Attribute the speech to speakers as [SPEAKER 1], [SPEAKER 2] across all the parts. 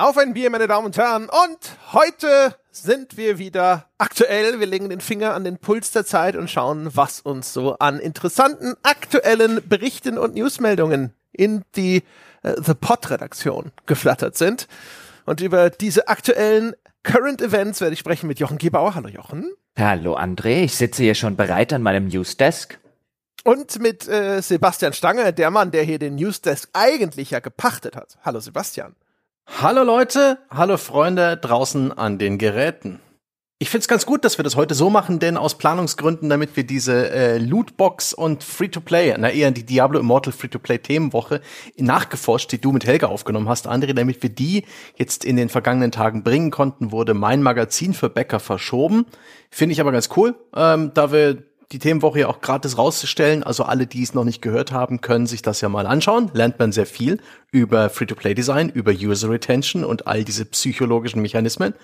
[SPEAKER 1] Auf ein Bier, meine Damen und Herren. Und heute sind wir wieder aktuell. Wir legen den Finger an den Puls der Zeit und schauen, was uns so an interessanten aktuellen Berichten und Newsmeldungen in die äh, The Pod-Redaktion geflattert sind. Und über diese aktuellen Current Events werde ich sprechen mit Jochen Gebauer. Hallo Jochen.
[SPEAKER 2] Hallo André, ich sitze hier schon bereit an meinem Newsdesk.
[SPEAKER 1] Und mit äh, Sebastian Stange, der Mann, der hier den Newsdesk eigentlich ja gepachtet hat. Hallo Sebastian.
[SPEAKER 3] Hallo Leute, hallo Freunde draußen an den Geräten. Ich find's ganz gut, dass wir das heute so machen, denn aus Planungsgründen, damit wir diese äh, Lootbox und Free-to-Play, na eher die Diablo Immortal Free-to-Play Themenwoche nachgeforscht, die du mit Helga aufgenommen hast, André, damit wir die jetzt in den vergangenen Tagen bringen konnten, wurde mein Magazin für Bäcker verschoben. Finde ich aber ganz cool, ähm, da wir die Themenwoche ja auch gratis rauszustellen. Also alle, die es noch nicht gehört haben, können sich das ja mal anschauen. Lernt man sehr viel über Free-to-Play-Design, über User-Retention und all diese psychologischen Mechanismen.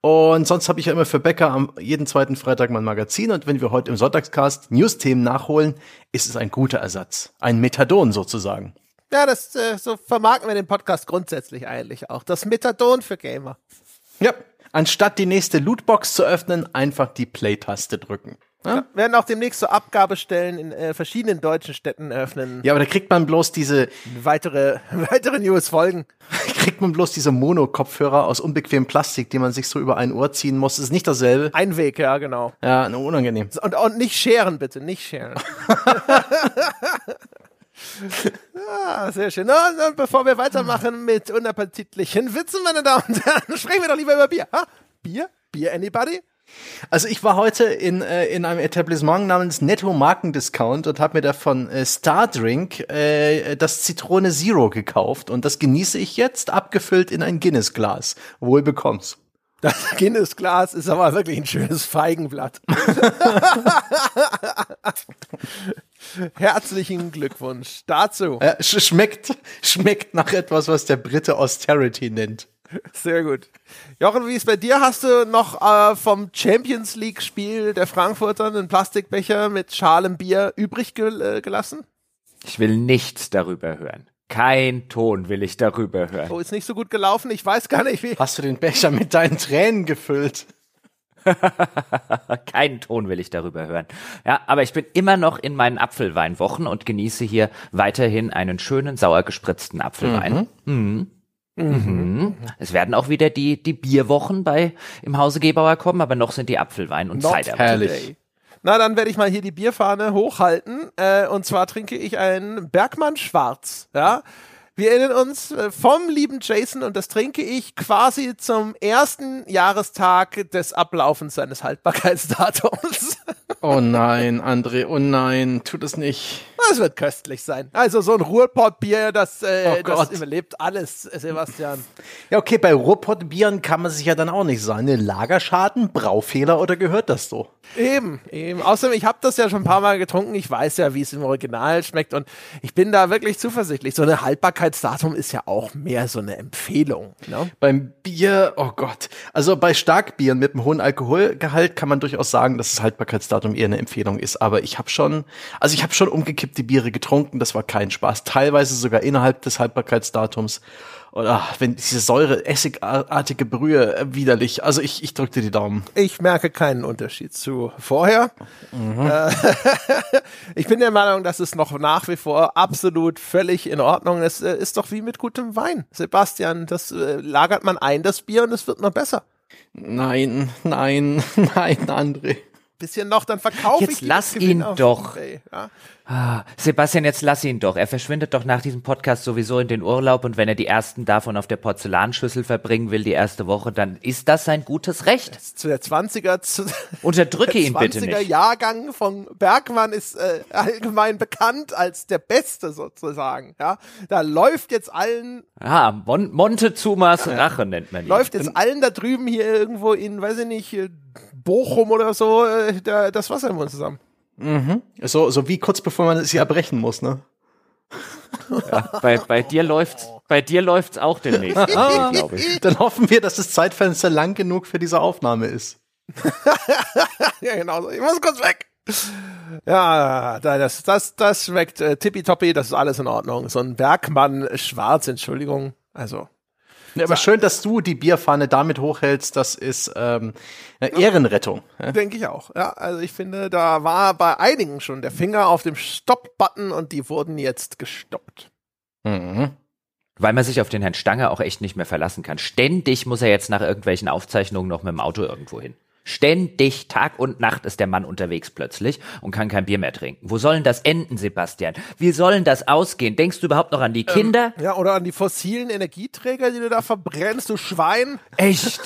[SPEAKER 3] Und sonst habe ich ja immer für Bäcker am jeden zweiten Freitag mein Magazin. Und wenn wir heute im Sonntagscast News-Themen nachholen, ist es ein guter Ersatz. Ein Methadon sozusagen.
[SPEAKER 1] Ja, das äh, so vermarkten wir den Podcast grundsätzlich eigentlich auch. Das Methadon für Gamer.
[SPEAKER 3] Ja, anstatt die nächste Lootbox zu öffnen, einfach die Play-Taste drücken.
[SPEAKER 1] Ja? werden auch demnächst so Abgabestellen in äh, verschiedenen deutschen Städten eröffnen.
[SPEAKER 3] Ja, aber da kriegt man bloß diese
[SPEAKER 1] weitere weitere News folgen.
[SPEAKER 3] kriegt man bloß diese Mono-Kopfhörer aus unbequemem Plastik, die man sich so über ein Ohr ziehen muss. Das ist nicht dasselbe.
[SPEAKER 1] Ein Weg, ja, genau.
[SPEAKER 3] Ja, unangenehm.
[SPEAKER 1] Und, und nicht scheren, bitte, nicht scheren. ah, sehr schön. Und, und bevor wir weitermachen mit unappetitlichen Witzen, meine Damen und Herren, sprechen wir doch lieber über Bier. Ha? Bier? Bier, anybody?
[SPEAKER 3] Also ich war heute in, äh, in einem Etablissement namens Netto Markendiscount und habe mir da von äh, Stardrink äh, das Zitrone Zero gekauft und das genieße ich jetzt abgefüllt in ein Guinness-Glas. Wohl bekomm's.
[SPEAKER 1] Das Guinness-Glas ist aber wirklich ein schönes Feigenblatt. Herzlichen Glückwunsch dazu.
[SPEAKER 3] Äh, schmeckt, schmeckt nach etwas, was der Brite Austerity nennt.
[SPEAKER 1] Sehr gut. Jochen, wie ist bei dir? Hast du noch äh, vom Champions League-Spiel der Frankfurter einen Plastikbecher mit schalem Bier übrig gel äh, gelassen?
[SPEAKER 2] Ich will nichts darüber hören. Kein Ton will ich darüber hören.
[SPEAKER 1] Oh, ist nicht so gut gelaufen. Ich weiß gar nicht, wie.
[SPEAKER 3] Hast du den Becher mit deinen Tränen gefüllt?
[SPEAKER 2] Keinen Ton will ich darüber hören. Ja, aber ich bin immer noch in meinen Apfelweinwochen und genieße hier weiterhin einen schönen sauer gespritzten Apfelwein. Mhm. Mhm. Mhm. Es werden auch wieder die, die Bierwochen bei im Hause Gebauer kommen, aber noch sind die Apfelwein und
[SPEAKER 1] Not
[SPEAKER 2] Cider.
[SPEAKER 1] Herrlich. Na, dann werde ich mal hier die Bierfahne hochhalten. Äh, und zwar trinke ich ein Bergmann Schwarz. Ja. Wir erinnern uns äh, vom lieben Jason und das trinke ich quasi zum ersten Jahrestag des Ablaufens seines Haltbarkeitsdatums.
[SPEAKER 3] Oh nein, André, oh nein, tut es nicht.
[SPEAKER 1] Es wird köstlich sein. Also so ein Ruhrpottbier, das, äh, oh das überlebt alles, Sebastian.
[SPEAKER 3] Ja, okay, bei Ruhrpottbieren kann man sich ja dann auch nicht sagen. Lagerschaden, Braufehler oder gehört das so?
[SPEAKER 1] Eben, eben. Außerdem, ich habe das ja schon ein paar Mal getrunken. Ich weiß ja, wie es im Original schmeckt und ich bin da wirklich zuversichtlich. So eine Haltbarkeitsdatum ist ja auch mehr so eine Empfehlung. Ne?
[SPEAKER 3] Beim Bier, oh Gott. Also bei Starkbieren mit einem hohen Alkoholgehalt kann man durchaus sagen, dass das Haltbarkeitsdatum eher eine Empfehlung ist. Aber ich habe schon, also ich habe schon umgekippt die Biere getrunken, das war kein Spaß. Teilweise sogar innerhalb des Haltbarkeitsdatums. Oder wenn diese Säure, essigartige Brühe, äh, widerlich. Also ich, ich drückte die Daumen.
[SPEAKER 1] Ich merke keinen Unterschied zu vorher. Mhm. Äh, ich bin der Meinung, dass es noch nach wie vor absolut völlig in Ordnung ist. Es ist doch wie mit gutem Wein. Sebastian, das äh, lagert man ein, das Bier, und es wird noch besser.
[SPEAKER 3] Nein, nein, nein, André
[SPEAKER 1] bisschen noch, dann verkaufe ich
[SPEAKER 2] Jetzt lass ihn doch. Ja? Ah, Sebastian, jetzt lass ihn doch. Er verschwindet doch nach diesem Podcast sowieso in den Urlaub und wenn er die ersten davon auf der Porzellanschüssel verbringen will, die erste Woche, dann ist das sein gutes Recht.
[SPEAKER 1] Zu der 20er, zu
[SPEAKER 2] Unterdrücke ihn bitte nicht. Der 20er
[SPEAKER 1] Jahrgang von Bergmann ist äh, allgemein bekannt als der Beste sozusagen. Ja, da läuft jetzt allen.
[SPEAKER 2] Ah, Mon Montezumas Rache nennt man ihn.
[SPEAKER 1] Läuft jetzt allen da drüben hier irgendwo in, weiß ich nicht, Bochum oder so, äh, da, das Wasser im Mund zusammen.
[SPEAKER 3] Mhm. So, so wie kurz bevor man es ja erbrechen muss, ne?
[SPEAKER 2] Ja, bei, bei dir läuft's, bei dir läuft's auch demnächst, glaube ich.
[SPEAKER 3] Dann hoffen wir, dass das Zeitfenster lang genug für diese Aufnahme ist.
[SPEAKER 1] ja, genau. Ich muss kurz weg. Ja, das, das, das schmeckt äh, tippitoppi, das ist alles in Ordnung. So ein Bergmann schwarz, Entschuldigung. Also,
[SPEAKER 3] Ja, aber schön, dass du die Bierfahne damit hochhältst, das ist ähm, eine Ehrenrettung.
[SPEAKER 1] Denke ich auch. Ja, also ich finde, da war bei einigen schon der Finger auf dem Stopp-Button und die wurden jetzt gestoppt.
[SPEAKER 2] Mhm. Weil man sich auf den Herrn Stange auch echt nicht mehr verlassen kann. Ständig muss er jetzt nach irgendwelchen Aufzeichnungen noch mit dem Auto irgendwo hin. Ständig, Tag und Nacht ist der Mann unterwegs plötzlich und kann kein Bier mehr trinken. Wo sollen das enden, Sebastian? Wie sollen das ausgehen? Denkst du überhaupt noch an die Kinder?
[SPEAKER 1] Ähm, ja, oder an die fossilen Energieträger, die du da verbrennst, du Schwein?
[SPEAKER 2] Echt?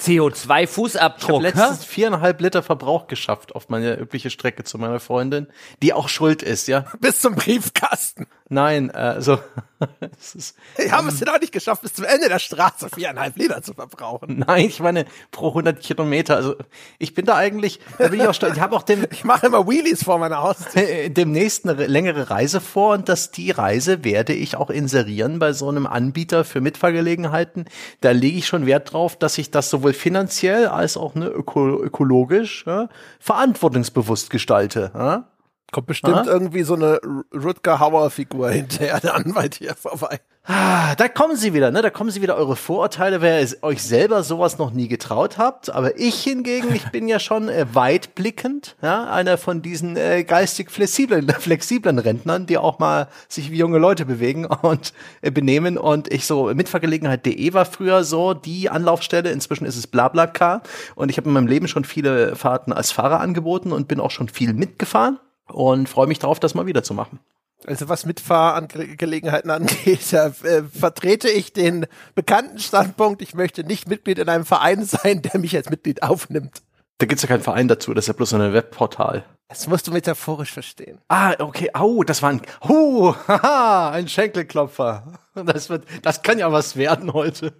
[SPEAKER 2] CO2-Fußabdruck? Ich
[SPEAKER 3] habe letztens viereinhalb Liter Verbrauch geschafft auf meine übliche Strecke zu meiner Freundin, die auch schuld ist, ja.
[SPEAKER 1] Bis zum Briefkasten.
[SPEAKER 3] Nein, also
[SPEAKER 1] ist, ich habe es ja noch nicht geschafft, bis zum Ende der Straße viereinhalb Liter zu verbrauchen.
[SPEAKER 3] Nein, ich meine pro 100 Kilometer. Also ich bin da eigentlich, da bin ich auch stolz. Ich habe auch dem,
[SPEAKER 1] ich mache immer Wheelies vor meiner Haustür.
[SPEAKER 3] Äh, demnächst eine längere Reise vor und dass die Reise werde ich auch inserieren bei so einem Anbieter für Mitfahrgelegenheiten. Da lege ich schon Wert drauf, dass ich das sowohl finanziell als auch ne, öko ökologisch ja, verantwortungsbewusst gestalte. Ja?
[SPEAKER 1] Kommt bestimmt Aha. irgendwie so eine Rutger Hauer-Figur hinterher dann bei dir vorbei.
[SPEAKER 3] Ah, da kommen sie wieder, ne? Da kommen sie wieder eure Vorurteile, wer es euch selber sowas noch nie getraut habt. Aber ich hingegen, ich bin ja schon äh, weitblickend, ja, einer von diesen äh, geistig flexiblen, flexiblen Rentnern, die auch mal sich wie junge Leute bewegen und äh, benehmen. Und ich so mitvergelegenheit.de war früher so die Anlaufstelle. Inzwischen ist es BlaBlaCar. Und ich habe in meinem Leben schon viele Fahrten als Fahrer angeboten und bin auch schon viel mitgefahren und freue mich darauf, das mal wieder zu machen.
[SPEAKER 1] Also was Mitfahrgelegenheiten angeht, äh, vertrete ich den bekannten Standpunkt, ich möchte nicht Mitglied in einem Verein sein, der mich als Mitglied aufnimmt.
[SPEAKER 3] Da gibt's ja keinen Verein dazu, das ist ja bloß ein Webportal.
[SPEAKER 1] Das musst du metaphorisch verstehen.
[SPEAKER 3] Ah, okay. Oh, das war ein, oh, haha, ein Schenkelklopfer. Das wird, das kann ja was werden heute.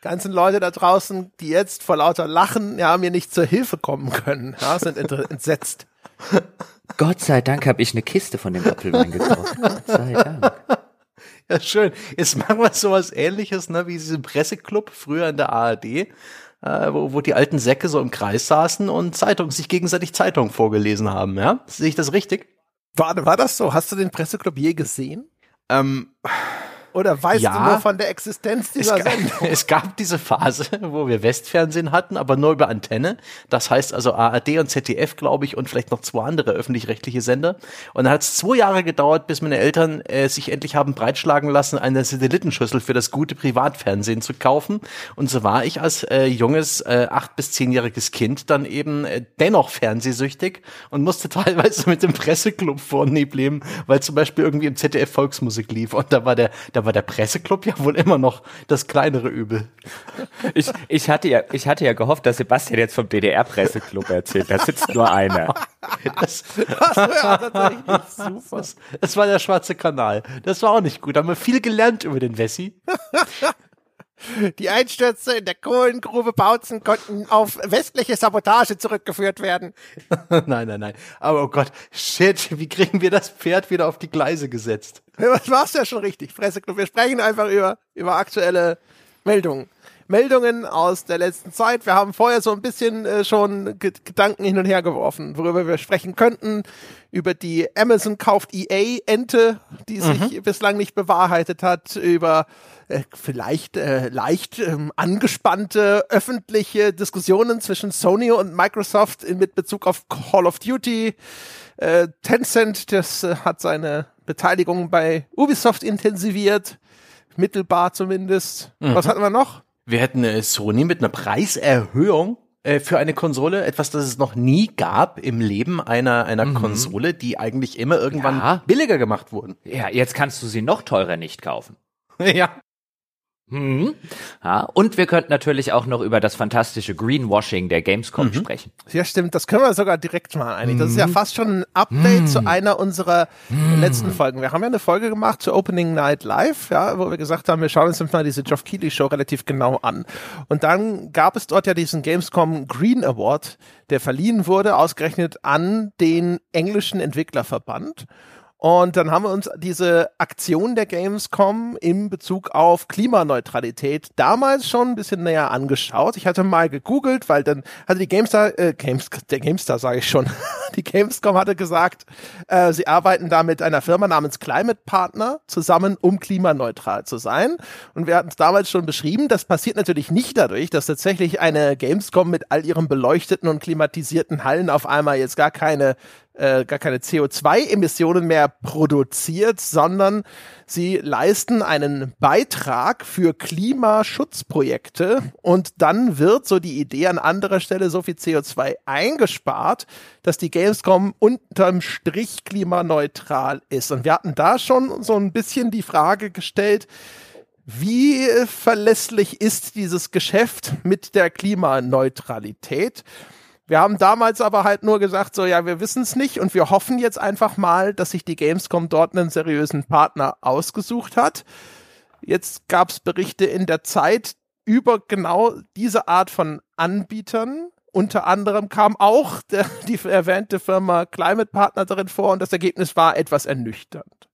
[SPEAKER 1] Ganzen Leute da draußen, die jetzt vor lauter Lachen, ja, mir nicht zur Hilfe kommen können, ja, sind entsetzt.
[SPEAKER 2] Gott sei Dank habe ich eine Kiste von dem Apfelwein getroffen. Gott sei Dank.
[SPEAKER 3] Ja, schön. Jetzt machen wir sowas ähnliches, ne, wie diesen Presseclub früher in der ARD, äh, wo, wo die alten Säcke so im Kreis saßen und Zeitung, sich gegenseitig Zeitungen vorgelesen haben, ja? Sehe ich das richtig?
[SPEAKER 1] War, war das so? Hast du den Presseclub je gesehen? Ähm, oder weißt ja, du nur von der Existenz dieser
[SPEAKER 3] es, Sendung? Es gab diese Phase, wo wir Westfernsehen hatten, aber nur über Antenne. Das heißt also ARD und ZDF, glaube ich, und vielleicht noch zwei andere öffentlich-rechtliche Sender. Und dann hat es zwei Jahre gedauert, bis meine Eltern äh, sich endlich haben breitschlagen lassen, eine Satellitenschüssel für das gute Privatfernsehen zu kaufen. Und so war ich als äh, junges, äh, acht- bis zehnjähriges Kind dann eben äh, dennoch fernsehsüchtig und musste teilweise mit dem Presseclub vornehm leben, weil zum Beispiel irgendwie im ZDF Volksmusik lief. Und da war der, da war der Presseclub ja wohl immer noch das kleinere Übel.
[SPEAKER 2] Ich, ich, hatte ja, ich hatte ja gehofft, dass Sebastian jetzt vom DDR-Presseclub erzählt. Da sitzt nur einer. Das, das
[SPEAKER 3] war tatsächlich super. Das war der schwarze Kanal. Das war auch nicht gut. Da haben wir viel gelernt über den Wessi.
[SPEAKER 1] Die Einstürze in der Kohlengrube Bautzen konnten auf westliche Sabotage zurückgeführt werden.
[SPEAKER 3] nein, nein, nein. Aber oh Gott, shit, wie kriegen wir das Pferd wieder auf die Gleise gesetzt?
[SPEAKER 1] Das war's ja schon richtig, Presseklub. Wir sprechen einfach über, über aktuelle Meldungen. Meldungen aus der letzten Zeit. Wir haben vorher so ein bisschen äh, schon Gedanken hin und her geworfen, worüber wir sprechen könnten. Über die Amazon kauft EA-Ente, die sich mhm. bislang nicht bewahrheitet hat. Über äh, vielleicht äh, leicht ähm, angespannte öffentliche Diskussionen zwischen Sony und Microsoft in, mit Bezug auf Call of Duty. Äh, Tencent, das äh, hat seine Beteiligung bei Ubisoft intensiviert, mittelbar zumindest. Mhm. Was hatten wir noch?
[SPEAKER 3] Wir hätten äh, Sony mit einer Preiserhöhung äh, für eine Konsole, etwas, das es noch nie gab im Leben einer, einer mhm. Konsole, die eigentlich immer irgendwann ja. billiger gemacht wurden.
[SPEAKER 2] Ja, jetzt kannst du sie noch teurer nicht kaufen.
[SPEAKER 3] ja.
[SPEAKER 2] Mhm. Ja, und wir könnten natürlich auch noch über das fantastische Greenwashing der Gamescom mhm. sprechen.
[SPEAKER 1] Ja, stimmt. Das können wir sogar direkt mal eigentlich. Das ist ja mhm. fast schon ein Update mhm. zu einer unserer mhm. letzten Folgen. Wir haben ja eine Folge gemacht zu Opening Night Live, ja, wo wir gesagt haben, wir schauen uns mal diese Geoff Keighley Show relativ genau an. Und dann gab es dort ja diesen Gamescom Green Award, der verliehen wurde, ausgerechnet an den englischen Entwicklerverband. Und dann haben wir uns diese Aktion der Gamescom in Bezug auf Klimaneutralität damals schon ein bisschen näher angeschaut. Ich hatte mal gegoogelt, weil dann hatte die GameStar, äh, Games, der GameStar sage ich schon, die Gamescom hatte gesagt, äh, sie arbeiten da mit einer Firma namens Climate Partner zusammen, um klimaneutral zu sein. Und wir hatten es damals schon beschrieben, das passiert natürlich nicht dadurch, dass tatsächlich eine Gamescom mit all ihren beleuchteten und klimatisierten Hallen auf einmal jetzt gar keine äh, gar keine CO2-Emissionen mehr produziert, sondern sie leisten einen Beitrag für Klimaschutzprojekte und dann wird so die Idee an anderer Stelle so viel CO2 eingespart, dass die Gamescom unterm Strich klimaneutral ist. Und wir hatten da schon so ein bisschen die Frage gestellt, wie verlässlich ist dieses Geschäft mit der Klimaneutralität? Wir haben damals aber halt nur gesagt, so ja, wir wissen es nicht und wir hoffen jetzt einfach mal, dass sich die Gamescom dort einen seriösen Partner ausgesucht hat. Jetzt gab es Berichte in der Zeit über genau diese Art von Anbietern. Unter anderem kam auch der, die erwähnte Firma Climate Partner darin vor und das Ergebnis war etwas ernüchternd.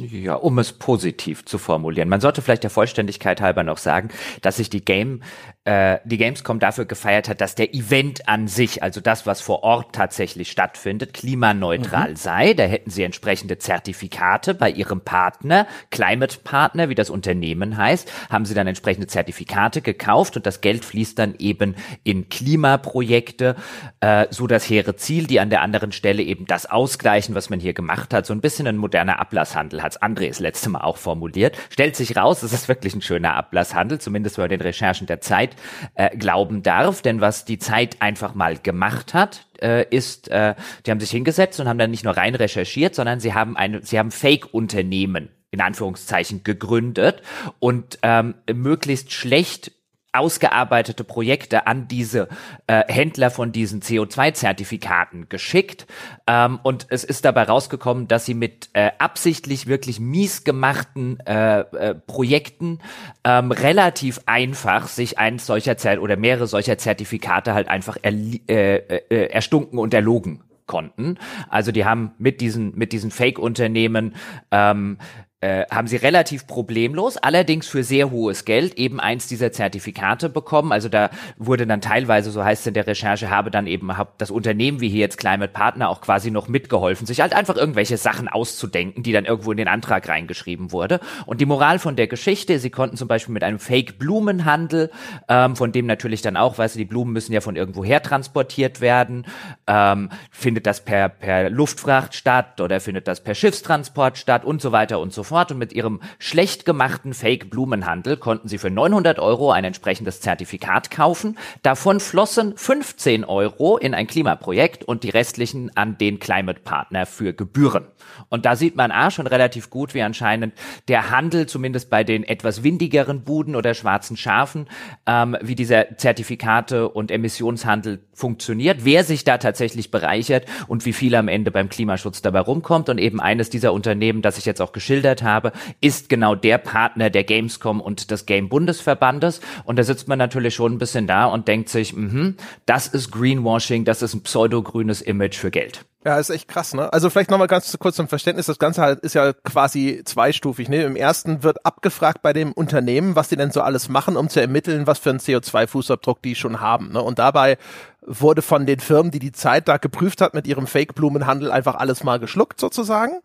[SPEAKER 2] Ja, um es positiv zu formulieren. Man sollte vielleicht der Vollständigkeit halber noch sagen, dass sich die Game, äh, die Gamescom dafür gefeiert hat, dass der Event an sich, also das, was vor Ort tatsächlich stattfindet, klimaneutral mhm. sei. Da hätten sie entsprechende Zertifikate bei ihrem Partner, Climate Partner, wie das Unternehmen heißt, haben sie dann entsprechende Zertifikate gekauft und das Geld fließt dann eben in Klimaprojekte, äh, so das hehre Ziel, die an der anderen Stelle eben das ausgleichen, was man hier gemacht hat. So ein bisschen ein moderner Ablasshandel hat André das letzte Mal auch formuliert. Stellt sich raus, es ist wirklich ein schöner Ablasshandel, zumindest man den Recherchen der Zeit äh, glauben darf. Denn was die Zeit einfach mal gemacht hat, äh, ist, äh, die haben sich hingesetzt und haben dann nicht nur rein recherchiert, sondern sie haben eine, sie haben Fake-Unternehmen in Anführungszeichen gegründet und ähm, möglichst schlecht ausgearbeitete Projekte an diese äh, Händler von diesen CO2-Zertifikaten geschickt. Ähm, und es ist dabei rausgekommen, dass sie mit äh, absichtlich wirklich mies gemachten äh, äh, Projekten ähm, relativ einfach sich eins solcher Zert oder mehrere solcher Zertifikate halt einfach äh, äh, erstunken und erlogen konnten. Also die haben mit diesen mit diesen Fake-Unternehmen ähm, äh, haben sie relativ problemlos, allerdings für sehr hohes Geld eben eins dieser Zertifikate bekommen. Also da wurde dann teilweise, so heißt es in der Recherche, habe dann eben das Unternehmen wie hier jetzt Climate Partner auch quasi noch mitgeholfen, sich halt einfach irgendwelche Sachen auszudenken, die dann irgendwo in den Antrag reingeschrieben wurde. Und die Moral von der Geschichte, sie konnten zum Beispiel mit einem Fake-Blumenhandel, ähm, von dem natürlich dann auch, weißt du, die Blumen müssen ja von irgendwo her transportiert werden, ähm, findet das per, per Luftfracht statt oder findet das per Schiffstransport statt und so weiter und so fort fort und mit ihrem schlecht gemachten Fake-Blumenhandel konnten sie für 900 Euro ein entsprechendes Zertifikat kaufen. Davon flossen 15 Euro in ein Klimaprojekt und die restlichen an den Climate Partner für Gebühren. Und da sieht man A schon relativ gut, wie anscheinend der Handel, zumindest bei den etwas windigeren Buden oder schwarzen Schafen, ähm, wie dieser Zertifikate und Emissionshandel funktioniert, wer sich da tatsächlich bereichert und wie viel am Ende beim Klimaschutz dabei rumkommt. Und eben eines dieser Unternehmen, das ich jetzt auch geschildert habe, ist genau der Partner der Gamescom und des Game Bundesverbandes. Und da sitzt man natürlich schon ein bisschen da und denkt sich, mh, das ist Greenwashing, das ist ein pseudogrünes Image für Geld.
[SPEAKER 1] Ja, ist echt krass, ne? Also vielleicht nochmal ganz kurz zum Verständnis, das Ganze halt ist ja quasi zweistufig, ne? Im ersten wird abgefragt bei dem Unternehmen, was die denn so alles machen, um zu ermitteln, was für einen CO2-Fußabdruck die schon haben, ne? Und dabei wurde von den Firmen, die die Zeit da geprüft hat, mit ihrem Fake-Blumenhandel einfach alles mal geschluckt sozusagen.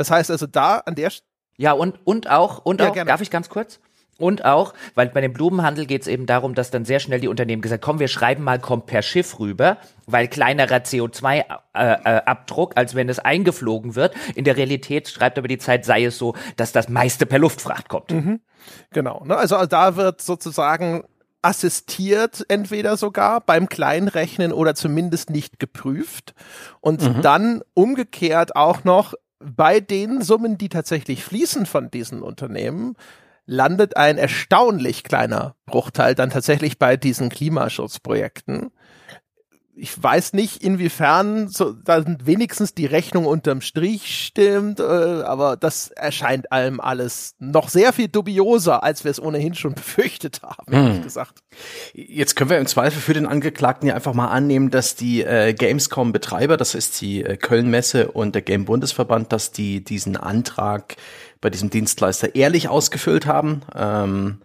[SPEAKER 1] Das heißt also da an der
[SPEAKER 2] ja, und, und auch, und ja, auch, gerne. darf ich ganz kurz? Und auch, weil bei dem Blumenhandel geht es eben darum, dass dann sehr schnell die Unternehmen gesagt, komm, wir schreiben mal, kommt per Schiff rüber, weil kleinerer CO2-Abdruck, äh, äh, als wenn es eingeflogen wird. In der Realität schreibt aber die Zeit, sei es so, dass das meiste per Luftfracht kommt. Mhm.
[SPEAKER 1] Genau. Ne? Also da wird sozusagen assistiert, entweder sogar beim Kleinrechnen oder zumindest nicht geprüft. Und mhm. dann umgekehrt auch noch bei den Summen, die tatsächlich fließen von diesen Unternehmen, landet ein erstaunlich kleiner Bruchteil dann tatsächlich bei diesen Klimaschutzprojekten. Ich weiß nicht, inwiefern so, da wenigstens die Rechnung unterm Strich stimmt, äh, aber das erscheint allem alles noch sehr viel dubioser, als wir es ohnehin schon befürchtet haben, ehrlich hm. gesagt.
[SPEAKER 3] Jetzt können wir im Zweifel für den Angeklagten ja einfach mal annehmen, dass die äh, Gamescom-Betreiber, das ist die äh, Köln-Messe und der Game-Bundesverband, dass die diesen Antrag bei diesem Dienstleister ehrlich ausgefüllt haben. Ähm,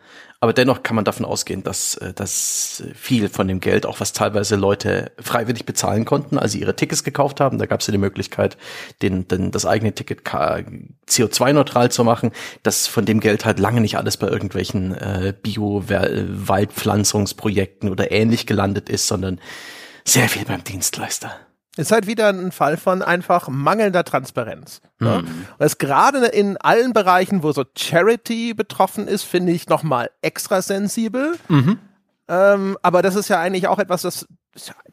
[SPEAKER 3] aber dennoch kann man davon ausgehen, dass, äh, dass viel von dem Geld, auch was teilweise Leute freiwillig bezahlen konnten, als sie ihre Tickets gekauft haben, da gab es ja die Möglichkeit, den, den, das eigene Ticket CO2-neutral zu machen, dass von dem Geld halt lange nicht alles bei irgendwelchen äh, Bio-Waldpflanzungsprojekten oder ähnlich gelandet ist, sondern sehr viel beim Dienstleister.
[SPEAKER 1] Ist halt wieder ein Fall von einfach mangelnder Transparenz. Mhm. Ja. Und das gerade in allen Bereichen, wo so Charity betroffen ist, finde ich nochmal extra sensibel. Mhm. Ähm, aber das ist ja eigentlich auch etwas, das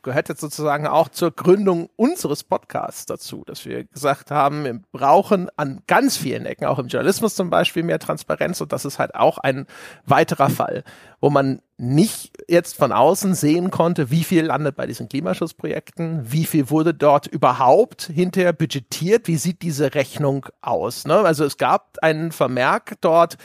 [SPEAKER 1] gehört jetzt sozusagen auch zur Gründung unseres Podcasts dazu, dass wir gesagt haben, wir brauchen an ganz vielen Ecken, auch im Journalismus zum Beispiel, mehr Transparenz und das ist halt auch ein weiterer Fall, wo man nicht jetzt von außen sehen konnte, wie viel landet bei diesen Klimaschutzprojekten, wie viel wurde dort überhaupt hinterher budgetiert, wie sieht diese Rechnung aus. Ne? Also es gab einen Vermerk dort,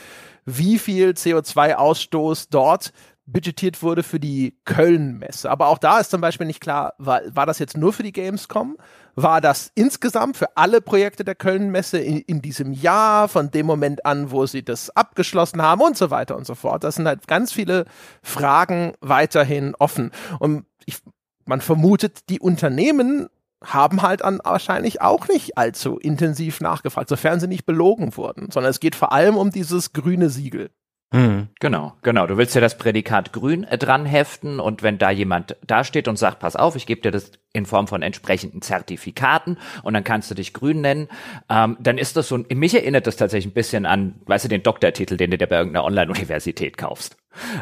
[SPEAKER 1] wie viel CO2-Ausstoß dort budgetiert wurde für die Köln-Messe. Aber auch da ist zum Beispiel nicht klar, war, war das jetzt nur für die Gamescom? War das insgesamt für alle Projekte der Köln-Messe in, in, diesem Jahr, von dem Moment an, wo sie das abgeschlossen haben und so weiter und so fort? Das sind halt ganz viele Fragen weiterhin offen. Und ich, man vermutet, die Unternehmen haben halt an wahrscheinlich auch nicht allzu intensiv nachgefragt, sofern sie nicht belogen wurden, sondern es geht vor allem um dieses grüne Siegel.
[SPEAKER 2] Hm. Genau, genau. Du willst ja das Prädikat grün äh, dran heften und wenn da jemand dasteht und sagt, pass auf, ich gebe dir das in Form von entsprechenden Zertifikaten und dann kannst du dich grün nennen, ähm, dann ist das so, mich erinnert das tatsächlich ein bisschen an, weißt du, den Doktortitel, den du dir bei irgendeiner Online-Universität kaufst.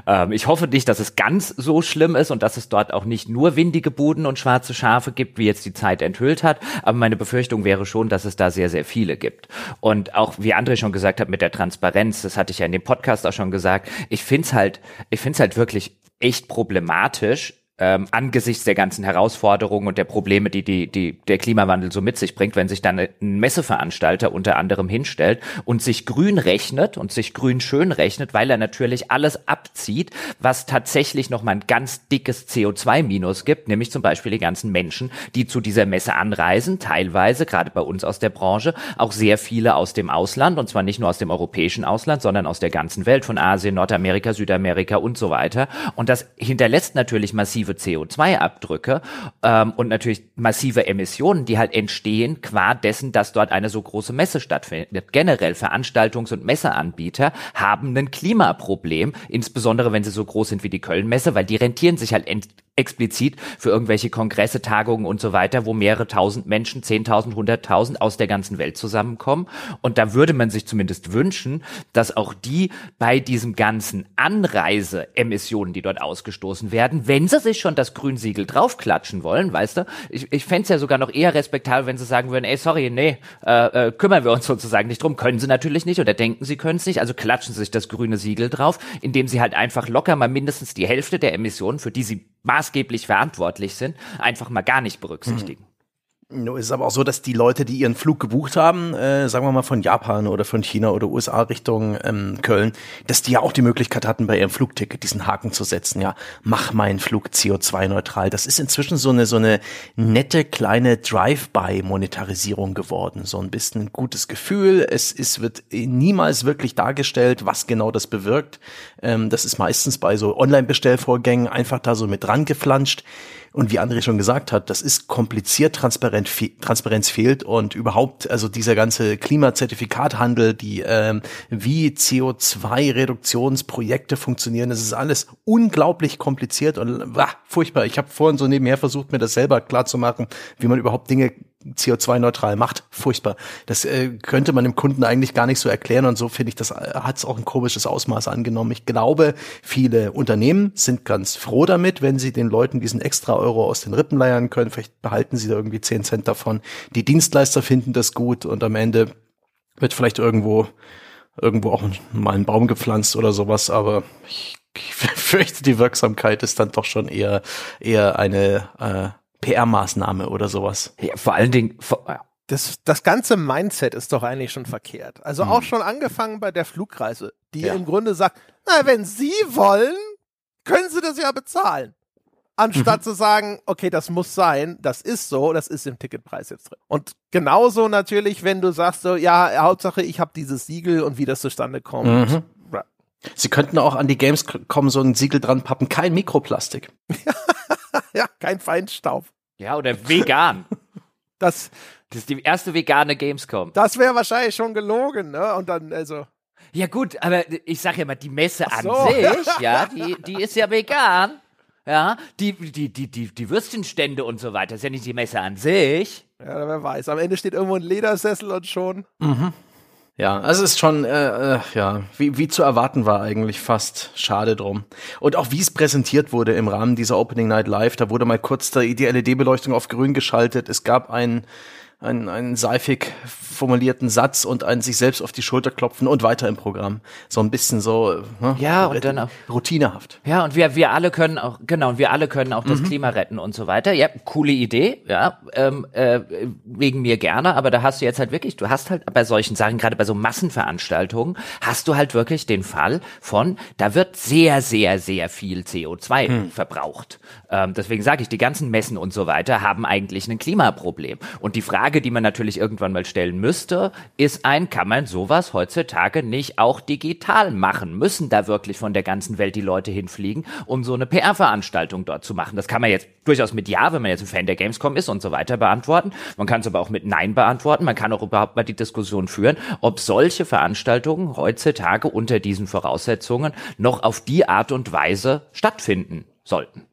[SPEAKER 2] Ähm, ich hoffe nicht, dass es ganz so schlimm ist und dass es dort auch nicht nur windige Buden und schwarze Schafe gibt, wie jetzt die Zeit enthüllt hat. Aber meine Befürchtung wäre schon, dass es da sehr, sehr viele gibt. Und auch, wie André schon gesagt hat, mit der Transparenz, das hatte ich ja in dem Podcast auch schon gesagt, ich find's halt, ich find's halt wirklich echt problematisch, ähm, angesichts der ganzen Herausforderungen und der Probleme, die, die, die der Klimawandel so mit sich bringt, wenn sich dann ein Messeveranstalter unter anderem hinstellt und sich grün rechnet und sich grün schön rechnet, weil er natürlich alles abzieht, was tatsächlich nochmal ein ganz dickes CO2-Minus gibt, nämlich zum Beispiel die ganzen Menschen, die zu dieser Messe anreisen, teilweise, gerade bei uns aus der Branche, auch sehr viele aus dem Ausland, und zwar nicht nur aus dem europäischen Ausland, sondern aus der ganzen Welt, von Asien, Nordamerika, Südamerika und so weiter. Und das hinterlässt natürlich massiv massive CO2-Abdrücke ähm, und natürlich massive Emissionen, die halt entstehen qua dessen, dass dort eine so große Messe stattfindet. Generell Veranstaltungs- und Messeanbieter haben ein Klimaproblem, insbesondere wenn sie so groß sind wie die Köln-Messe, weil die rentieren sich halt explizit für irgendwelche Kongresse, Tagungen und so weiter, wo mehrere tausend Menschen, zehntausend, hunderttausend aus der ganzen Welt zusammenkommen. Und da würde man sich zumindest wünschen, dass auch die bei diesem ganzen Anreiseemissionen, die dort ausgestoßen werden, wenn sie sich schon das Grünsiegel draufklatschen wollen, weißt du, ich, ich fände es ja sogar noch eher respektabel, wenn sie sagen würden, ey, sorry, nee, äh, äh, kümmern wir uns sozusagen nicht drum, können sie natürlich nicht oder denken, sie können es nicht, also klatschen sie sich das grüne Siegel drauf, indem sie halt einfach locker mal mindestens die Hälfte der Emissionen, für die sie maßgeblich verantwortlich sind, einfach mal gar nicht berücksichtigen. Mhm.
[SPEAKER 3] Nur ist es aber auch so, dass die Leute, die ihren Flug gebucht haben, äh, sagen wir mal von Japan oder von China oder USA Richtung ähm, Köln, dass die ja auch die Möglichkeit hatten, bei ihrem Flugticket diesen Haken zu setzen. Ja, mach meinen Flug CO2-neutral. Das ist inzwischen so eine so eine nette kleine Drive-by-Monetarisierung geworden. So ein bisschen ein gutes Gefühl. Es ist wird niemals wirklich dargestellt, was genau das bewirkt. Ähm, das ist meistens bei so Online-Bestellvorgängen einfach da so mit dran geflanscht. Und wie André schon gesagt hat, das ist kompliziert, Transparent, Transparenz fehlt und überhaupt, also dieser ganze Klimazertifikathandel, die ähm, wie CO2-Reduktionsprojekte funktionieren, das ist alles unglaublich kompliziert und ah, furchtbar. Ich habe vorhin so nebenher versucht, mir das selber klar zu machen, wie man überhaupt Dinge CO2-neutral macht. Furchtbar. Das äh, könnte man dem Kunden eigentlich gar nicht so erklären und so finde ich, das äh, hat es auch ein komisches Ausmaß angenommen. Ich glaube, viele Unternehmen sind ganz froh damit, wenn sie den Leuten diesen extra Euro aus den Rippen leiern können. Vielleicht behalten sie da irgendwie 10 Cent davon. Die Dienstleister finden das gut und am Ende wird vielleicht irgendwo irgendwo auch mal ein Baum gepflanzt oder sowas, aber ich ich fürchte, die Wirksamkeit ist dann doch schon eher, eher eine äh, PR-Maßnahme oder sowas.
[SPEAKER 2] Ja, vor allen Dingen, vor,
[SPEAKER 1] das, das ganze Mindset ist doch eigentlich schon verkehrt. Also hm. auch schon angefangen bei der Flugreise, die ja. im Grunde sagt, na, wenn Sie wollen, können Sie das ja bezahlen. Anstatt mhm. zu sagen, okay, das muss sein, das ist so, das ist im Ticketpreis jetzt drin. Und genauso natürlich, wenn du sagst so, ja, Hauptsache, ich habe dieses Siegel und wie das zustande kommt. Mhm.
[SPEAKER 3] Sie könnten auch an die Gamescom so ein Siegel dran pappen, kein Mikroplastik.
[SPEAKER 1] ja, kein Feinstaub.
[SPEAKER 2] Ja, oder vegan.
[SPEAKER 1] Das,
[SPEAKER 2] das ist die erste vegane Gamescom.
[SPEAKER 1] Das wäre wahrscheinlich schon gelogen, ne? Und dann, also.
[SPEAKER 2] Ja, gut, aber ich sag ja mal, die Messe so. an sich, ja, die, die ist ja vegan. Ja, die, die, die, die, die Würstchenstände und so weiter, das ist ja nicht die Messe an sich.
[SPEAKER 1] Ja, wer weiß. Am Ende steht irgendwo ein Ledersessel und schon.
[SPEAKER 3] Mhm. Ja, also es ist schon, äh, äh, ja, wie, wie zu erwarten war eigentlich fast. Schade drum. Und auch wie es präsentiert wurde im Rahmen dieser Opening Night Live, da wurde mal kurz die LED-Beleuchtung auf grün geschaltet. Es gab ein einen, einen seifig formulierten Satz und ein sich selbst auf die Schulter klopfen und weiter im Programm. So ein bisschen so
[SPEAKER 2] ne, ja und dann auch,
[SPEAKER 3] routinehaft.
[SPEAKER 2] Ja und wir wir alle können auch genau und wir alle können auch das mhm. Klima retten und so weiter. Ja, coole Idee, ja, ähm, äh, wegen mir gerne, aber da hast du jetzt halt wirklich, du hast halt bei solchen Sachen, gerade bei so Massenveranstaltungen, hast du halt wirklich den Fall von, da wird sehr sehr sehr viel CO2 mhm. verbraucht. Ähm, deswegen sage ich, die ganzen Messen und so weiter haben eigentlich ein Klimaproblem und die Frage die man natürlich irgendwann mal stellen müsste, ist ein, kann man sowas heutzutage nicht auch digital machen? Müssen da wirklich von der ganzen Welt die Leute hinfliegen, um so eine PR-Veranstaltung dort zu machen? Das kann man jetzt durchaus mit Ja, wenn man jetzt ein Fan der Gamescom ist und so weiter beantworten. Man kann es aber auch mit Nein beantworten. Man kann auch überhaupt mal die Diskussion führen, ob solche Veranstaltungen heutzutage unter diesen Voraussetzungen noch auf die Art und Weise stattfinden sollten.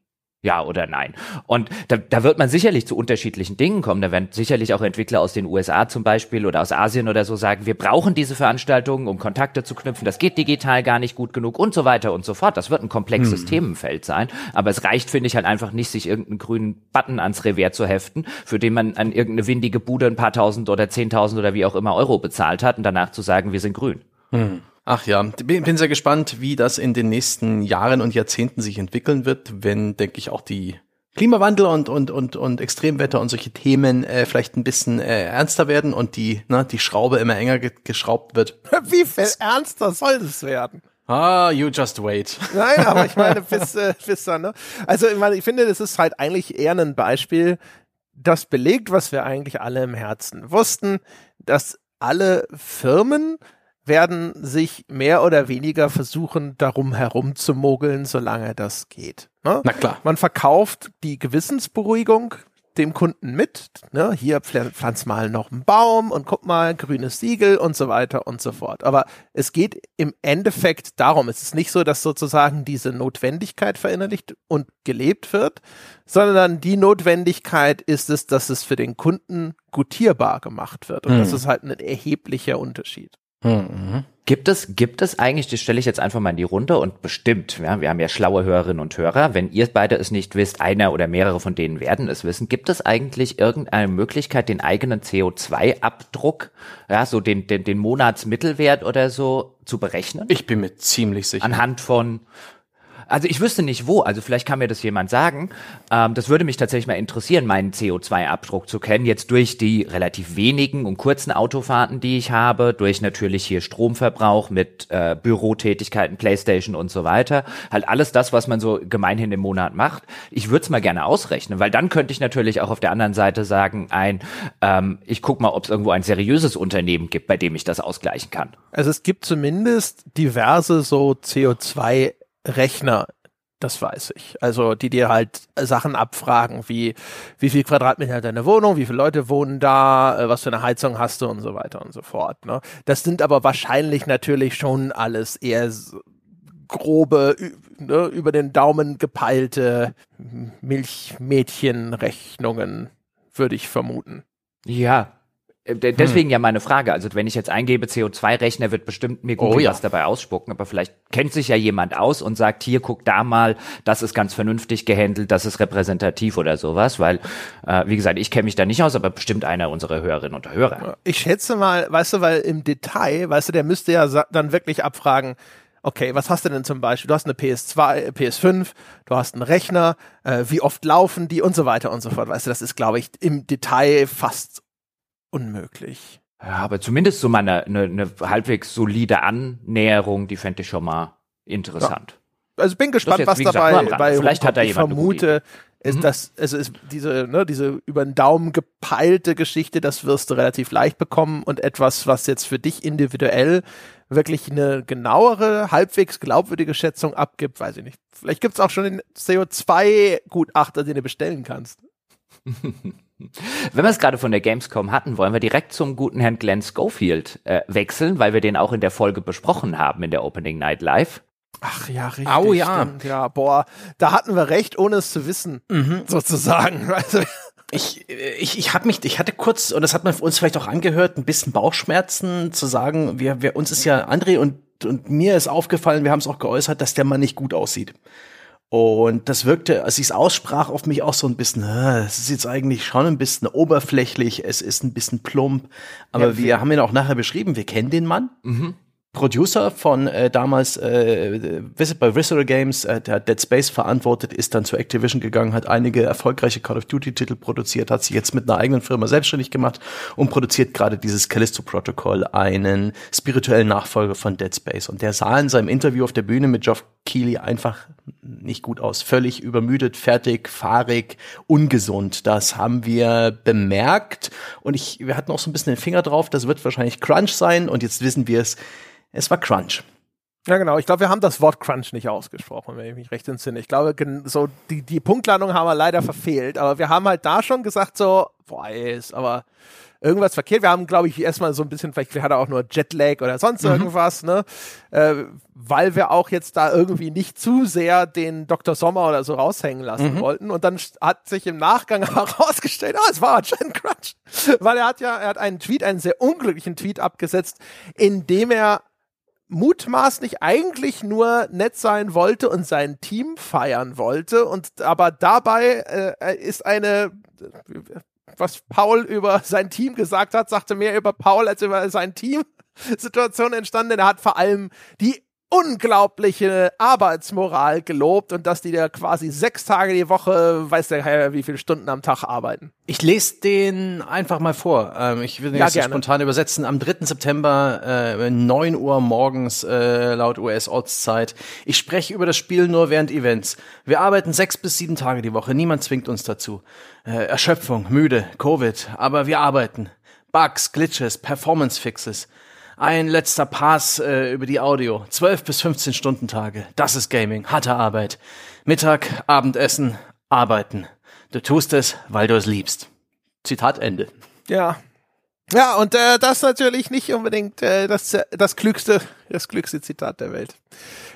[SPEAKER 2] Ja oder nein? Und da, da wird man sicherlich zu unterschiedlichen Dingen kommen. Da werden sicherlich auch Entwickler aus den USA zum Beispiel oder aus Asien oder so sagen, wir brauchen diese Veranstaltungen, um Kontakte zu knüpfen. Das geht digital gar nicht gut genug und so weiter und so fort. Das wird ein komplexes hm. Themenfeld sein. Aber es reicht, finde ich, halt einfach nicht, sich irgendeinen grünen Button ans Revers zu heften, für den man an irgendeine windige Bude ein paar tausend oder zehntausend oder wie auch immer Euro bezahlt hat und danach zu sagen, wir sind grün.
[SPEAKER 3] Hm. Ach ja, bin sehr gespannt, wie das in den nächsten Jahren und Jahrzehnten sich entwickeln wird, wenn, denke ich, auch die Klimawandel und, und, und, und Extremwetter und solche Themen äh, vielleicht ein bisschen äh, ernster werden und die, ne, die Schraube immer enger ge geschraubt wird.
[SPEAKER 1] Wie viel ernster soll das werden?
[SPEAKER 3] Ah, you just wait.
[SPEAKER 1] Nein, aber ich meine, bis, äh, bis dann, ne? Also, ich meine, ich finde, das ist halt eigentlich eher ein Beispiel, das belegt, was wir eigentlich alle im Herzen wussten, dass alle Firmen werden sich mehr oder weniger versuchen, darum herumzumogeln, solange das geht.
[SPEAKER 3] Ne? Na klar.
[SPEAKER 1] Man verkauft die Gewissensberuhigung dem Kunden mit. Ne? Hier pflanz mal noch einen Baum und guck mal, grünes Siegel und so weiter und so fort. Aber es geht im Endeffekt darum, es ist nicht so, dass sozusagen diese Notwendigkeit verinnerlicht und gelebt wird, sondern die Notwendigkeit ist es, dass es für den Kunden gutierbar gemacht wird. Und mhm. das ist halt ein erheblicher Unterschied.
[SPEAKER 2] Mhm. Gibt es, gibt es eigentlich, das stelle ich jetzt einfach mal in die Runde und bestimmt, ja, wir haben ja schlaue Hörerinnen und Hörer, wenn ihr beide es nicht wisst, einer oder mehrere von denen werden es wissen, gibt es eigentlich irgendeine Möglichkeit, den eigenen CO2-Abdruck, ja, so den, den, den Monatsmittelwert oder so zu berechnen?
[SPEAKER 3] Ich bin mir ziemlich sicher.
[SPEAKER 2] Anhand von also ich wüsste nicht wo, also vielleicht kann mir das jemand sagen. Ähm, das würde mich tatsächlich mal interessieren, meinen CO2-Abdruck zu kennen. Jetzt durch die relativ wenigen und kurzen Autofahrten, die ich habe, durch natürlich hier Stromverbrauch mit äh, Bürotätigkeiten, Playstation und so weiter. Halt alles das, was man so gemeinhin im Monat macht. Ich würde es mal gerne ausrechnen, weil dann könnte ich natürlich auch auf der anderen Seite sagen, ein, ähm, ich guck mal, ob es irgendwo ein seriöses Unternehmen gibt, bei dem ich das ausgleichen kann.
[SPEAKER 1] Also es gibt zumindest diverse so CO2 Rechner, das weiß ich. Also die dir halt Sachen abfragen, wie wie viel Quadratmeter hat deine Wohnung, wie viele Leute wohnen da, äh, was für eine Heizung hast du und so weiter und so fort. Ne? Das sind aber wahrscheinlich natürlich schon alles eher grobe, ne, über den Daumen gepeilte Milchmädchenrechnungen, würde ich vermuten.
[SPEAKER 2] Ja, deswegen hm. ja meine Frage. Also wenn ich jetzt eingebe CO2-Rechner, wird bestimmt mir gut oh, ja. was dabei ausspucken. Aber vielleicht kennt sich ja jemand aus und sagt, hier, guck da mal, das ist ganz vernünftig gehandelt, das ist repräsentativ oder sowas. Weil, äh, wie gesagt, ich kenne mich da nicht aus, aber bestimmt einer unserer Hörerinnen und Hörer.
[SPEAKER 1] Ich schätze mal, weißt du, weil im Detail, weißt du, der müsste ja dann wirklich abfragen, okay, was hast du denn zum Beispiel? Du hast eine PS2, PS5, du hast einen Rechner, äh, wie oft laufen die und so weiter und so fort. Weißt du, das ist, glaube ich, im Detail fast unmöglich.
[SPEAKER 2] Ja, aber zumindest so mal eine, eine, eine halbwegs solide Annäherung, die fände ich schon mal interessant.
[SPEAKER 1] Ja. Also bin gespannt,
[SPEAKER 2] jetzt,
[SPEAKER 1] was
[SPEAKER 2] gesagt,
[SPEAKER 1] dabei bei
[SPEAKER 2] Vielleicht hat da
[SPEAKER 1] ich
[SPEAKER 2] jemand gute
[SPEAKER 1] vermute, ist
[SPEAKER 2] Mhm.
[SPEAKER 1] das, es ist diese, ne, diese über den Daumen gepeilte Geschichte, das wirst du relativ leicht bekommen und etwas, was jetzt für dich individuell wirklich eine genauere, halbwegs glaubwürdige Schätzung abgibt, weiß ich nicht. Vielleicht gibt's auch schon den CO2-Gutachter, den du bestellen kannst.
[SPEAKER 2] Wenn wir es gerade von der Gamescom hatten, wollen wir direkt zum guten Herrn Glenn Schofield äh, wechseln, weil wir den auch in der Folge besprochen haben in der Opening Night Live.
[SPEAKER 1] Ach ja, richtig.
[SPEAKER 3] Au, ja.
[SPEAKER 1] Stimmt, ja, boah, da hatten wir recht, ohne es zu wissen, sozusagen. Also,
[SPEAKER 3] Ich, ich, ich habe mich, ich hatte kurz, und das hat man uns vielleicht auch angehört, ein bisschen Bauchschmerzen zu sagen, wir, wir uns ist ja, André und, und mir ist aufgefallen, wir haben es auch geäußert, dass der Mann nicht gut aussieht. Und das wirkte, als ich es aussprach, auf mich auch so ein bisschen, es ist jetzt eigentlich schon ein bisschen oberflächlich, es ist ein bisschen plump. Aber
[SPEAKER 1] Ja,
[SPEAKER 3] wir haben ihn auch nachher beschrieben, wir kennen den Mann. Producer von äh, damals äh, Visit bei Visceral Games, äh, der Dead Space verantwortet, ist dann zu Activision gegangen, hat einige erfolgreiche Call of Duty Titel produziert, hat sich jetzt mit einer eigenen Firma selbstständig gemacht und produziert gerade dieses Callisto Protocol, einen spirituellen Nachfolger von Dead Space. Und der sah in seinem Interview auf der Bühne mit Geoff Keighley einfach nicht gut aus. Völlig übermüdet, fertig, fahrig, ungesund. Das haben wir bemerkt. Und ich, wir hatten auch so ein bisschen den Finger drauf, das wird wahrscheinlich Crunch sein. Und jetzt wissen wir es, es war Crunch.
[SPEAKER 1] ja, genau. Ich glaube, wir haben das Wort Crunch nicht ausgesprochen, wenn ich mich recht entsinne. Ich glaube, so die, die Punktlandung haben wir leider verfehlt. Aber wir haben halt da schon gesagt, so, boah, ist aber irgendwas verkehrt. Wir haben, glaube ich, erstmal so ein bisschen, vielleicht hat er auch nur Jetlag oder sonst irgendwas, ne? Äh, weil wir auch jetzt da irgendwie nicht zu sehr den Dr. Sommer oder so raushängen lassen wollten. Und dann hat sich im Nachgang herausgestellt, ah, es war anscheinend Crunch. Weil er hat ja, er hat einen Tweet, einen sehr unglücklichen Tweet abgesetzt, in dem er mutmaßlich eigentlich nur nett sein wollte und sein Team feiern wollte und aber dabei äh, ist eine was Paul über sein Team gesagt hat, sagte mehr über Paul als über sein Team Situation entstanden. Er hat vor allem die unglaubliche Arbeitsmoral gelobt und dass die da quasi sechs Tage die Woche, weiß der Herr, wie viele Stunden am Tag arbeiten.
[SPEAKER 3] Ich lese den einfach mal vor. Ähm, ich will den
[SPEAKER 1] Ja,
[SPEAKER 3] jetzt
[SPEAKER 1] gerne.
[SPEAKER 3] spontan übersetzen. Am 3. September, äh, 9 Uhr morgens, äh, laut US-Ortszeit. Ich spreche über das Spiel nur während Events. Wir arbeiten sechs bis sieben Tage die Woche. Niemand zwingt uns dazu. Äh, Erschöpfung, müde, Covid. Aber wir arbeiten. Bugs, Glitches, Performance-Fixes. Ein letzter Pass äh, über die Audio. 12 bis 15 Stunden Tage. Das ist Gaming. Harte Arbeit. Mittag, Abendessen, arbeiten. Du tust es, weil du es liebst. Zitat Ende.
[SPEAKER 1] Ja. Ja, und äh, das natürlich nicht unbedingt äh, das, das klügste, das klügste Zitat der Welt.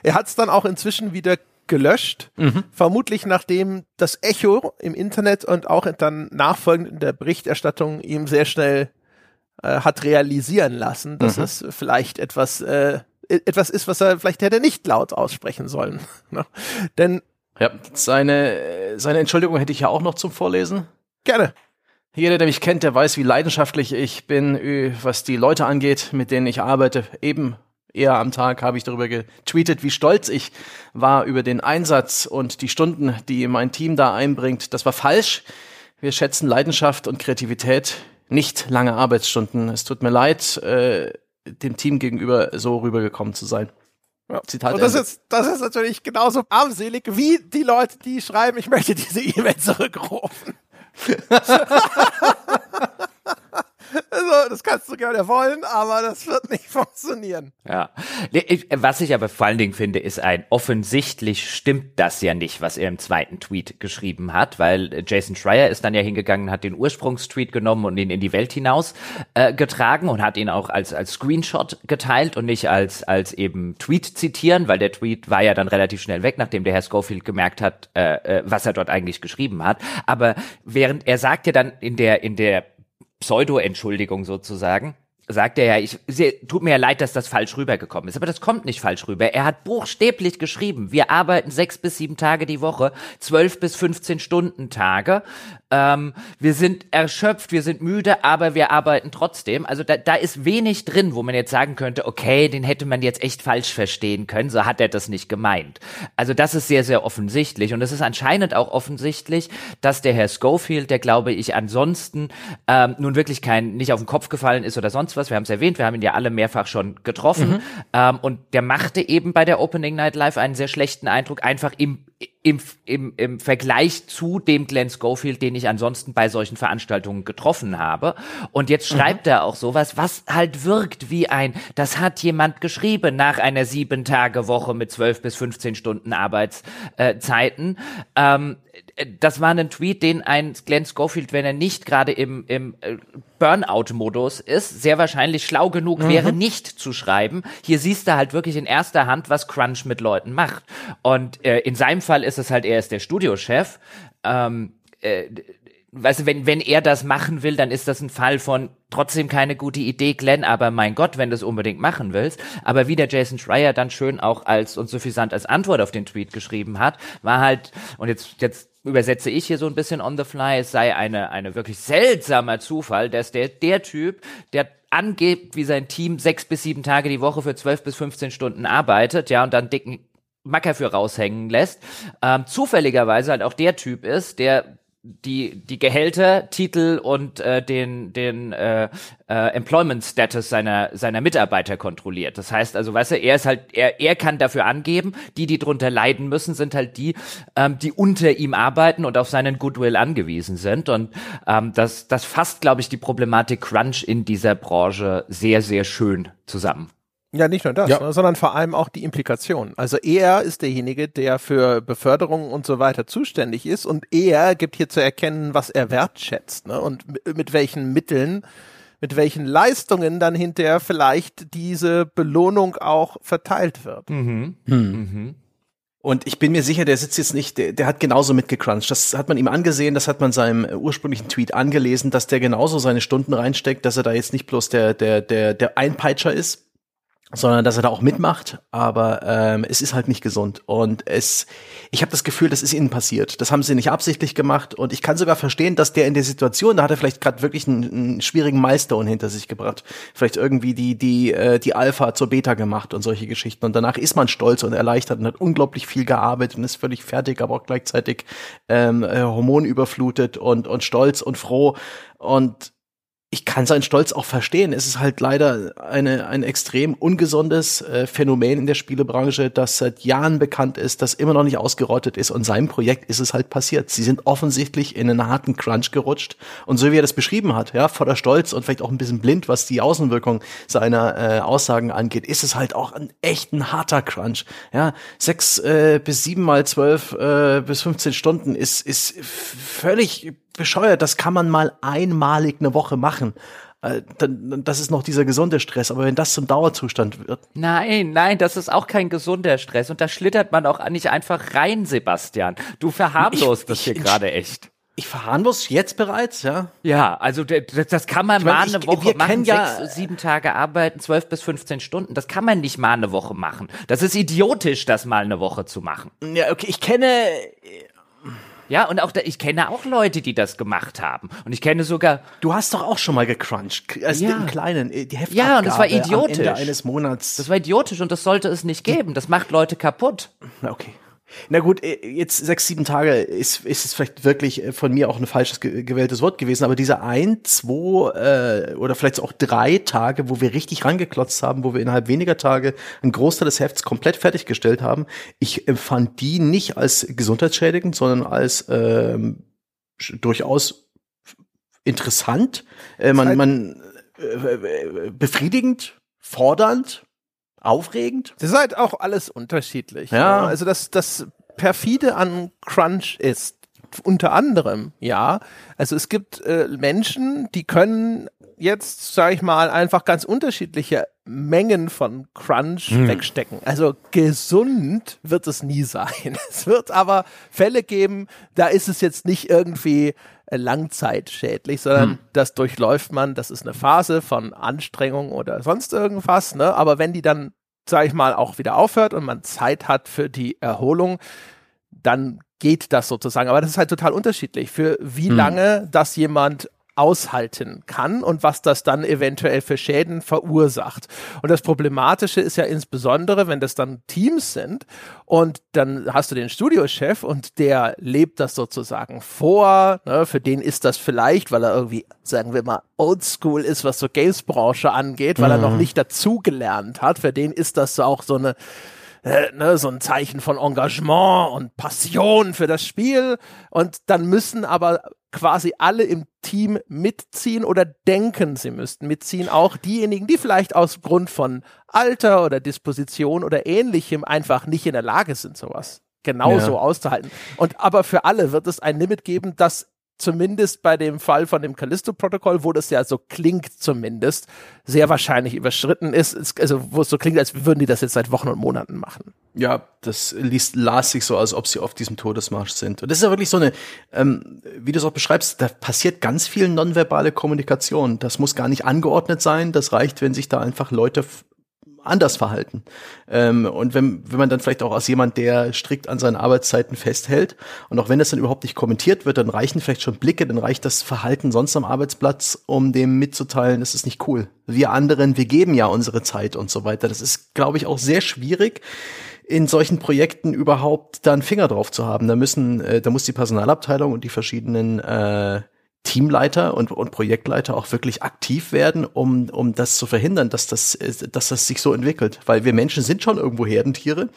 [SPEAKER 1] Er hat es dann auch inzwischen wieder gelöscht, vermutlich nachdem das Echo im Internet und auch dann nachfolgend in der Berichterstattung ihm sehr schnell äh, hat realisieren lassen, dass es vielleicht etwas äh, etwas ist, was er vielleicht hätte nicht laut aussprechen sollen. Ne? Denn
[SPEAKER 3] Ja, seine, seine Entschuldigung hätte ich ja auch noch zum Vorlesen.
[SPEAKER 1] gerne.
[SPEAKER 3] Jeder, der mich kennt, der weiß, wie leidenschaftlich ich bin, was die Leute angeht, mit denen ich arbeite. Eben eher am Tag habe ich darüber getweetet, wie stolz ich war über den Einsatz und die Stunden, die mein Team da einbringt. Das war falsch. Wir schätzen Leidenschaft und Kreativität, nicht lange Arbeitsstunden. Es tut mir leid, äh, dem Team gegenüber so rübergekommen zu sein.
[SPEAKER 1] Ja.
[SPEAKER 3] Zitat
[SPEAKER 1] Und das
[SPEAKER 3] Ende.
[SPEAKER 1] ist, das ist natürlich genauso armselig wie die Leute, die schreiben, ich möchte diese E-Mail zurückrufen. also, das kannst du gerne wollen, aber das wird nicht funktionieren.
[SPEAKER 2] Ja. Was ich aber vor allen Dingen finde, ist ein, offensichtlich stimmt das ja nicht, was er im zweiten Tweet geschrieben hat, weil äh, Jason Schreier ist dann ja hingegangen, hat den Ursprungstweet genommen und ihn in die Welt hinaus äh, getragen und hat ihn auch als, als Screenshot geteilt und nicht als, als eben Tweet zitieren, weil der Tweet war ja dann relativ schnell weg, nachdem der Herr Schofield gemerkt hat, äh, äh, was er dort eigentlich geschrieben hat. Aber während er sagt ja dann in der, in der Pseudo-Entschuldigung sozusagen, sagt er ja, ich, tut mir ja leid, dass das falsch rübergekommen ist, aber das kommt nicht falsch rüber. Er hat buchstäblich geschrieben, wir arbeiten sechs bis sieben Tage die Woche, zwölf bis 15 Stunden Tage. Ähm, wir sind erschöpft, wir sind müde, aber wir arbeiten trotzdem. Also da, da ist wenig drin, wo man jetzt sagen könnte, okay, den hätte man jetzt echt falsch verstehen können, so hat er das nicht gemeint. Also das ist sehr, sehr offensichtlich und es ist anscheinend auch offensichtlich, dass der Herr Schofield, der glaube ich ansonsten ähm, nun wirklich kein, nicht auf den Kopf gefallen ist oder sonst was, wir haben es erwähnt, wir haben ihn ja alle mehrfach schon getroffen mhm. ähm, und der machte eben bei der Opening Night Live einen sehr schlechten Eindruck, einfach im im, im, im Vergleich zu dem Glenn Schofield, den ich ansonsten bei solchen Veranstaltungen getroffen habe. Und jetzt mhm. schreibt mhm. er auch sowas, was halt wirkt wie ein, das hat jemand geschrieben nach einer sieben Tage Woche mit zwölf bis 15 Stunden Arbeitszeiten. Ähm, das war ein Tweet, den ein Glenn Schofield, wenn er nicht gerade im, im äh, Burnout-Modus ist, sehr wahrscheinlich schlau genug mhm. wäre, nicht zu schreiben. Hier siehst du halt wirklich in erster Hand, was Crunch mit Leuten macht. Und äh, in seinem Fall ist es halt, er ist der Studiochef. Ähm, äh, weißt du, wenn, wenn er das machen will, dann ist das ein Fall von trotzdem keine gute Idee, Glenn, aber mein Gott, wenn du es unbedingt machen willst. Aber wie der Jason Schreier dann schön auch als und suffisant als Antwort auf den Tweet geschrieben hat, war halt, und jetzt, jetzt übersetze ich hier so ein bisschen on the fly, es sei eine, eine wirklich seltsamer Zufall, dass der, der Typ, der angebt, wie sein Team sechs bis sieben Tage die Woche für zwölf bis 15 Stunden arbeitet, ja, und dann dicken Macker für raushängen lässt, ähm, zufälligerweise halt auch der Typ ist, der die die Gehälter, Titel und äh, den den äh, äh, Employment Status seiner seiner Mitarbeiter kontrolliert. Das heißt also, weißt du, er ist halt er er kann dafür angeben, die die drunter leiden müssen, sind halt die, ähm, die unter ihm arbeiten und auf seinen Goodwill angewiesen sind und ähm, das das fasst, glaube ich, die Problematik Crunch in dieser Branche sehr sehr schön zusammen.
[SPEAKER 1] Ja, nicht nur das, ja. Ne, sondern vor allem auch die Implikation. Also er ist derjenige, der für Beförderung und so weiter zuständig ist und er gibt hier zu erkennen, was er wertschätzt ne? und mit welchen Mitteln, mit welchen Leistungen dann hinterher vielleicht diese Belohnung auch verteilt wird. Mhm. Hm.
[SPEAKER 3] Mhm. Und ich bin mir sicher, der sitzt jetzt nicht, der, der hat genauso mitgecrunched. Das hat man ihm angesehen, das hat man seinem ursprünglichen Tweet angelesen, dass der genauso seine Stunden reinsteckt, dass er da jetzt nicht bloß der, der, der, der Einpeitscher ist, sondern dass er da auch mitmacht, aber ähm, es ist halt nicht gesund. Und es ich habe das Gefühl, das ist ihnen passiert. Das haben sie nicht absichtlich gemacht. Und ich kann sogar verstehen, dass der in der Situation, da hat er vielleicht gerade wirklich einen, einen, schwierigen Milestone hinter sich gebracht, vielleicht irgendwie die die äh, die Alpha zur Beta gemacht und solche Geschichten. Und danach ist man stolz und erleichtert und hat unglaublich viel gearbeitet und ist völlig fertig, aber auch gleichzeitig ähm, äh, hormonüberflutet und und stolz und froh. Und ich kann seinen Stolz auch verstehen. Es ist halt leider eine, ein extrem ungesundes äh, Phänomen in der Spielebranche, das seit Jahren bekannt ist, das immer noch nicht ausgerottet ist. Und seinem Projekt ist es halt passiert. Sie sind offensichtlich in einen harten Crunch gerutscht. Und so wie er das beschrieben hat, ja, voller Stolz und vielleicht auch ein bisschen blind, was die Außenwirkung seiner äh, Aussagen angeht, ist es halt auch ein echten harter Crunch. Ja, sechs äh, bis sieben mal zwölf äh, bis 15 Stunden ist, ist völlig bescheuert, das kann man mal einmalig eine Woche machen. Äh, das ist noch dieser gesunde Stress. Aber wenn das zum Dauerzustand wird.
[SPEAKER 2] Nein, nein, das ist auch kein gesunder Stress. Und da schlittert man auch nicht einfach rein, Sebastian. Du verharmlost das hier gerade echt.
[SPEAKER 3] Ich verharmlos jetzt bereits, ja?
[SPEAKER 2] Ja, also das, kann man ich mal eine Woche machen, ja sechs, sieben Tage arbeiten, zwölf bis 15 Stunden. Das kann man nicht mal eine Woche machen. Das ist idiotisch, das mal eine Woche zu machen.
[SPEAKER 3] Ja, okay, ich kenne
[SPEAKER 2] ja, und auch da, ich kenne auch Leute, die das gemacht haben. Und ich kenne sogar.
[SPEAKER 3] Du hast doch auch schon mal gecrunched. Also ja. im Kleinen, äh, die
[SPEAKER 2] Heftabgabe Ja, und das war idiotisch. Am
[SPEAKER 3] Ende eines Monats.
[SPEAKER 2] Das war idiotisch und das sollte es nicht geben. Das macht Leute kaputt.
[SPEAKER 3] Okay. Na gut, äh, jetzt sechs, sieben Tage ist, ist es vielleicht wirklich äh, von mir auch ein falsches gewähltes Wort gewesen, aber diese ein, zwei äh, oder vielleicht auch drei Tage, wo wir richtig rangeklotzt haben, wo wir innerhalb weniger Tage einen Großteil des Hefts komplett fertiggestellt haben, ich empfand die nicht als gesundheitsschädigend, sondern als ähm, durchaus interessant, äh, man, man äh, befriedigend, fordernd aufregend.
[SPEAKER 1] Das ist halt auch alles unterschiedlich. Ja. Also das, das perfide an Crunch ist unter anderem, ja. Also es gibt äh, Menschen, die können jetzt, sage ich mal, einfach ganz unterschiedliche Mengen von Crunch hm. wegstecken. Also gesund wird es nie sein. Es wird aber Fälle geben, da ist es jetzt nicht irgendwie langzeitschädlich, sondern hm. das durchläuft man, das ist eine Phase von Anstrengung oder sonst irgendwas, ne? Aber wenn die dann, sag ich mal, auch wieder aufhört und man Zeit hat für die Erholung, dann geht das sozusagen. Aber das ist halt total unterschiedlich, für wie hm. lange das jemand aushalten kann und was das dann eventuell für Schäden verursacht. Und das Problematische ist ja insbesondere, wenn das dann Teams sind und dann hast du den Studiochef und der lebt das sozusagen vor. Ne? Für den ist das vielleicht, weil er irgendwie, sagen wir mal, oldschool ist, was so Games-Branche angeht, weil mhm. er noch mhm. nicht dazugelernt hat. Für den ist das auch so eine äh, ne, so ein Zeichen von Engagement und Passion für das Spiel. Und dann müssen aber quasi alle im Team mitziehen oder denken, sie müssten mitziehen. Auch diejenigen, die vielleicht aus Grund von Alter oder Disposition oder ähnlichem einfach nicht in der Lage sind, sowas genauso ja. auszuhalten. Und aber für alle wird es ein Limit geben, das zumindest bei dem Fall von dem Callisto-Protokoll, wo das ja so klingt zumindest, sehr wahrscheinlich überschritten ist, also wo es so klingt, als würden die das jetzt seit Wochen und Monaten machen.
[SPEAKER 3] Ja, das liest, las sich so, als ob sie auf diesem Todesmarsch sind. Und das ist ja wirklich so eine, ähm, wie du es auch beschreibst, da passiert ganz viel nonverbale Kommunikation. Das muss gar nicht angeordnet sein. Das reicht, wenn sich da einfach Leute anders verhalten. Ähm, und wenn, wenn man dann vielleicht auch als jemand, der strikt an seinen Arbeitszeiten festhält und auch wenn das dann überhaupt nicht kommentiert wird, dann reichen vielleicht schon Blicke, dann reicht das Verhalten sonst am Arbeitsplatz, um dem mitzuteilen, das ist nicht cool. Wir anderen, wir geben ja unsere Zeit und so weiter. Das ist, glaube ich, auch sehr schwierig in solchen Projekten überhaupt da einen Finger drauf zu haben. Da müssen, äh, da muss die Personalabteilung und die verschiedenen äh, Teamleiter und, und Projektleiter auch wirklich aktiv werden, um, um das zu verhindern, dass das, dass das sich so entwickelt. Weil wir Menschen sind schon irgendwo Herdentiere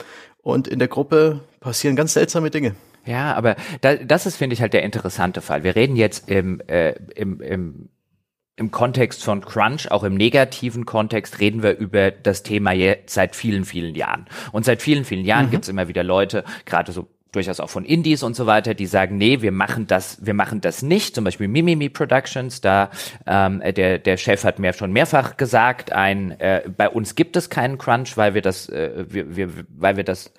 [SPEAKER 3] und in der Gruppe passieren ganz seltsame Dinge.
[SPEAKER 2] Ja, aber da, das ist, finde ich, halt der interessante Fall. Wir reden jetzt im, äh, im, im im Kontext von Crunch, auch im negativen Kontext, reden wir über das Thema jetzt seit vielen, vielen Jahren. Und seit vielen, vielen Jahren mhm. gibt es immer wieder Leute, gerade so durchaus auch von Indies und so weiter, die sagen, nee, wir machen das, wir machen das nicht. Zum Beispiel Mimimi Productions, da ähm, der der Chef hat mir schon mehrfach gesagt, ein äh, bei uns gibt es keinen Crunch, weil wir das, äh, wir, wir, weil wir das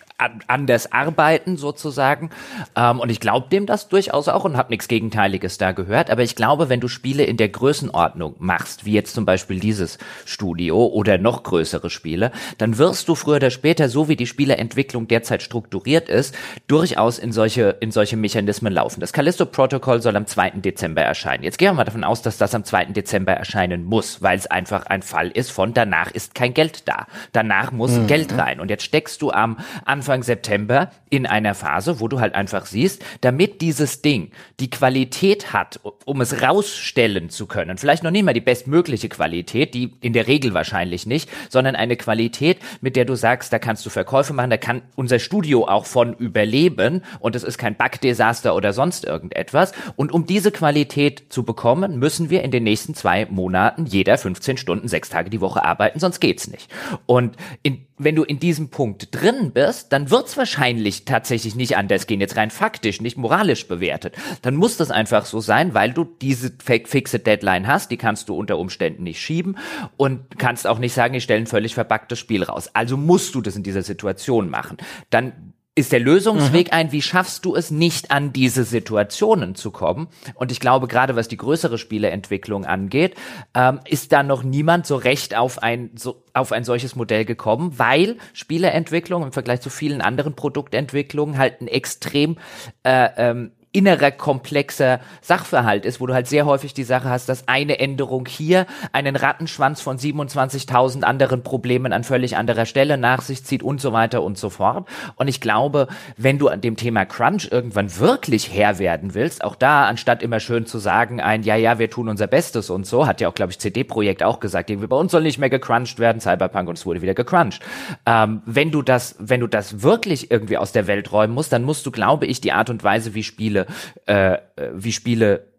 [SPEAKER 2] anders arbeiten sozusagen. Ähm, und ich glaube dem das durchaus auch und habe nichts Gegenteiliges da gehört. Aber ich glaube, wenn du Spiele in der Größenordnung machst, wie jetzt zum Beispiel dieses Studio oder noch größere Spiele, dann wirst du früher oder später, so wie die Spieleentwicklung derzeit strukturiert ist, durchaus in solche, in solche Mechanismen laufen. Das Callisto-Protokoll soll am 2. Dezember erscheinen. Jetzt gehen wir mal davon aus, dass das am 2. Dezember erscheinen muss, weil es einfach ein Fall ist von danach ist kein Geld da. Danach muss mhm. Geld rein. Und jetzt steckst du am Anfang Anfang September in einer Phase, wo du halt einfach siehst, damit dieses Ding die Qualität hat, um es rausstellen zu können, vielleicht noch nicht mal die bestmögliche Qualität, die in der Regel wahrscheinlich nicht, sondern eine Qualität, mit der du sagst, da kannst du Verkäufe machen, da kann unser Studio auch von überleben und es ist kein Bugdesaster oder sonst irgendetwas. Und um diese Qualität zu bekommen, müssen wir in den nächsten zwei Monaten jeder 15 Stunden, sechs Tage die Woche arbeiten, sonst geht's nicht. Und in wenn du in diesem Punkt drin bist, dann wird's wahrscheinlich tatsächlich nicht anders gehen, jetzt rein faktisch, nicht moralisch bewertet. Dann muss das einfach so sein, weil du diese fixe Deadline hast, die kannst du unter Umständen nicht schieben und kannst auch nicht sagen, ich stelle ein völlig verbacktes Spiel raus. Also musst du das in dieser Situation machen. Dann ist der Lösungsweg mhm. ein, wie schaffst du es nicht an diese Situationen zu kommen? Und ich glaube, gerade was die größere Spieleentwicklung angeht, ähm, ist da noch niemand so recht auf ein, so, auf ein solches Modell gekommen, weil Spieleentwicklung im Vergleich zu vielen anderen Produktentwicklungen halt ein extrem äh, ähm, innerer komplexer Sachverhalt ist, wo du halt sehr häufig die Sache hast, dass eine Änderung hier einen Rattenschwanz von 27.000 anderen Problemen an völlig anderer Stelle nach sich zieht und so weiter und so fort. Und ich glaube, wenn du an dem Thema Crunch irgendwann wirklich Herr werden willst, auch da, anstatt immer schön zu sagen, ein, ja, ja, wir tun unser Bestes und so, hat ja auch, glaube ich, CD-Projekt auch gesagt, irgendwie bei uns soll nicht mehr gecrunched werden, Cyberpunk und es wurde wieder gecrunched. Ähm, wenn du das, wenn du das wirklich irgendwie aus der Welt räumen musst, dann musst du, glaube ich, die Art und Weise, wie Spiele Spiele, äh, wie Spiele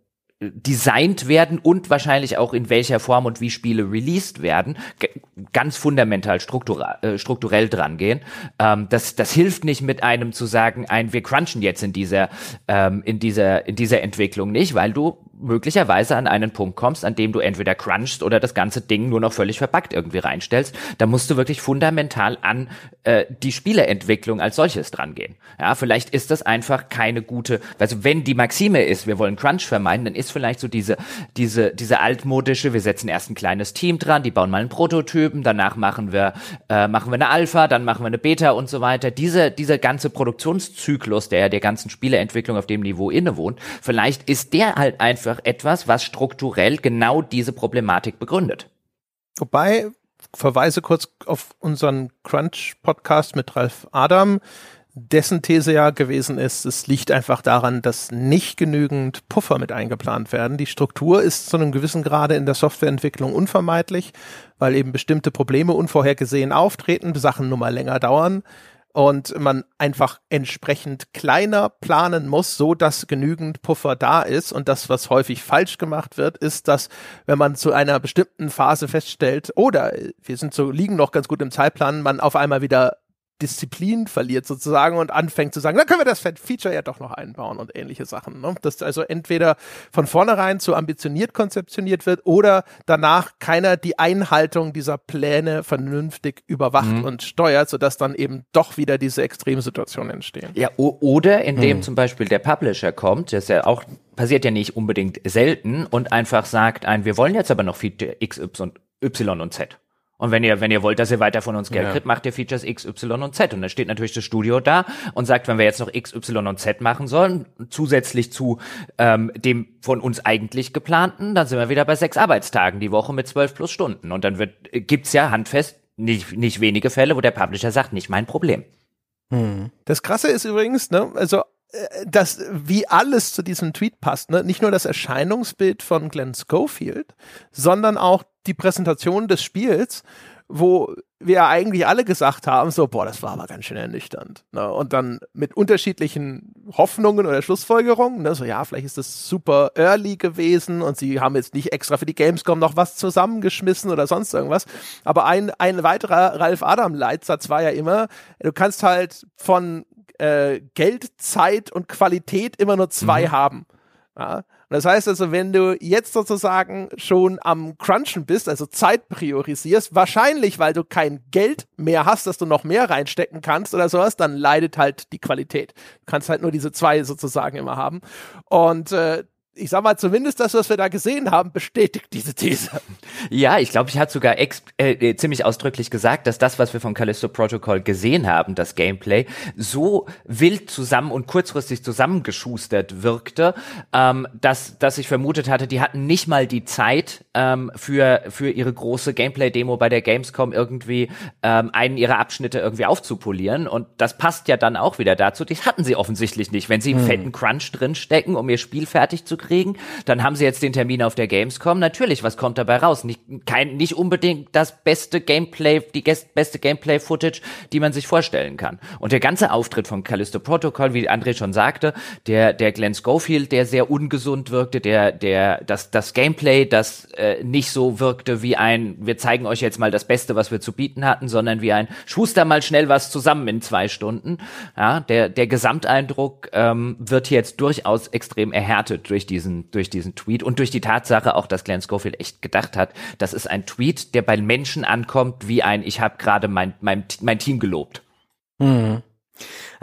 [SPEAKER 2] designt werden und wahrscheinlich auch in welcher Form und wie Spiele released werden, ganz fundamental strukturell, äh, strukturell dran gehen. Ähm, das, das hilft nicht mit einem zu sagen, ein, wir crunchen jetzt in dieser, ähm, in dieser, in dieser Entwicklung nicht, weil du möglicherweise an einen Punkt kommst, an dem du entweder crunchst oder das ganze Ding nur noch völlig verpackt irgendwie reinstellst. Da musst du wirklich fundamental an äh, die Spieleentwicklung als solches drangehen. Ja, vielleicht ist das einfach keine gute, also wenn die Maxime ist, wir wollen Crunch vermeiden, dann ist vielleicht so diese, diese, diese altmodische, wir setzen erst ein kleines Team dran, die bauen mal einen Prototypen, danach machen wir, äh, machen wir eine Alpha, dann machen wir eine Beta und so weiter. Diese, dieser ganze Produktionszyklus, der ja der ganzen Spieleentwicklung auf dem Niveau innewohnt, vielleicht ist der halt einfach etwas, was strukturell genau diese Problematik begründet.
[SPEAKER 1] Wobei, verweise kurz auf unseren Crunch-Podcast mit Ralf Adam, dessen These ja gewesen ist, es liegt einfach daran, dass nicht genügend Puffer mit eingeplant werden. Die Struktur ist zu einem gewissen Grade in der Softwareentwicklung unvermeidlich, weil eben bestimmte Probleme unvorhergesehen auftreten, Sachen nun mal länger dauern und man einfach entsprechend kleiner planen muss, so dass genügend Puffer da ist. Und das, was häufig falsch gemacht wird, ist, dass wenn man zu einer bestimmten Phase feststellt, oder wir sind so, liegen noch ganz gut im Zeitplan, man auf einmal wieder Disziplin verliert sozusagen und anfängt zu sagen, dann können wir das Feature ja doch noch einbauen und ähnliche Sachen. Ne? Dass also entweder von vornherein zu ambitioniert konzeptioniert wird oder danach keiner die Einhaltung dieser Pläne vernünftig überwacht mhm. und steuert, sodass dann eben doch wieder diese Extremsituationen entstehen.
[SPEAKER 2] Ja, oder indem mhm. zum Beispiel der Publisher kommt, das ja auch passiert ja nicht unbedingt selten und einfach sagt ein, wir wollen jetzt aber noch Feature X, Y und Z. Und wenn ihr, wenn ihr wollt, dass ihr weiter von uns Geld ja. kriegt, macht ihr Features X, Y und Z. Und dann steht natürlich das Studio da und sagt, wenn wir jetzt noch X, Y und Z machen sollen, zusätzlich zu ähm, dem von uns eigentlich geplanten, dann sind wir wieder bei sechs Arbeitstagen die Woche mit zwölf plus Stunden. Und dann wird, gibt's ja handfest nicht, nicht wenige Fälle, wo der Publisher sagt, nicht mein Problem.
[SPEAKER 1] Hm. Das Krasse ist übrigens, ne, also äh, dass wie alles zu diesem Tweet passt, ne? nicht nur das Erscheinungsbild von Glenn Schofield, sondern auch die Präsentation des Spiels, wo wir eigentlich alle gesagt haben, so, boah, das war aber ganz schön ernüchternd. Ne? Und dann mit unterschiedlichen Hoffnungen oder Schlussfolgerungen, ne? so, ja, vielleicht ist das super early gewesen und sie haben jetzt nicht extra für die Gamescom noch was zusammengeschmissen oder sonst irgendwas. Aber ein, ein weiterer Ralf Adam-Leitsatz war ja immer, du kannst halt von äh, Geld, Zeit und Qualität immer nur zwei mhm. haben. Ja? das heißt also, wenn du jetzt sozusagen schon am Crunchen bist, also Zeit priorisierst, wahrscheinlich, weil du kein Geld mehr hast, dass du noch mehr reinstecken kannst oder sowas, dann leidet halt die Qualität. Du kannst halt nur diese zwei sozusagen immer haben. Und äh, ich sag mal, zumindest das, was wir da gesehen haben, bestätigt diese These.
[SPEAKER 2] Ja, ich glaube, ich hatte sogar ex äh, äh, ziemlich ausdrücklich gesagt, dass das, was wir vom Callisto Protocol gesehen haben, das Gameplay, so wild zusammen und kurzfristig zusammengeschustert wirkte, ähm, dass, dass ich vermutet hatte, die hatten nicht mal die Zeit ähm, für, für ihre große Gameplay-Demo bei der Gamescom irgendwie ähm, einen ihrer Abschnitte irgendwie aufzupolieren. Und das passt ja dann auch wieder dazu. Das hatten sie offensichtlich nicht. Wenn sie einen hm. fetten Crunch drinstecken, um ihr Spiel fertig zu kriegen. Dann haben sie jetzt den Termin auf der Gamescom. Natürlich, was kommt dabei raus? Nicht, kein, nicht unbedingt das beste Gameplay, die beste Gameplay-Footage, die man sich vorstellen kann. Und der ganze Auftritt von Callisto Protocol, wie André schon sagte, der, der Glenn Schofield, der sehr ungesund wirkte, der, der, das, das Gameplay, das äh, nicht so wirkte wie ein, wir zeigen euch jetzt mal das Beste, was wir zu bieten hatten, sondern wie ein, schuster mal schnell was zusammen in zwei Stunden. Ja, der, der Gesamteindruck ähm, wird jetzt durchaus extrem erhärtet durch die diesen, durch diesen Tweet und durch die Tatsache auch, dass Glenn Schofield echt gedacht hat, das ist ein Tweet, der bei Menschen ankommt wie ein, ich habe gerade mein, mein, mein Team gelobt.
[SPEAKER 3] Mhm.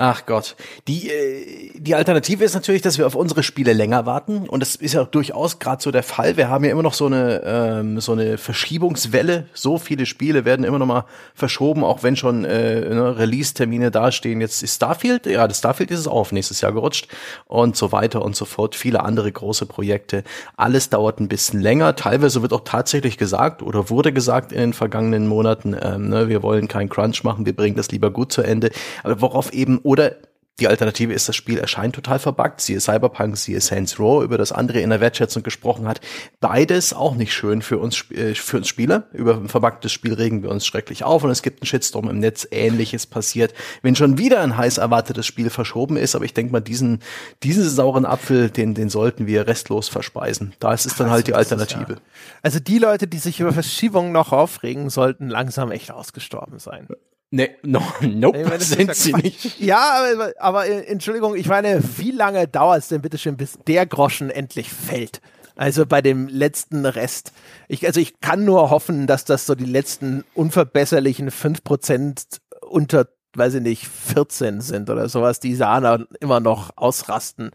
[SPEAKER 3] Ach Gott. Die, äh, die Alternative ist natürlich, dass wir auf unsere Spiele länger warten. Und das ist ja durchaus gerade so der Fall. Wir haben ja immer noch so eine, ähm, so eine Verschiebungswelle. So viele Spiele werden immer noch mal verschoben, auch wenn schon äh, ne, Release-Termine dastehen. Jetzt ist Starfield, ja, das Starfield ist es auf nächstes Jahr gerutscht. Und so weiter und so fort. Viele andere große Projekte. Alles dauert ein bisschen länger. Teilweise wird auch tatsächlich gesagt oder wurde gesagt in den vergangenen Monaten, ähm, ne, wir wollen keinen Crunch machen, wir bringen das lieber gut zu Ende. Aber worauf eben oder die Alternative ist, das Spiel erscheint total verbuggt. Siehe Cyberpunk, siehe Saints Row, über das andere in der Wertschätzung gesprochen hat. Beides auch nicht schön für uns, äh, für uns Spieler. Über ein verbuggtes Spiel regen wir uns schrecklich auf und es gibt einen Shitstorm im Netz. Ähnliches passiert, wenn schon wieder ein heiß erwartetes Spiel verschoben ist. Aber ich denke mal, diesen, diesen sauren Apfel, den, den sollten wir restlos verspeisen. Da ist es dann halt die Alternative. Ja.
[SPEAKER 1] Also die Leute, die sich über Verschiebungen noch aufregen, sollten langsam echt ausgestorben sein.
[SPEAKER 3] Nee, no, nope, nee, sind sie nicht.
[SPEAKER 1] Ja, aber, aber, äh, Entschuldigung, ich meine, wie lange dauert es denn bitte schön, bis der Groschen endlich fällt? Also bei dem letzten Rest. Ich, also ich kann nur hoffen, dass das so die letzten unverbesserlichen 5% unter, weiß ich nicht, 14 sind oder sowas, die Sana immer noch ausrasten.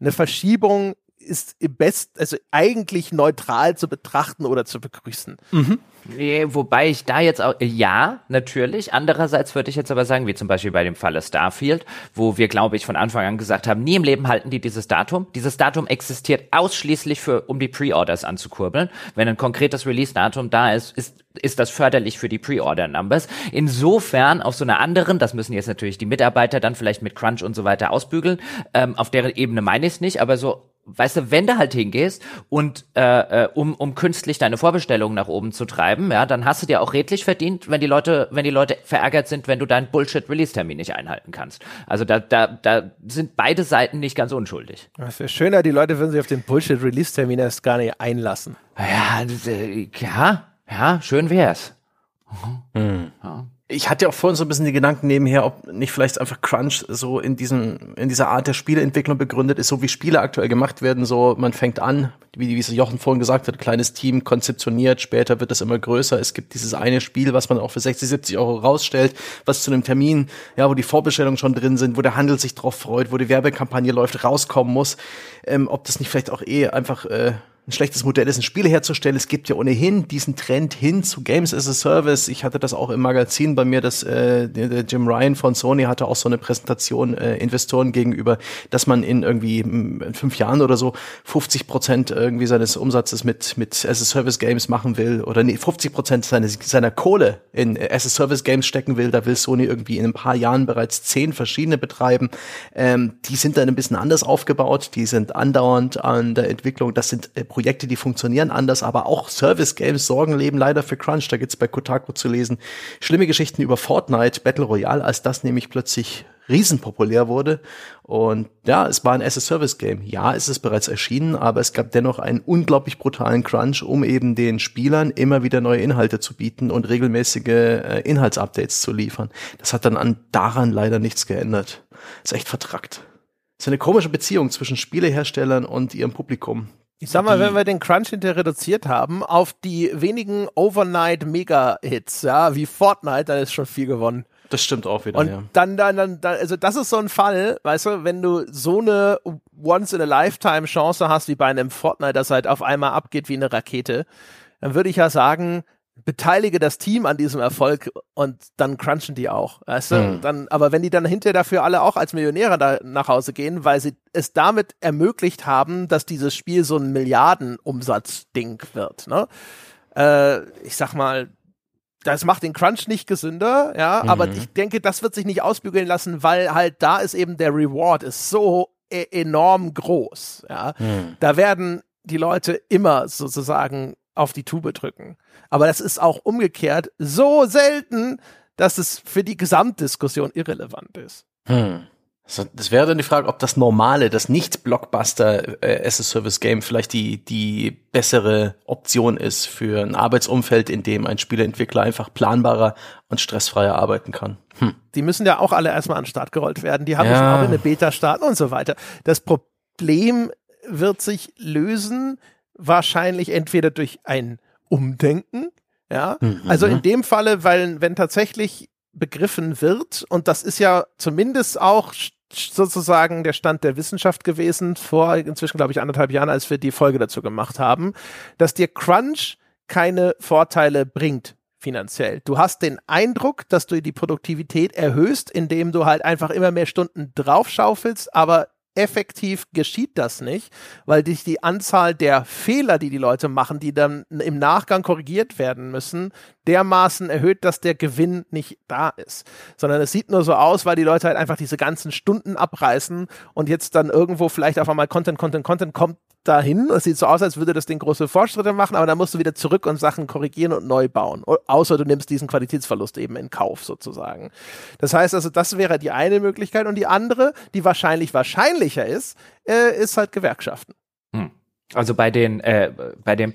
[SPEAKER 1] Eine Verschiebung ist im best, also eigentlich neutral zu betrachten oder zu begrüßen.
[SPEAKER 2] Mhm. Nee, wobei ich da jetzt auch, ja, natürlich. Andererseits würde ich jetzt aber sagen, wie zum Beispiel bei dem Falle Starfield, wo wir, glaube ich, von Anfang an gesagt haben, nie im Leben halten die dieses Datum. Dieses Datum existiert ausschließlich für, um die Pre-Orders anzukurbeln. Wenn ein konkretes Release-Datum da ist, ist ist das förderlich für die Pre-Order-Numbers. Insofern auf so einer anderen, das müssen jetzt natürlich die Mitarbeiter dann vielleicht mit Crunch und so weiter ausbügeln, ähm, auf der Ebene meine ich es nicht, aber so weißt du, wenn du halt hingehst und äh, äh, um, um künstlich deine Vorbestellungen nach oben zu treiben, ja, dann hast du dir auch redlich verdient, wenn die Leute, wenn die Leute verärgert sind, wenn du deinen Bullshit-Release-Termin nicht einhalten kannst. Also da, da, da sind beide Seiten nicht ganz unschuldig.
[SPEAKER 1] Es wäre schöner, die Leute würden sich auf den Bullshit-Release-Termin erst gar nicht einlassen.
[SPEAKER 2] Ja, ja, ja, schön wär's.
[SPEAKER 3] Mhm. Ja ich hatte ja auch vorhin so ein bisschen die Gedanken nebenher, ob nicht vielleicht einfach Crunch so in diesem, in dieser Art der Spieleentwicklung begründet ist, so wie Spiele aktuell gemacht werden, so man fängt an, wie, wie es Jochen vorhin gesagt hat, kleines Team konzeptioniert, später wird es immer größer. Es gibt dieses eine Spiel, was man auch für 60, 70 Euro rausstellt, was zu einem Termin, ja, wo die Vorbestellungen schon drin sind, wo der Handel sich drauf freut, wo die Werbekampagne läuft, rauskommen muss. Ähm, ob das nicht vielleicht auch eh einfach äh, ein schlechtes Modell ist, ein Spiel herzustellen. Es gibt ja ohnehin diesen Trend hin zu Games as a Service. Ich hatte das auch im Magazin bei mir, dass äh, der Jim Ryan von Sony hatte auch so eine Präsentation äh, Investoren gegenüber, dass man in irgendwie in fünf Jahren oder so 50 Prozent irgendwie seines Umsatzes mit mit as a Service Games machen will oder nee, 50 Prozent seiner, seiner Kohle in as a Service Games stecken will. Da will Sony irgendwie in ein paar Jahren bereits zehn verschiedene betreiben. Ähm, die sind dann ein bisschen anders aufgebaut. Die sind andauernd an der Entwicklung. Das sind äh, Projekte, die funktionieren anders, aber auch Service-Games sorgen leben leider für Crunch. Da gibt's bei Kotaku zu lesen. Schlimme Geschichten über Fortnite, Battle Royale, als das nämlich plötzlich riesenpopulär wurde. Und ja, es war ein as-a-Service-Game. Ja, es ist bereits erschienen, aber es gab dennoch einen unglaublich brutalen Crunch, um eben den Spielern immer wieder neue Inhalte zu bieten und regelmäßige äh, Inhaltsupdates zu liefern. Das hat dann an daran leider nichts geändert. Ist echt vertrackt. Es ist eine komische Beziehung zwischen Spieleherstellern und ihrem Publikum.
[SPEAKER 1] Ich sag mal, wenn wir den Crunch hinterher reduziert haben auf die wenigen Overnight-Mega-Hits, ja, wie Fortnite, dann ist schon viel gewonnen.
[SPEAKER 3] Das stimmt auch wieder,
[SPEAKER 1] und
[SPEAKER 3] ja.
[SPEAKER 1] Dann, dann, dann, dann, also das ist so ein Fall, weißt du, wenn du so eine Once-in-a-Lifetime-Chance hast, wie bei einem Fortnite, das halt auf einmal abgeht wie eine Rakete, dann würde ich ja sagen, beteilige das Team an diesem Erfolg und dann crunchen die auch. Weißt du? Mhm. Dann, aber wenn die dann hinterher dafür alle auch als Millionäre da nach Hause gehen, weil sie es damit ermöglicht haben, dass dieses Spiel so ein Milliardenumsatzding wird, ne? Äh, ich sag mal, das macht den Crunch nicht gesünder, ja, mhm. aber ich denke, das wird sich nicht ausbügeln lassen, weil halt da ist eben der Reward ist so e enorm groß, ja. Mhm. Da werden die Leute immer sozusagen auf die Tube drücken. Aber das ist auch umgekehrt so selten, dass es für die Gesamtdiskussion irrelevant ist.
[SPEAKER 3] Hm. Das wäre dann die Frage, ob das normale, das nicht-Blockbuster äh, as-a-Service-Game vielleicht die, die bessere Option ist für ein Arbeitsumfeld, in dem ein Spieleentwickler einfach planbarer und stressfreier arbeiten kann.
[SPEAKER 1] Hm. Die müssen ja auch alle erstmal an den Start gerollt werden. Die haben ja. müssen auch in eine Beta starten und so weiter. Das Problem wird sich lösen, wahrscheinlich entweder durch ein Umdenken, ja, mhm. also in dem Falle, weil wenn tatsächlich begriffen wird, und das ist ja zumindest auch sozusagen der Stand der Wissenschaft gewesen, vor inzwischen, glaube ich, anderthalb Jahren, als wir die Folge dazu gemacht haben, dass dir Crunch keine Vorteile bringt finanziell. Du hast den Eindruck, dass du die Produktivität erhöhst, indem du halt einfach immer mehr Stunden draufschaufelst, aber effektiv geschieht das nicht, weil dich die Anzahl der Fehler, die die Leute machen, die dann im Nachgang korrigiert werden müssen, dermaßen erhöht, dass der Gewinn nicht da ist. Sondern es sieht nur so aus, weil die Leute halt einfach diese ganzen Stunden abreißen und jetzt dann irgendwo vielleicht auf einmal Content, Content, Content kommt, dahin. Es sieht so aus, als würde das Ding große Fortschritte machen, aber dann musst du wieder zurück und Sachen korrigieren und neu bauen. Außer du nimmst diesen Qualitätsverlust eben in Kauf sozusagen. Das heißt also, das wäre die eine Möglichkeit und die andere, die wahrscheinlich wahrscheinlicher ist, äh, ist halt Gewerkschaften. Hm.
[SPEAKER 2] Also bei den, äh, bei dem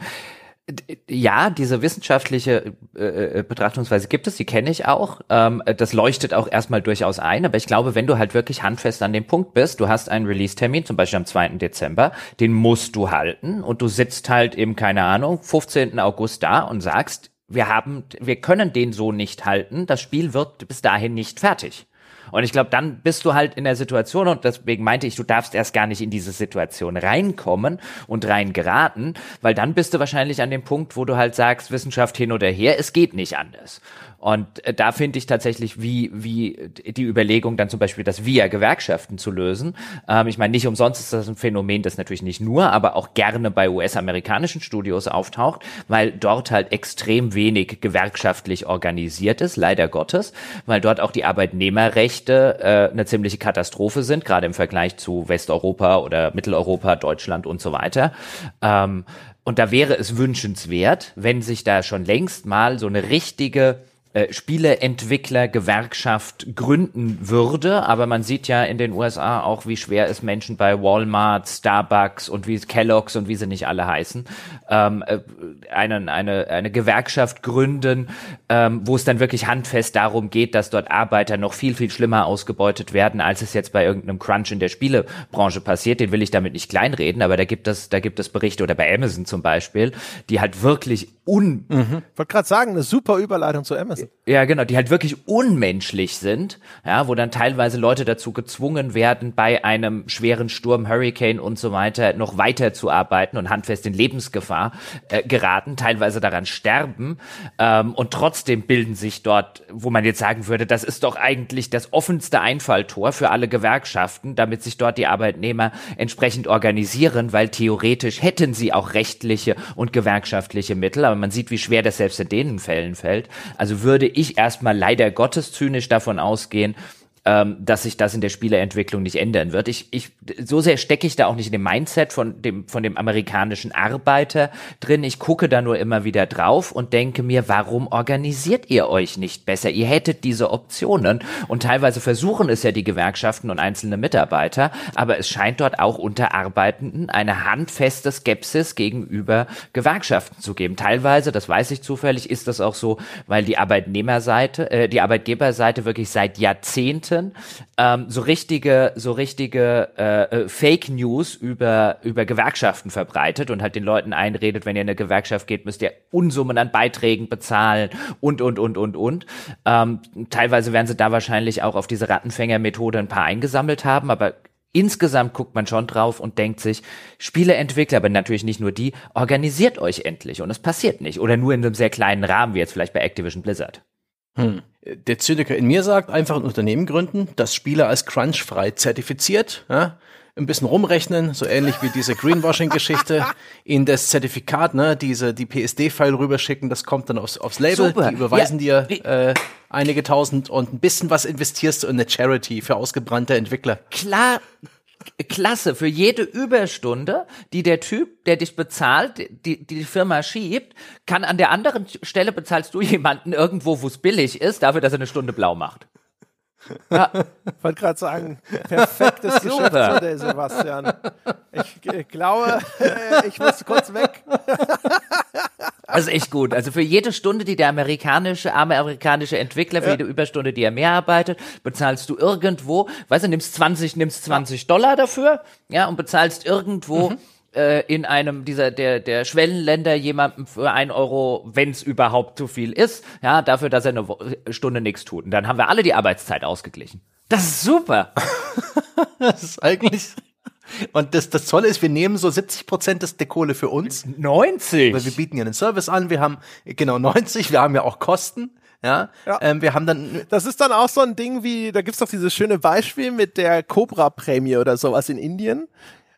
[SPEAKER 2] Ja, diese wissenschaftliche äh, äh, Betrachtungsweise gibt es, die kenne ich auch. Ähm, das leuchtet auch erstmal durchaus ein, aber ich glaube, wenn du halt wirklich handfest an dem Punkt bist, du hast einen Release-Termin, zum Beispiel am 2. Dezember, den musst du halten und du sitzt halt eben, keine Ahnung, 15. August da und sagst, wir haben, wir können den so nicht halten, das Spiel wird bis dahin nicht fertig. Und ich glaube, dann bist du halt in der Situation und deswegen meinte ich, du darfst erst gar nicht in diese Situation reinkommen und reingeraten, weil dann bist du wahrscheinlich an dem Punkt, wo du halt sagst, Wissenschaft hin oder her, es geht nicht anders. Und äh, da finde ich tatsächlich, wie, wie die Überlegung dann zum Beispiel, das via Gewerkschaften zu lösen. Ähm, ich meine, nicht umsonst ist das ein Phänomen, das natürlich nicht nur, aber auch gerne bei US-amerikanischen Studios auftaucht, weil dort halt extrem wenig gewerkschaftlich organisiert ist, leider Gottes, weil dort auch die Arbeitnehmerrechte äh, eine ziemliche Katastrophe sind, gerade im Vergleich zu Westeuropa oder Mitteleuropa, Deutschland und so weiter. Ähm, und da wäre es wünschenswert, wenn sich da schon längst mal so eine richtige äh, Spieleentwickler-Gewerkschaft gründen würde. Aber man sieht ja in den USA auch, wie schwer es Menschen bei Walmart, Starbucks und wie Kellogg's und wie sie nicht alle heißen, ähm, äh, eine, eine, eine Gewerkschaft gründen, ähm, wo es dann wirklich handfest darum geht, dass dort Arbeiter noch viel, viel schlimmer ausgebeutet werden, als es jetzt bei irgendeinem Crunch in der Spielebranche passiert. Den will ich damit nicht kleinreden, aber da gibt es, da gibt es Berichte oder bei Amazon zum Beispiel, die halt wirklich un...
[SPEAKER 1] Mhm. Ich wollte gerade sagen, eine super Überleitung zu Amazon.
[SPEAKER 2] Ja, genau, die halt wirklich unmenschlich sind, ja, wo dann teilweise Leute dazu gezwungen werden, bei einem schweren Sturm, Hurricane und so weiter noch weiter zu arbeiten und handfest in Lebensgefahr äh, geraten, teilweise daran sterben ähm, und trotzdem bilden sich dort, wo man jetzt sagen würde, das ist doch eigentlich das offenste Einfalltor für alle Gewerkschaften, damit sich dort die Arbeitnehmer entsprechend organisieren, weil theoretisch hätten sie auch rechtliche und gewerkschaftliche Mittel, aber man sieht, wie schwer das selbst in den Fällen fällt. Also würde ich erstmal leider Gottes zynisch davon ausgehen, ähm, dass sich das in der Spieleentwicklung nicht ändern wird. Ich, ich, so sehr stecke ich da auch nicht in dem Mindset von dem, von dem amerikanischen Arbeiter drin. Ich gucke da nur immer wieder drauf und denke mir, warum organisiert ihr euch nicht besser? Ihr hättet diese Optionen und teilweise versuchen es ja die Gewerkschaften und einzelne Mitarbeiter, aber es scheint dort auch unter Arbeitenden eine handfeste Skepsis gegenüber Gewerkschaften zu geben. Teilweise, das weiß ich zufällig, ist das auch so, weil die Arbeitnehmerseite, äh, die Arbeitgeberseite wirklich seit Jahrzehnten Seiten ähm, so richtige, so richtige äh, äh, Fake News über, über Gewerkschaften verbreitet und halt den Leuten einredet, wenn ihr in eine Gewerkschaft geht, müsst ihr Unsummen an Beiträgen bezahlen und, und, und, und, und. Ähm, teilweise werden sie da wahrscheinlich auch auf diese Rattenfängermethode ein paar eingesammelt haben, aber Insgesamt guckt man schon drauf und denkt sich, Spieleentwickler, aber natürlich nicht nur die, organisiert euch endlich und es passiert nicht. Oder nur in einem sehr kleinen Rahmen, wie jetzt vielleicht bei Activision Blizzard.
[SPEAKER 3] Hm. Der Zyniker in mir sagt, einfach ein Unternehmen gründen, das Spieler als crunchfrei zertifiziert, ja, ein bisschen rumrechnen, so ähnlich wie diese Greenwashing-Geschichte, in das Zertifikat, ne, diese, die PSD-File rüberschicken, das kommt dann aufs, aufs Label, Super. die überweisen ja. dir äh, einige tausend und ein bisschen was investierst du in eine Charity für ausgebrannte Entwickler.
[SPEAKER 2] Klar, klasse. Für jede Überstunde, die der Typ, der dich bezahlt, die, die Firma schiebt, kann an der anderen Stelle bezahlst du jemanden irgendwo, wo es billig ist, dafür, dass er eine Stunde blau macht.
[SPEAKER 1] Ja. Ich wollte gerade sagen, perfektes Geschäftsmodell, Sebastian. Ich, ich glaube, äh, ich muss kurz weg.
[SPEAKER 2] Also echt gut. Also für jede Stunde, die der amerikanische, arme amerikanische Entwickler, für ja. jede Überstunde, die er mehr arbeitet, bezahlst du irgendwo, weißt du, nimmst 20, nimmst 20 Dollar dafür, ja, und bezahlst irgendwo mhm äh, in einem dieser der der Schwellenländer jemandem für ein Euro, wenn es überhaupt zu viel ist, ja, dafür, dass er eine Stunde nichts tut. Und dann haben wir alle die Arbeitszeit ausgeglichen. Das ist super.
[SPEAKER 3] das ist eigentlich und das, das Tolle ist, wir nehmen so 70 Prozent des der Kohle für uns.
[SPEAKER 2] 90?
[SPEAKER 3] Weil wir bieten ja einen Service an, wir haben, genau 90, wir haben ja auch Kosten. Ja, ja. Ähm, wir haben dann.
[SPEAKER 1] Das ist dann auch so ein Ding wie, da gibt's doch dieses schöne Beispiel mit der Cobra-Prämie oder sowas in Indien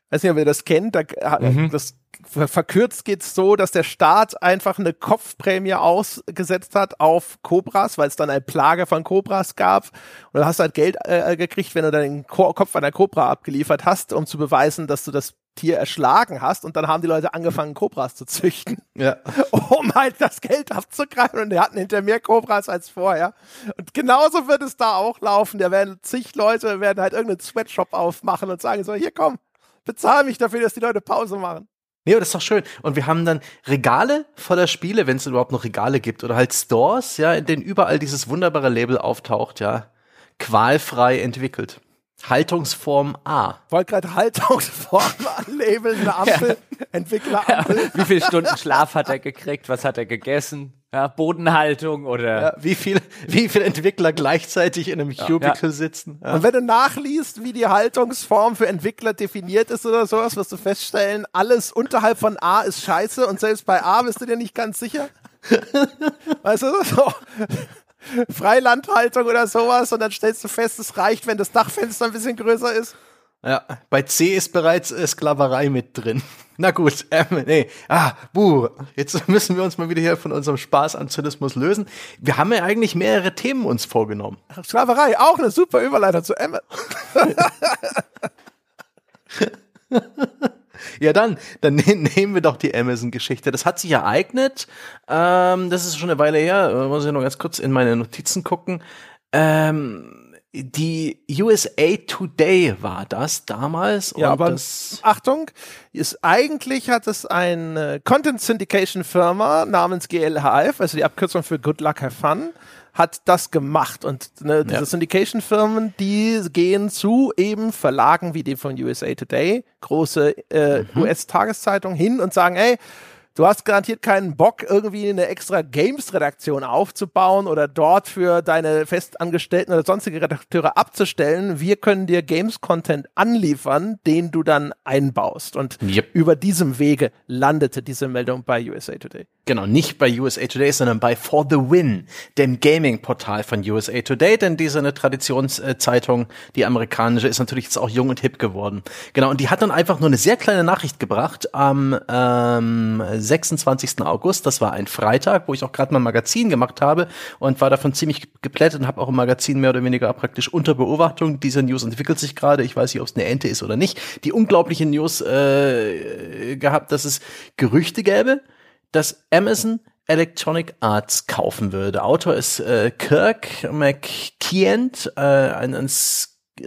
[SPEAKER 1] weiß nicht, ob ihr das kennt, da, mhm. das verkürzt geht's so, dass der Staat einfach eine Kopfprämie ausgesetzt hat auf Cobras, weil es dann eine Plage von Cobras gab. Und du hast halt Geld äh, gekriegt, wenn du den Ko Kopf einer Cobra abgeliefert hast, um zu beweisen, dass du das Tier erschlagen hast. Und dann haben die Leute angefangen, Cobras zu züchten. Ja. Um halt das Geld abzugreifen. Und die hatten hinter mehr Cobras als vorher. Und genauso wird es da auch laufen. Da werden zig Leute, werden halt irgendeinen Sweatshop aufmachen und sagen so, hier komm, bezahl mich dafür, dass die Leute Pause machen.
[SPEAKER 3] Nee, aber das ist doch schön. Und wir haben dann Regale voller Spiele, wenn es überhaupt noch Regale gibt, oder halt Stores, ja, in denen überall dieses wunderbare Label auftaucht, ja. Qualfrei entwickelt. Haltungsform A.
[SPEAKER 1] Wollte gerade Haltungsform labeln, eine Ampel, Entwicklerampel.
[SPEAKER 2] Wie viele Stunden Schlaf hat er gekriegt? Was hat er gegessen? Ja, Bodenhaltung oder
[SPEAKER 3] Ja, wie viel, wie viel Entwickler gleichzeitig in einem Cubicle
[SPEAKER 2] Ja.
[SPEAKER 3] sitzen? Ja.
[SPEAKER 1] Und wenn du nachliest, wie die Haltungsform für Entwickler definiert ist oder sowas, wirst du feststellen, alles unterhalb von A ist scheiße und selbst bei A bist du dir nicht ganz sicher. weißt du, so Freilandhaltung oder sowas und dann stellst du fest, es reicht, wenn das Dachfenster ein bisschen größer ist.
[SPEAKER 3] Ja, bei C ist bereits äh, Sklaverei mit drin. Na gut, ähm, nee, ah, buh, jetzt müssen wir uns mal wieder hier von unserem Spaß an Zynismus lösen. Wir haben ja eigentlich mehrere Themen uns vorgenommen.
[SPEAKER 1] Sklaverei, auch eine super Überleitung zu Emma.
[SPEAKER 3] Ja, dann, dann ne nehmen wir doch die Amazon-Geschichte. Das hat sich ereignet. Ähm, das ist schon eine Weile her. Äh, Muss ich noch ganz kurz in meine Notizen gucken. Ähm, die USA Today war das damals.
[SPEAKER 1] Ja, aber
[SPEAKER 3] das,
[SPEAKER 1] Achtung, ist eigentlich hat es eine Content Syndication Firma namens GLHF, also die Abkürzung für Good Luck Have Fun, hat das gemacht und ne, diese
[SPEAKER 3] Ja.
[SPEAKER 1] Syndication Firmen, die gehen zu eben Verlagen wie dem von USA Today, große äh,
[SPEAKER 3] Mhm.
[SPEAKER 1] US-Tageszeitung hin und sagen, ey, Du hast garantiert keinen Bock, irgendwie eine extra Games-Redaktion aufzubauen oder dort für deine Festangestellten oder sonstige Redakteure abzustellen. Wir können dir Games-Content anliefern, den du dann einbaust. Und
[SPEAKER 3] Yep.
[SPEAKER 1] über diesem Wege landete diese Meldung bei USA Today.
[SPEAKER 3] Genau, nicht bei USA Today, sondern bei For the Win, dem Gaming-Portal von USA Today, denn diese eine Traditionszeitung, die amerikanische, ist natürlich jetzt auch jung und hip geworden. Genau, und die hat dann einfach nur eine sehr kleine Nachricht gebracht am ähm, 26. August, das war ein Freitag, wo ich auch gerade mal ein Magazin gemacht habe und war davon ziemlich geplättet und habe auch im Magazin mehr oder weniger praktisch unter Beobachtung. Diese News entwickelt sich gerade, ich weiß nicht, ob es eine Ente ist oder nicht. Die unglaubliche News äh, gehabt, dass es Gerüchte gäbe, dass Amazon Electronic Arts kaufen würde. Autor ist äh, Kirk McKeant, äh, ein, ein,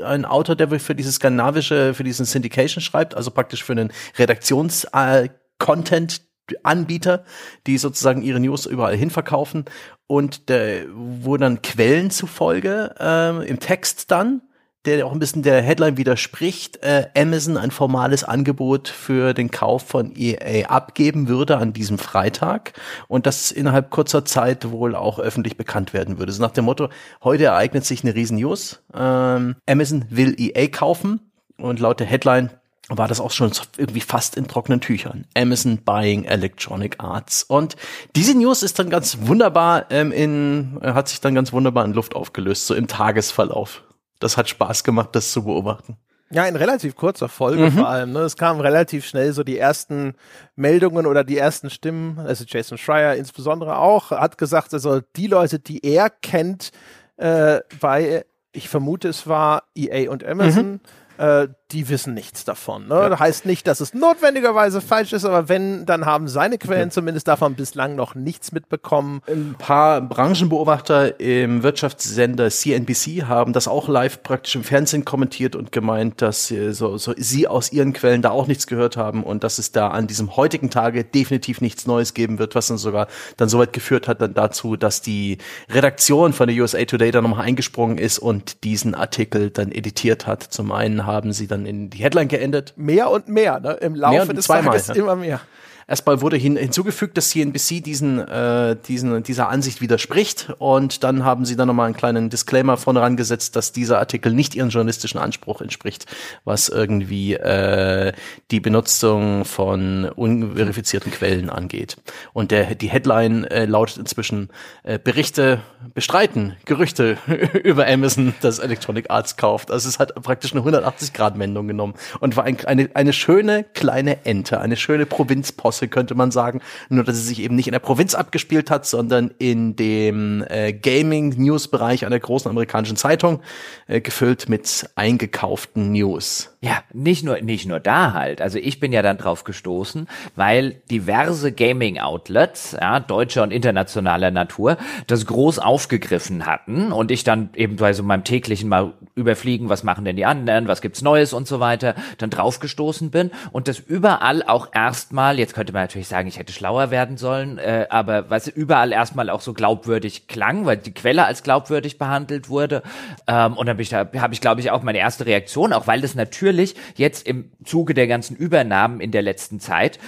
[SPEAKER 3] ein Autor, der für dieses skandinavische, für diesen Syndication schreibt, also praktisch für einen Redaktions-Content Anbieter, die sozusagen ihre News überall hin verkaufen und der, wo dann Quellen zufolge ähm, im Text dann der auch ein bisschen der Headline widerspricht, äh, Amazon ein formales Angebot für den Kauf von EA abgeben würde an diesem Freitag und das innerhalb kurzer Zeit wohl auch öffentlich bekannt werden würde. So nach dem Motto, heute ereignet sich eine riesen News. Ähm, Amazon will EA kaufen und laut der Headline war das auch schon irgendwie fast in trockenen Tüchern. Amazon buying Electronic Arts. Und diese News ist dann ganz wunderbar ähm, in, äh, hat sich dann ganz wunderbar in Luft aufgelöst, so im Tagesverlauf. Das hat Spaß gemacht, das zu beobachten.
[SPEAKER 1] Ja, in relativ kurzer Folge vor allem. Ne? Es kamen relativ schnell so die ersten Meldungen oder die ersten Stimmen. Also Jason Schreier insbesondere auch hat gesagt, also die Leute, die er kennt, äh, bei, ich vermute, es war EA und Amazon, äh, die wissen nichts davon. Ne? Das heißt nicht, dass es notwendigerweise falsch ist, aber wenn, dann haben seine Quellen zumindest davon bislang noch nichts mitbekommen.
[SPEAKER 3] Ein paar Branchenbeobachter im Wirtschaftssender CNBC haben das auch live praktisch im Fernsehen kommentiert und gemeint, dass sie, so, so, sie aus ihren Quellen da auch nichts gehört haben und dass es da an diesem heutigen Tage definitiv nichts Neues geben wird, was dann sogar dann soweit geführt hat dann dazu, dass die Redaktion von der USA Today dann nochmal eingesprungen ist und diesen Artikel dann editiert hat. Zum einen haben sie dann in die Headline geendet,
[SPEAKER 1] Mehr und mehr, ne? Im Laufe des
[SPEAKER 3] zweimal,
[SPEAKER 1] Tages
[SPEAKER 3] ja.
[SPEAKER 1] immer mehr.
[SPEAKER 3] Erstmal wurde hin, hinzugefügt, dass CNBC diesen, äh, diesen, dieser Ansicht widerspricht und dann haben sie dann nochmal einen kleinen Disclaimer vorne rangesetzt, dass dieser Artikel nicht ihren journalistischen Anspruch entspricht, was irgendwie äh, die Benutzung von unverifizierten Quellen angeht. Und der, die Headline äh, lautet inzwischen äh, Berichte bestreiten, Gerüchte über Amazon, das Electronic Arts kauft. Also es hat praktisch eine 180-Grad-Wendung genommen und war ein, eine, eine schöne kleine Ente, eine schöne Provinzpost Chance, könnte man sagen. Nur, dass sie sich eben nicht in der Provinz abgespielt hat, sondern in dem äh, Gaming-News-Bereich einer großen amerikanischen Zeitung, äh, gefüllt mit eingekauften News.
[SPEAKER 2] Ja, nicht nur, nicht nur da halt. Also ich bin ja dann drauf gestoßen, weil diverse Gaming-Outlets, ja, deutscher und internationaler Natur, das groß aufgegriffen hatten und ich dann eben bei so meinem täglichen mal überfliegen, was machen denn die anderen, was gibt's Neues und so weiter, dann drauf gestoßen bin und das überall auch erstmal, jetzt könnte man natürlich sagen, ich hätte schlauer werden sollen, äh, aber was überall erstmal auch so glaubwürdig klang, weil die Quelle als glaubwürdig behandelt wurde. Ähm, und dann bin ich da, habe ich, glaube ich, auch meine erste Reaktion, auch weil das natürlich jetzt im Zuge der ganzen Übernahmen in der letzten Zeit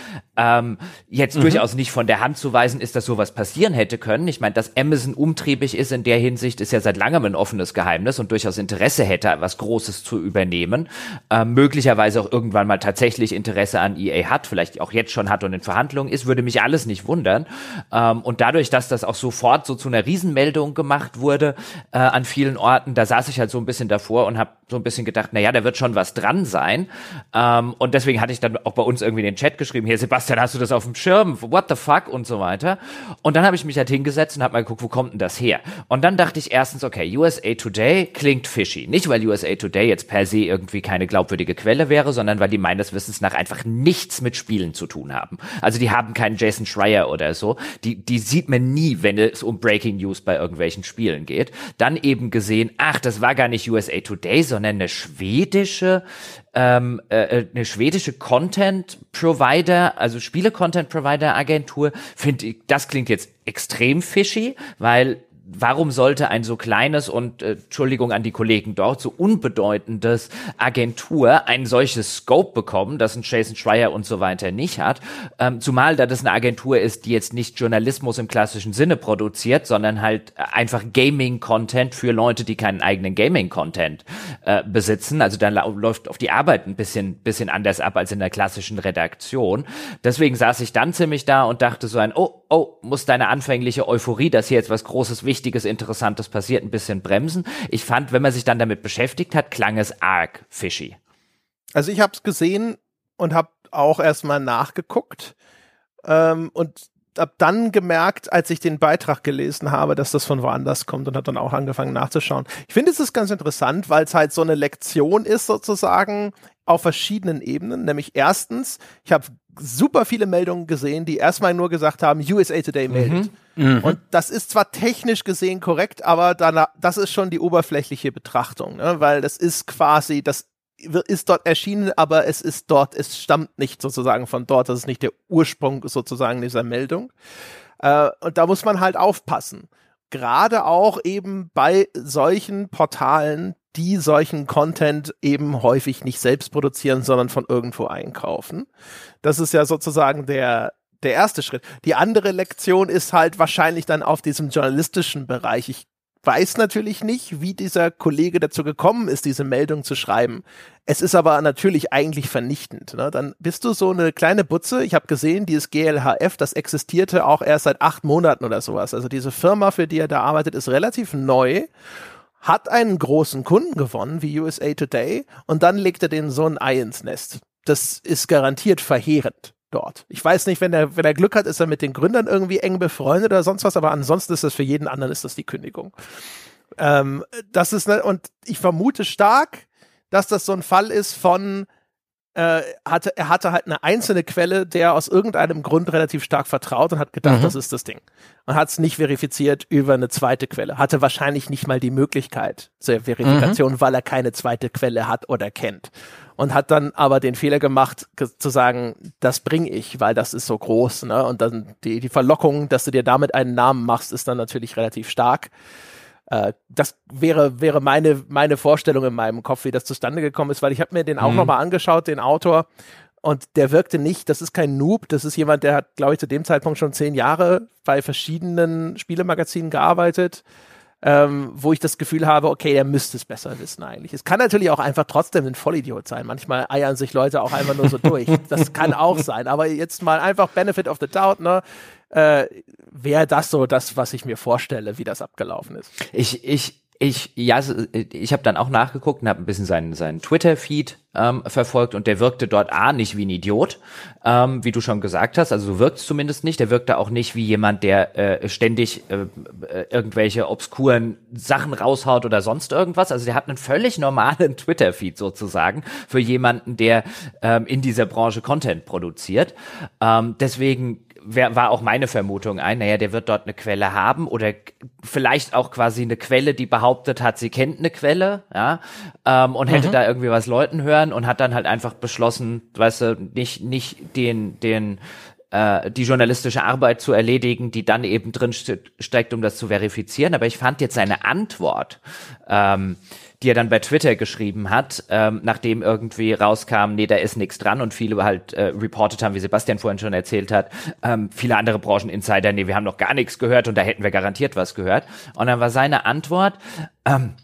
[SPEAKER 2] ähm, jetzt mhm. durchaus nicht von der Hand zu weisen ist, dass sowas passieren hätte können. Ich meine, dass Amazon umtriebig ist in der Hinsicht, ist ja seit langem ein offenes Geheimnis und durchaus Interesse hätte, was Großes zu übernehmen. Ähm, möglicherweise auch irgendwann mal tatsächlich Interesse an EA hat, vielleicht auch jetzt schon hat und in Verhandlungen ist, würde mich alles nicht wundern. Ähm, und dadurch, dass das auch sofort so zu einer Riesenmeldung gemacht wurde äh, an vielen Orten, da saß ich halt so ein bisschen davor und habe so ein bisschen gedacht, na ja, da wird schon was dran sein. Ähm, und deswegen hatte ich dann auch bei uns irgendwie in den Chat geschrieben, hier Sebastian, hast du das auf dem Schirm? What the fuck? Und so weiter. Und dann habe ich mich halt hingesetzt und habe mal geguckt, wo kommt denn das her? Und dann dachte ich erstens, okay, USA Today klingt fishy. Nicht, weil USA Today jetzt per se irgendwie keine glaubwürdige Quelle wäre, sondern weil die meines Wissens nach einfach nichts mit Spielen zu tun haben. Also die haben keinen Jason Schreier oder so. Die, die sieht man nie, wenn es um Breaking News bei irgendwelchen Spielen geht. Dann eben gesehen, ach, das war gar nicht USA Today, sondern eine schwedische ähm, äh, äh, eine schwedische Content Provider, also Spiele Content Provider Agentur, finde ich, das klingt jetzt extrem fishy, weil warum sollte ein so kleines und äh, Entschuldigung an die Kollegen dort so unbedeutendes Agentur ein solches Scope bekommen, das ein Jason Schreier und so weiter nicht hat, ähm, zumal da das eine Agentur ist, die jetzt nicht Journalismus im klassischen Sinne produziert, sondern halt einfach Gaming-Content für Leute, die keinen eigenen Gaming-Content äh, besitzen. Also da läuft auf die Arbeit ein bisschen bisschen anders ab als in der klassischen Redaktion. Deswegen saß ich dann ziemlich da und dachte so ein, oh, oh, muss deine anfängliche Euphorie, dass hier jetzt was Großes, Wichtiges, Interessantes passiert, ein bisschen bremsen. Ich fand, wenn man sich dann damit beschäftigt hat, klang es arg fishy.
[SPEAKER 1] Also ich habe es gesehen und habe auch erstmal nachgeguckt ähm, und habe dann gemerkt, als ich den Beitrag gelesen habe, dass das von woanders kommt und habe dann auch angefangen nachzuschauen. Ich finde, es ist ganz interessant, weil es halt so eine Lektion ist sozusagen auf verschiedenen Ebenen. Nämlich erstens, ich habe super viele Meldungen gesehen, die erstmal nur gesagt haben, USA Today mhm. meldet. Mhm. Und das ist zwar technisch gesehen korrekt, aber danach, das ist schon die oberflächliche Betrachtung, ne? weil das ist quasi, das ist dort erschienen, aber es ist dort, es stammt nicht sozusagen von dort, das ist nicht der Ursprung sozusagen dieser Meldung. Äh, und da muss man halt aufpassen. Gerade auch eben bei solchen Portalen, die solchen Content eben häufig nicht selbst produzieren, sondern von irgendwo einkaufen. Das ist ja sozusagen der, der erste Schritt. Die andere Lektion ist halt wahrscheinlich dann auf diesem journalistischen Bereich. Ich weiß natürlich nicht, wie dieser Kollege dazu gekommen ist, diese Meldung zu schreiben. Es ist aber natürlich eigentlich vernichtend. Ne? Dann bist du so eine kleine Butze. Ich habe gesehen, dieses GLHF, das existierte auch erst seit acht Monaten oder sowas. Also diese Firma, für die er da arbeitet, ist relativ neu hat einen großen Kunden gewonnen, wie USA Today, und dann legt er den so ein Ei ins Nest. Das ist garantiert verheerend dort. Ich weiß nicht, wenn er, wenn er Glück hat, ist er mit den Gründern irgendwie eng befreundet oder sonst was, aber ansonsten ist das für jeden anderen ist das die Kündigung. Ähm, das ist, ne, und ich vermute stark, dass das so ein Fall ist von, äh, hatte, er hatte halt eine einzelne Quelle, der aus irgendeinem Grund relativ stark vertraut und hat gedacht, mhm. das ist das Ding. Und hat es nicht verifiziert über eine zweite Quelle. Hatte wahrscheinlich nicht mal die Möglichkeit zur Verifikation, mhm. weil er keine zweite Quelle hat oder kennt. Und hat dann aber den Fehler gemacht, zu sagen, das bringe ich, weil das ist so groß. Ne? Und dann die, die Verlockung, dass du dir damit einen Namen machst, ist dann natürlich relativ stark. Äh, das wäre, wäre meine, meine Vorstellung in meinem Kopf, wie das zustande gekommen ist, weil ich habe mir den auch mhm. nochmal angeschaut, den Autor, und der wirkte nicht, das ist kein Noob, das ist jemand, der hat, glaube ich, zu dem Zeitpunkt schon zehn Jahre bei verschiedenen Spielemagazinen gearbeitet, ähm, wo ich das Gefühl habe, okay, der müsste es besser wissen eigentlich. Es kann natürlich auch einfach trotzdem ein Vollidiot sein. Manchmal eiern sich Leute auch einfach nur so durch. Das kann auch sein. Aber jetzt mal einfach Benefit of the Doubt, ne? Äh, wäre das so das, was ich mir vorstelle, wie das abgelaufen ist.
[SPEAKER 2] Ich, ich, Ich, ja, ich habe dann auch nachgeguckt und habe ein bisschen seinen, seinen Twitter-Feed ähm, verfolgt und der wirkte dort A nicht wie ein Idiot, ähm, wie du schon gesagt hast, also so wirkt zumindest nicht. Der wirkte auch nicht wie jemand, der äh, ständig äh, äh, irgendwelche obskuren Sachen raushaut oder sonst irgendwas. Also der hat einen völlig normalen Twitter-Feed sozusagen für jemanden, der ähm, in dieser Branche Content produziert. Ähm, deswegen wär, war auch meine Vermutung ein, naja, der wird dort eine Quelle haben oder vielleicht auch quasi eine Quelle, die behauptet hat, sie kennt eine Quelle, ja, ähm, und hätte mhm. da irgendwie was Leuten hören und hat dann halt einfach beschlossen, weißt du, nicht, nicht den, den, äh, die journalistische Arbeit zu erledigen, die dann eben drin steckt, um das zu verifizieren. Aber ich fand jetzt seine Antwort, ähm, die er dann bei Twitter geschrieben hat, ähm, nachdem irgendwie rauskam, nee, da ist nichts dran und viele halt äh, reported haben, wie Sebastian vorhin schon erzählt hat, ähm, viele andere Brancheninsider, nee, wir haben noch gar nichts gehört und da hätten wir garantiert was gehört. Und dann war seine Antwort, ähm,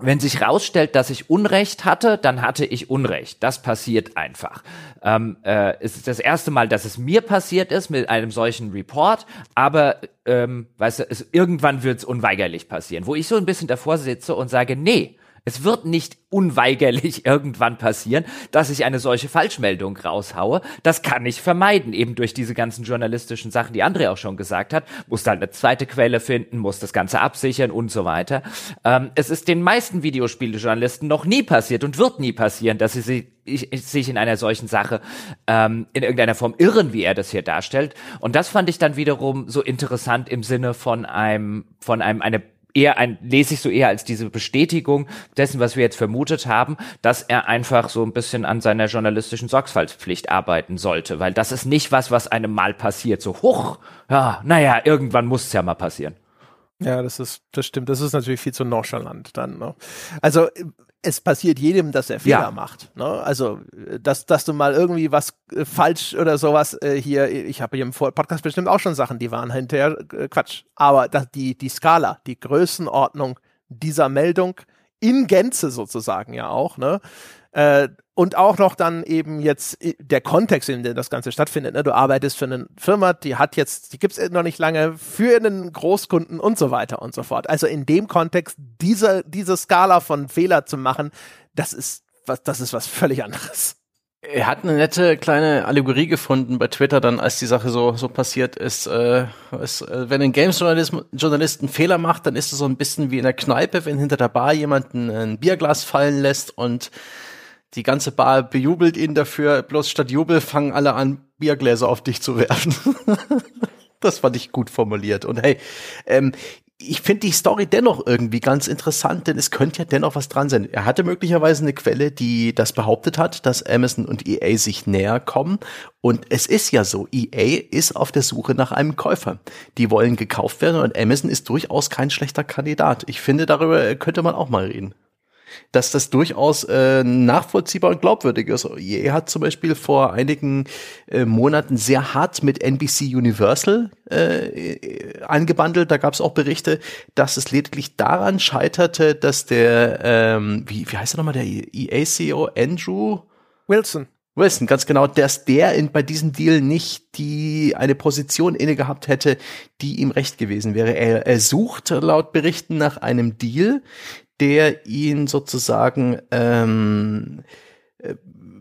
[SPEAKER 2] wenn sich rausstellt, dass ich Unrecht hatte, dann hatte ich Unrecht. Das passiert einfach. Ähm, äh, es ist das erste Mal, dass es mir passiert ist mit einem solchen Report, aber ähm, weißt du, es, irgendwann wird es unweigerlich passieren, wo ich so ein bisschen davor sitze und sage, nee, es wird nicht unweigerlich irgendwann passieren, dass ich eine solche Falschmeldung raushaue. Das kann ich vermeiden, eben durch diese ganzen journalistischen Sachen, die André auch schon gesagt hat. Muss halt eine zweite Quelle finden, muss das Ganze absichern und so weiter. Ähm, es ist den meisten Videospielejournalisten noch nie passiert und wird nie passieren, dass sie sich sich in einer solchen Sache ähm, in irgendeiner Form irren, wie er das hier darstellt. Und das fand ich dann wiederum so interessant im Sinne von einem, von einem, eine eher ein, lese ich so eher als diese Bestätigung dessen, was wir jetzt vermutet haben, dass er einfach so ein bisschen an seiner journalistischen Sorgfaltspflicht arbeiten sollte, weil das ist nicht was, was einem mal passiert. So, hoch, ja, naja, irgendwann muss es ja mal passieren.
[SPEAKER 1] Ja, das ist, das stimmt. Das ist natürlich viel zu nonchalant dann. Ne? Also es passiert jedem, dass er Fehler ja. macht. Ne? Also, dass, dass du mal irgendwie was äh, falsch oder sowas äh, hier, ich habe hier im Podcast bestimmt auch schon Sachen, die waren hinterher äh, Quatsch. Aber das, die, die Skala, die Größenordnung dieser Meldung in Gänze sozusagen ja auch, ne? Äh, und auch noch dann eben jetzt der Kontext, in dem das Ganze stattfindet. Ne? Du arbeitest für eine Firma, die hat jetzt, die gibt's noch nicht lange, für einen Großkunden und so weiter und so fort. Also in dem Kontext, diese, diese Skala von Fehler zu machen, das ist was, das ist was völlig anderes.
[SPEAKER 3] Er hat eine nette kleine Allegorie gefunden bei Twitter dann, als die Sache so, so passiert ist. Äh, ist äh, wenn ein Games-Journalist einen Fehler macht, dann ist es so ein bisschen wie in der Kneipe, wenn hinter der Bar jemanden ein Bierglas fallen lässt und die ganze Bar bejubelt ihn dafür, bloß statt Jubel fangen alle an, Biergläser auf dich zu werfen. das fand ich gut formuliert. Und hey, ähm, ich finde die Story dennoch irgendwie ganz interessant, denn es könnte ja dennoch was dran sein. Er hatte möglicherweise eine Quelle, die das behauptet hat, dass Amazon und EA sich näher kommen. Und es ist ja so, EA ist auf der Suche nach einem Käufer. Die wollen gekauft werden und Amazon ist durchaus kein schlechter Kandidat. Ich finde, darüber könnte man auch mal reden dass das durchaus äh, nachvollziehbar und glaubwürdig ist. EA hat zum Beispiel vor einigen äh, Monaten sehr hart mit NBC Universal äh, angebandelt. Da gab es auch Berichte, dass es lediglich daran scheiterte, dass der, ähm, wie, wie heißt er nochmal, der EA-CEO Andrew
[SPEAKER 1] Wilson.
[SPEAKER 3] Wilson, ganz genau, dass der in, bei diesem Deal nicht die eine Position inne gehabt hätte, die ihm recht gewesen wäre. Er, er sucht laut Berichten nach einem Deal, der ihn sozusagen ähm, äh,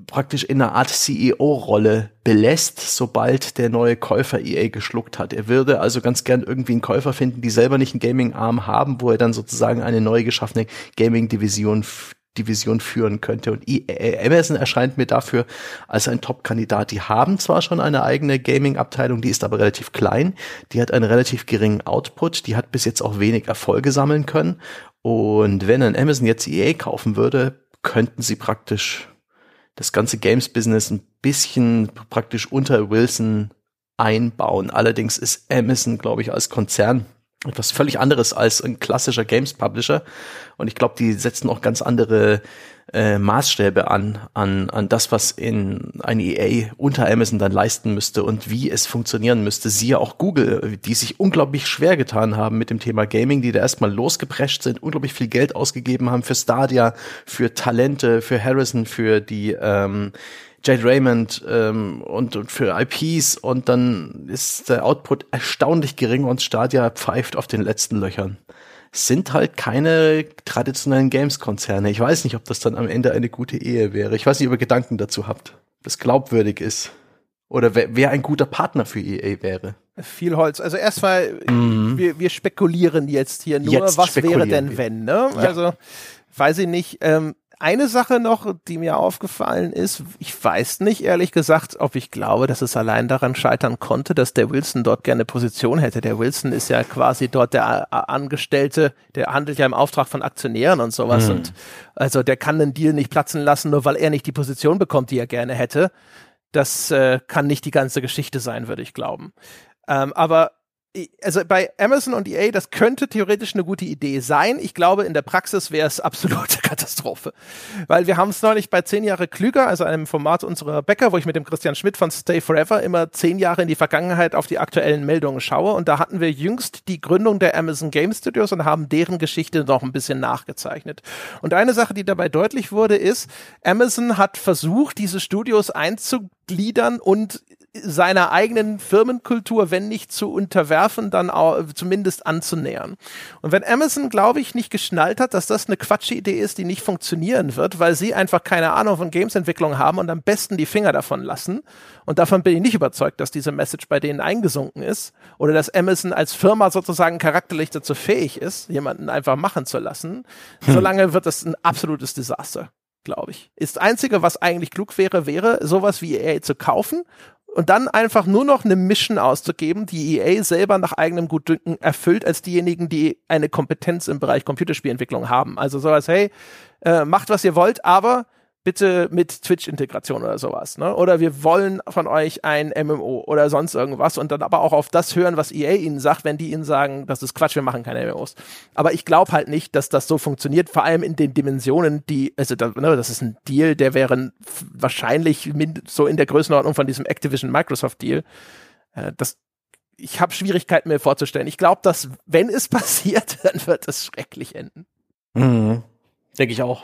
[SPEAKER 3] praktisch in einer Art CEO-Rolle belässt, sobald der neue Käufer EA geschluckt hat. Er würde also ganz gern irgendwie einen Käufer finden, die selber nicht einen Gaming-Arm haben, wo er dann sozusagen eine neu geschaffene Gaming-Division Division führen könnte. Und Amazon erscheint mir dafür als ein Top-Kandidat. Die haben zwar schon eine eigene Gaming-Abteilung, die ist aber relativ klein. Die hat einen relativ geringen Output. Die hat bis jetzt auch wenig Erfolge sammeln können. Und wenn ein Amazon jetzt EA kaufen würde, könnten sie praktisch das ganze Games-Business ein bisschen praktisch unter Wilson einbauen. Allerdings ist Amazon, glaube ich, als Konzern etwas völlig anderes als ein klassischer Games Publisher. Und ich glaube, die setzen auch ganz andere äh, Maßstäbe an, an, an das, was in ein EA unter Amazon dann leisten müsste und wie es funktionieren müsste. Siehe auch Google, die sich unglaublich schwer getan haben mit dem Thema Gaming, die da erstmal losgeprescht sind, unglaublich viel Geld ausgegeben haben für Stadia, für Talente, für Harrison, für die ähm, Jade Raymond ähm, und, und für IPs und dann ist der Output erstaunlich gering und Stadia pfeift auf den letzten Löchern sind halt keine traditionellen Games-Konzerne. Ich weiß nicht, ob das dann am Ende eine gute Ehe wäre. Ich weiß nicht, ob ihr Gedanken dazu habt, das glaubwürdig ist. Oder wer, wer ein guter Partner für EA wäre.
[SPEAKER 1] Viel Holz. Also erstmal, mhm. wir, wir spekulieren jetzt hier nur, jetzt was wäre denn wir. wenn, ne? Ja. Also, weiß ich nicht, ähm, eine Sache noch, die mir aufgefallen ist, ich weiß nicht ehrlich gesagt, ob ich glaube, dass es allein daran scheitern konnte, dass der Wilson dort gerne Position hätte. Der Wilson ist ja quasi dort der Angestellte, der handelt ja im Auftrag von Aktionären und sowas. Hm. Und also der kann den Deal nicht platzen lassen, nur weil er nicht die Position bekommt, die er gerne hätte. Das äh, kann nicht die ganze Geschichte sein, würde ich glauben. Ähm, aber also bei Amazon und EA, das könnte theoretisch eine gute Idee sein. Ich glaube, in der Praxis wäre es absolute Katastrophe. Weil wir haben es neulich bei 10 Jahre klüger, also einem Format unserer Bäcker, wo ich mit dem Christian Schmidt von Stay Forever immer 10 Jahre in die Vergangenheit auf die aktuellen Meldungen schaue. Und da hatten wir jüngst die Gründung der Amazon Game Studios und haben deren Geschichte noch ein bisschen nachgezeichnet. Und eine Sache, die dabei deutlich wurde, ist, Amazon hat versucht, diese Studios einzugliedern und seiner eigenen Firmenkultur, wenn nicht zu unterwerfen, dann auch, zumindest anzunähern. Und wenn Amazon, glaube ich, nicht geschnallt hat, dass das eine Quatschidee ist, die nicht funktionieren wird, weil sie einfach keine Ahnung von Gamesentwicklung haben und am besten die Finger davon lassen. Und davon bin ich nicht überzeugt, dass diese Message bei denen eingesunken ist oder dass Amazon als Firma sozusagen charakterlich dazu fähig ist, jemanden einfach machen zu lassen. Hm. Solange wird das ein absolutes Desaster glaube ich. Ist das Einzige, was eigentlich klug wäre, wäre, sowas wie EA zu kaufen und dann einfach nur noch eine Mission auszugeben, die EA selber nach eigenem Gutdünken erfüllt, als diejenigen, die eine Kompetenz im Bereich Computerspielentwicklung haben. Also sowas, hey, äh, macht was ihr wollt, aber bitte mit Twitch-Integration oder sowas. Ne? Oder wir wollen von euch ein MMO oder sonst irgendwas und dann aber auch auf das hören, was EA ihnen sagt, wenn die ihnen sagen, das ist Quatsch, wir machen keine MMOs. Aber ich glaube halt nicht, dass das so funktioniert, vor allem in den Dimensionen, die, also da, ne, das ist ein Deal, der wäre wahrscheinlich so in der Größenordnung von diesem Activision-Microsoft-Deal. Äh, das ich habe Schwierigkeiten mir vorzustellen. Ich glaube, dass wenn es passiert, dann wird es schrecklich enden.
[SPEAKER 3] Mhm. Denke ich auch.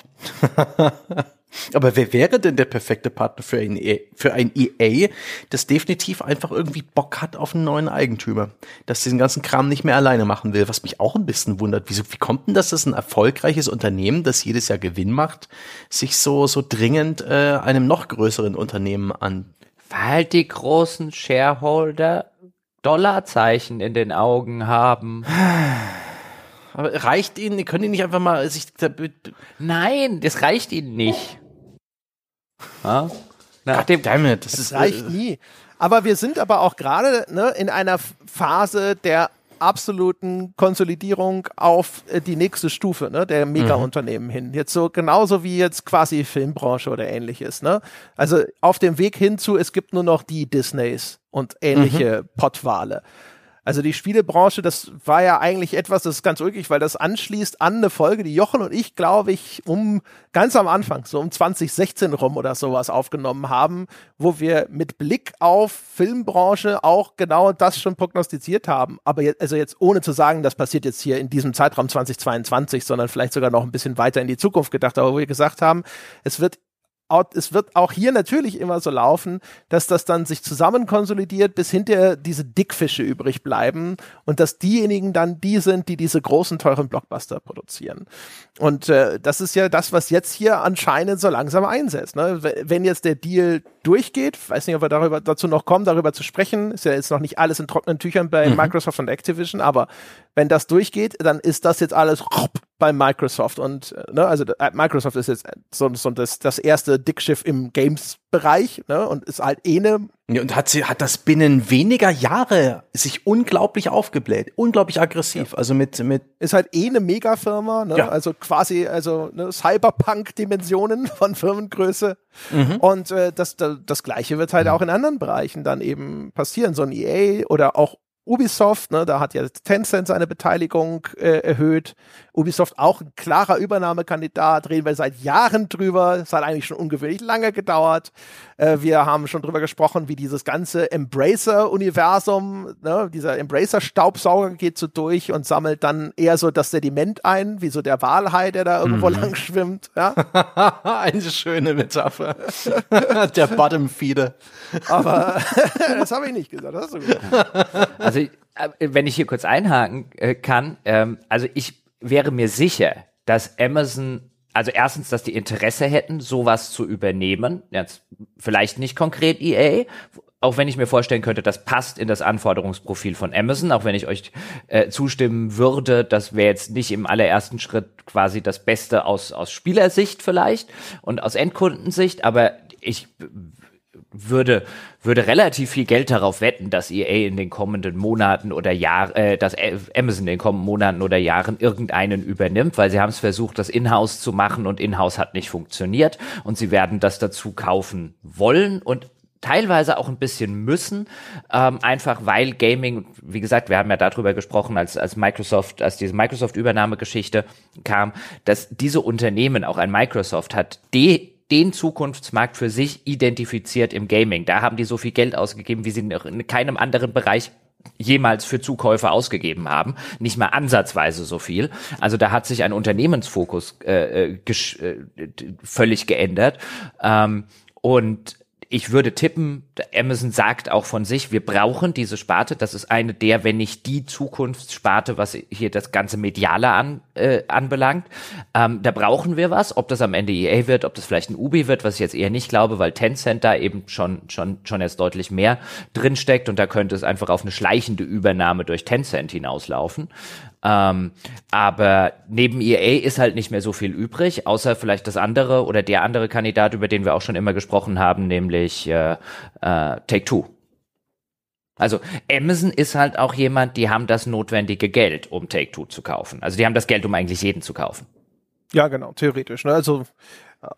[SPEAKER 3] Aber wer wäre denn der perfekte Partner für ein, EA, für ein EA, das definitiv einfach irgendwie Bock hat auf einen neuen Eigentümer, das diesen ganzen Kram nicht mehr alleine machen will, was mich auch ein bisschen wundert. Wieso, wie kommt denn das, dass ein erfolgreiches Unternehmen, das jedes Jahr Gewinn macht, sich so, so dringend äh, einem noch größeren Unternehmen an?
[SPEAKER 2] Weil die großen Shareholder Dollarzeichen in den Augen haben.
[SPEAKER 3] Aber reicht ihnen, können die nicht einfach mal sich.
[SPEAKER 2] Nein, das reicht ihnen nicht.
[SPEAKER 1] Ja? Dem, Goddammit, das, das ist, reicht äh, nie. Aber wir sind aber auch gerade ne, in einer Phase der absoluten Konsolidierung auf äh, die nächste Stufe ne, der Mega-Unternehmen mhm. hin. Jetzt so genauso wie jetzt quasi Filmbranche oder ähnliches. Ne? Also auf dem Weg hinzu, es gibt nur noch die Disneys und ähnliche mhm. Pottwale. Also die Spielebranche, das war ja eigentlich etwas, das ist ganz ulkig, weil das anschließt an eine Folge, die Jochen und ich, glaube ich, um ganz am Anfang, so um 2016 rum oder sowas aufgenommen haben, wo wir mit Blick auf Filmbranche auch genau das schon prognostiziert haben. Aber jetzt, also jetzt ohne zu sagen, das passiert jetzt hier in diesem Zeitraum 2022, sondern vielleicht sogar noch ein bisschen weiter in die Zukunft gedacht, aber wo wir gesagt haben, es wird es wird auch hier natürlich immer so laufen, dass das dann sich zusammen konsolidiert, bis hinterher diese Dickfische übrig bleiben und dass diejenigen dann die sind, die diese großen, teuren Blockbuster produzieren. Und äh, das ist ja das, was jetzt hier anscheinend so langsam einsetzt. Ne? Wenn jetzt der Deal durchgeht, weiß nicht, ob wir darüber, dazu noch kommen, darüber zu sprechen, ist ja jetzt noch nicht alles in trockenen Tüchern bei mhm. Microsoft und Activision, aber wenn das durchgeht, dann ist das jetzt alles bei Microsoft. Und äh, ne, also äh, Microsoft ist jetzt so, so das, das erste Dickschiff im Games-Bereich ne, und ist halt eh ne
[SPEAKER 3] ja, und hat sie hat das binnen weniger Jahre sich unglaublich aufgebläht, unglaublich aggressiv. Ja. Also mit mit
[SPEAKER 1] ist halt eh eine Megafirma, ne? Ja. also quasi also ne, Cyberpunk-Dimensionen von Firmengröße. Mhm. Und äh, das, das das gleiche wird halt mhm. auch in anderen Bereichen dann eben passieren. So ein EA oder auch Ubisoft, ne, da hat ja Tencent seine Beteiligung äh, erhöht. Ubisoft auch ein klarer Übernahmekandidat, reden wir seit Jahren drüber. Es hat eigentlich schon ungewöhnlich lange gedauert. Äh, wir haben schon drüber gesprochen, wie dieses ganze Embracer-Universum, ne, dieser Embracer-Staubsauger geht so durch und sammelt dann eher so das Sediment ein, wie so der Walhai, der da irgendwo mhm. lang schwimmt. Ja?
[SPEAKER 3] Eine schöne Metapher. der Bottom-Feeder.
[SPEAKER 1] Aber das habe ich nicht gesagt. Das hast du
[SPEAKER 2] gesagt. Also, äh, wenn ich hier kurz einhaken äh, kann, ähm, also ich wäre mir sicher, dass Amazon also erstens, dass die Interesse hätten, sowas zu übernehmen. Jetzt vielleicht nicht konkret EA, auch wenn ich mir vorstellen könnte, das passt in das Anforderungsprofil von Amazon, auch wenn ich euch äh, zustimmen würde, das wäre jetzt nicht im allerersten Schritt quasi das Beste aus, aus Spielersicht vielleicht und aus Endkundensicht, aber ich würde, würde relativ viel Geld darauf wetten, dass EA in den kommenden Monaten oder Jahren, äh, dass Amazon in den kommenden Monaten oder Jahren irgendeinen übernimmt, weil sie haben es versucht, das Inhouse zu machen und Inhouse hat nicht funktioniert. Und sie werden das dazu kaufen wollen und teilweise auch ein bisschen müssen, ähm, einfach weil Gaming, wie gesagt, wir haben ja darüber gesprochen, als, als Microsoft, als diese Microsoft-Übernahmegeschichte kam, dass diese Unternehmen, auch ein Microsoft, hat de den Zukunftsmarkt für sich identifiziert im Gaming. Da haben die so viel Geld ausgegeben, wie sie in keinem anderen Bereich jemals für Zukäufe ausgegeben haben, nicht mal ansatzweise so viel. Also da hat sich ein Unternehmensfokus äh, äh, äh völlig geändert. Ähm, und ich würde tippen, Amazon sagt auch von sich, wir brauchen diese Sparte. Das ist eine der, wenn nicht die Zukunftssparte, was hier das ganze Mediale an, äh, anbelangt. Ähm, da brauchen wir was. Ob das am Ende EA wird, ob das vielleicht ein Ubi wird, was ich jetzt eher nicht glaube, weil Tencent da eben schon, schon, schon jetzt deutlich mehr drinsteckt und da könnte es einfach auf eine schleichende Übernahme durch Tencent hinauslaufen. Ähm, aber neben EA ist halt nicht mehr so viel übrig, außer vielleicht das andere oder der andere Kandidat, über den wir auch schon immer gesprochen haben, nämlich äh, äh, Take Two. Also Amazon ist halt auch jemand, die haben das notwendige Geld, um Take Two zu kaufen. Also die haben das Geld, um eigentlich jeden zu kaufen.
[SPEAKER 1] Ja, genau, theoretisch. Ne? Also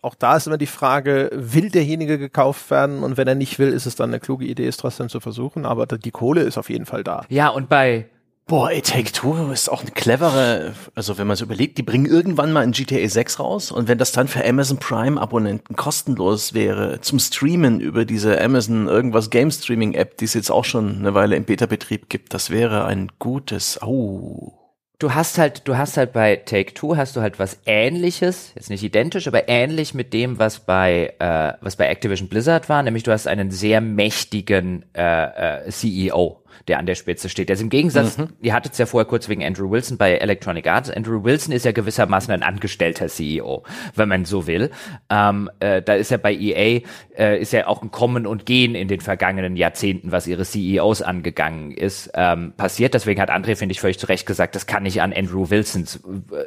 [SPEAKER 1] auch da ist immer die Frage, will derjenige gekauft werden? Und wenn er nicht will, ist es dann eine kluge Idee, es trotzdem zu versuchen. Aber die Kohle ist auf jeden Fall da.
[SPEAKER 2] Ja, und bei
[SPEAKER 3] Boah, ey, Take-Two ist auch eine clevere, also wenn man so überlegt, die bringen irgendwann mal ein GTA 6 raus und wenn das dann für Amazon Prime Abonnenten kostenlos wäre zum Streamen über diese Amazon irgendwas Game Streaming App, die es jetzt auch schon eine Weile im Beta-Betrieb gibt, das wäre ein gutes, oh.
[SPEAKER 2] Du hast halt, du hast halt bei Take Two hast du halt was Ähnliches, jetzt nicht identisch, aber ähnlich mit dem, was bei äh, was bei Activision Blizzard war, nämlich du hast einen sehr mächtigen äh, äh, CEO der an der Spitze steht. Der ist im Gegensatz, mhm. ihr hattet es ja vorher kurz wegen Andrew Wilson bei Electronic Arts. Andrew Wilson ist ja gewissermaßen ein angestellter CEO, wenn man so will. Ähm, äh, da ist ja bei EA, äh, ist ja auch ein Kommen und Gehen in den vergangenen Jahrzehnten, was ihre CEOs angegangen ist, ähm, passiert. Deswegen hat André, finde ich, völlig zu Recht gesagt, das kann nicht an Andrew Wilsons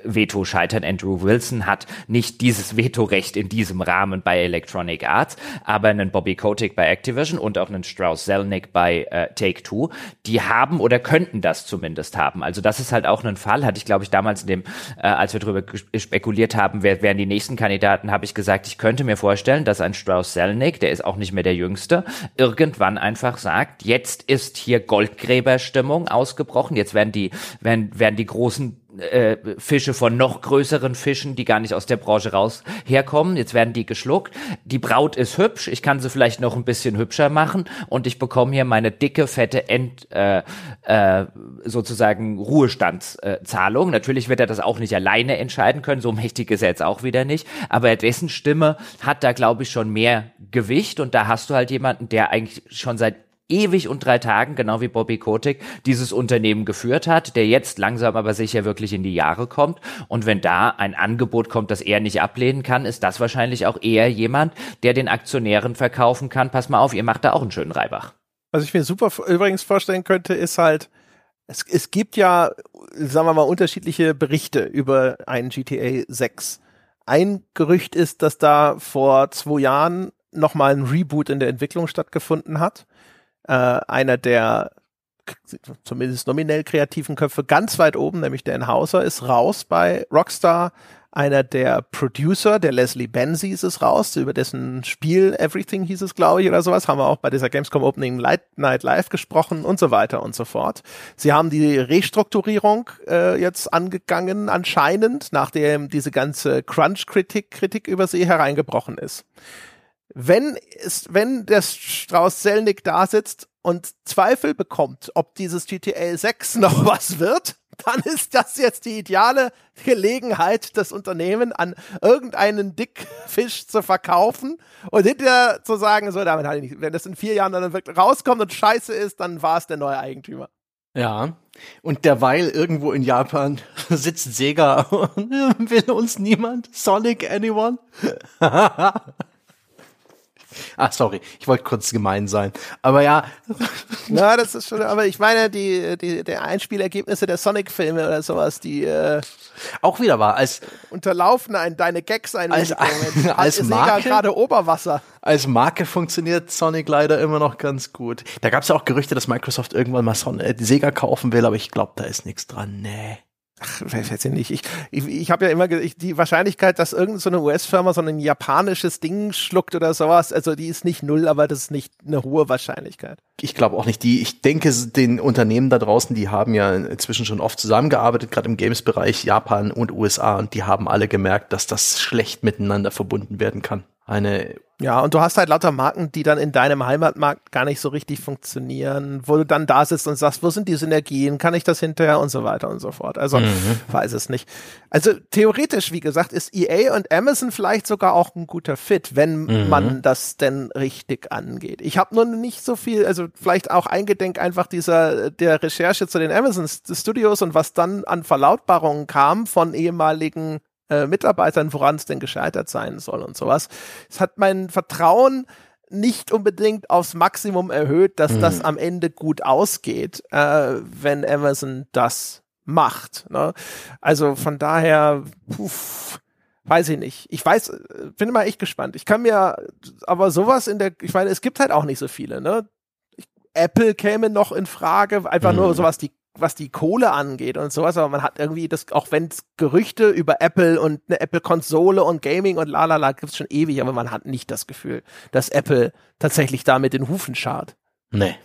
[SPEAKER 2] Veto scheitern. Andrew Wilson hat nicht dieses Vetorecht in diesem Rahmen bei Electronic Arts, aber einen Bobby Kotick bei Activision und auch einen Strauss Zelnick bei äh, Take-Two die haben oder könnten das zumindest haben. Also das ist halt auch ein Fall, hatte ich glaube ich damals in dem, äh, als wir darüber spekuliert haben, wer wären die nächsten Kandidaten, habe ich gesagt, ich könnte mir vorstellen, dass ein Strauss Selnick, der ist auch nicht mehr der Jüngste, irgendwann einfach sagt, jetzt ist hier Goldgräberstimmung ausgebrochen, jetzt werden die, werden, werden die großen äh, Fische von noch größeren Fischen, die gar nicht aus der Branche raus herkommen. Jetzt werden die geschluckt. Die Braut ist hübsch. Ich kann sie vielleicht noch ein bisschen hübscher machen und ich bekomme hier meine dicke, fette End, äh, äh, sozusagen Ruhestandszahlung. Natürlich wird er das auch nicht alleine entscheiden können. So mächtig ist er jetzt auch wieder nicht. Aber dessen Stimme hat da, glaube ich, schon mehr Gewicht und da hast du halt jemanden, der eigentlich schon seit ewig und drei Tagen, genau wie Bobby Kotick, dieses Unternehmen geführt hat, der jetzt langsam aber sicher wirklich in die Jahre kommt. Und wenn da ein Angebot kommt, das er nicht ablehnen kann, ist das wahrscheinlich auch eher jemand, der den Aktionären verkaufen kann. Pass mal auf, ihr macht da auch einen schönen Reibach.
[SPEAKER 1] Was ich mir super übrigens vorstellen könnte, ist halt, es, es gibt ja, sagen wir mal, unterschiedliche Berichte über einen GTA 6. Ein Gerücht ist, dass da vor zwei Jahren nochmal ein Reboot in der Entwicklung stattgefunden hat äh, einer der zumindest nominell kreativen Köpfe ganz weit oben, nämlich Dan Hauser, ist raus bei Rockstar. Einer der Producer, der Leslie Benzies, ist raus, über dessen Spiel Everything hieß es, glaube ich, oder sowas. Haben wir auch bei dieser Gamescom Opening Light Night Live gesprochen und so weiter und so fort. Sie haben die Restrukturierung äh, jetzt angegangen, anscheinend, nachdem diese ganze Crunch-Kritik Kritik über sie hereingebrochen ist wenn es, wenn der Strauß Selnick da sitzt und Zweifel bekommt, ob dieses GTA 6 noch was wird, dann ist das jetzt die ideale Gelegenheit, das Unternehmen an irgendeinen Dickfisch zu verkaufen und hinterher zu sagen, so, damit halt nicht, wenn das in vier Jahren dann wirklich rauskommt und scheiße ist, dann war es der neue Eigentümer.
[SPEAKER 3] Ja, Und derweil irgendwo in Japan sitzt Sega und will uns niemand? Sonic anyone? Ah, sorry, ich wollte kurz gemein sein. Aber ja.
[SPEAKER 1] Na, das ist schon, aber ich meine, die, die, die Einspielergebnisse der Sonic-Filme oder sowas, die äh,
[SPEAKER 3] auch wieder war, als
[SPEAKER 1] unterlaufen ein, deine Gags ein
[SPEAKER 3] als,
[SPEAKER 1] Hat
[SPEAKER 3] als Marke
[SPEAKER 1] gerade Oberwasser.
[SPEAKER 3] Als Marke funktioniert Sonic leider immer noch ganz gut. Da gab es ja auch Gerüchte, dass Microsoft irgendwann mal Son äh, Sega kaufen will, aber ich glaube, da ist nichts dran. Nee.
[SPEAKER 1] Ach, weiß ich nicht. Ich, ich, ich habe ja immer ich, die Wahrscheinlichkeit, dass irgendeine so US-Firma so ein japanisches Ding schluckt oder sowas, also die ist nicht null, aber das ist nicht eine hohe Wahrscheinlichkeit.
[SPEAKER 3] Ich glaube auch nicht. Die, ich denke, den Unternehmen da draußen, die haben ja inzwischen schon oft zusammengearbeitet, gerade im Games-Bereich Japan und USA, und die haben alle gemerkt, dass das schlecht miteinander verbunden werden kann. Eine
[SPEAKER 1] ja, und du hast halt lauter Marken, die dann in deinem Heimatmarkt gar nicht so richtig funktionieren, wo du dann da sitzt und sagst, wo sind die Synergien, kann ich das hinterher und so weiter und so fort. Also mhm. weiß es nicht. Also theoretisch, wie gesagt, ist EA und Amazon vielleicht sogar auch ein guter Fit, wenn mhm. man das denn richtig angeht. Ich habe nur nicht so viel, also vielleicht auch eingedenk einfach dieser der Recherche zu den Amazon Studios und was dann an Verlautbarungen kam von ehemaligen äh, Mitarbeitern, woran es denn gescheitert sein soll und sowas. Es hat mein Vertrauen nicht unbedingt aufs Maximum erhöht, dass mhm. das am Ende gut ausgeht, äh, wenn Amazon das macht. Ne? Also von daher, puff, weiß ich nicht. Ich weiß, bin mal echt gespannt. Ich kann mir aber sowas in der, ich meine, es gibt halt auch nicht so viele, ne? Apple käme noch in Frage, einfach mhm. nur sowas, die was die Kohle angeht und sowas, aber man hat irgendwie das, auch wenn es Gerüchte über Apple und eine Apple-Konsole und Gaming und lalala gibt's schon ewig, aber man hat nicht das Gefühl, dass Apple tatsächlich da mit den Hufen schart.
[SPEAKER 3] Nee.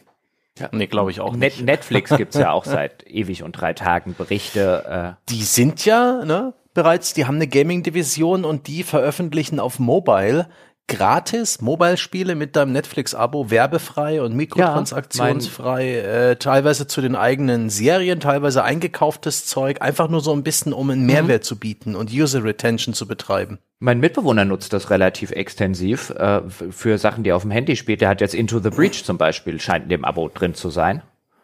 [SPEAKER 3] Ja. Nee, glaube ich auch nicht.
[SPEAKER 2] Net Netflix gibt's ja auch seit ewig und drei Tagen Berichte.
[SPEAKER 3] Äh. Die sind ja, ne, bereits, die haben eine Gaming-Division und die veröffentlichen auf Mobile gratis Mobile-Spiele mit deinem Netflix-Abo werbefrei und mikrotransaktionsfrei, ja, äh, teilweise zu den eigenen Serien, teilweise eingekauftes Zeug, einfach nur so ein bisschen, um einen Mehrwert mhm. zu bieten und User Retention zu betreiben.
[SPEAKER 2] Mein Mitbewohner nutzt das relativ extensiv äh, für Sachen, die er auf dem Handy spielt. Der hat jetzt Into the Breach zum Beispiel, scheint in dem Abo drin zu sein.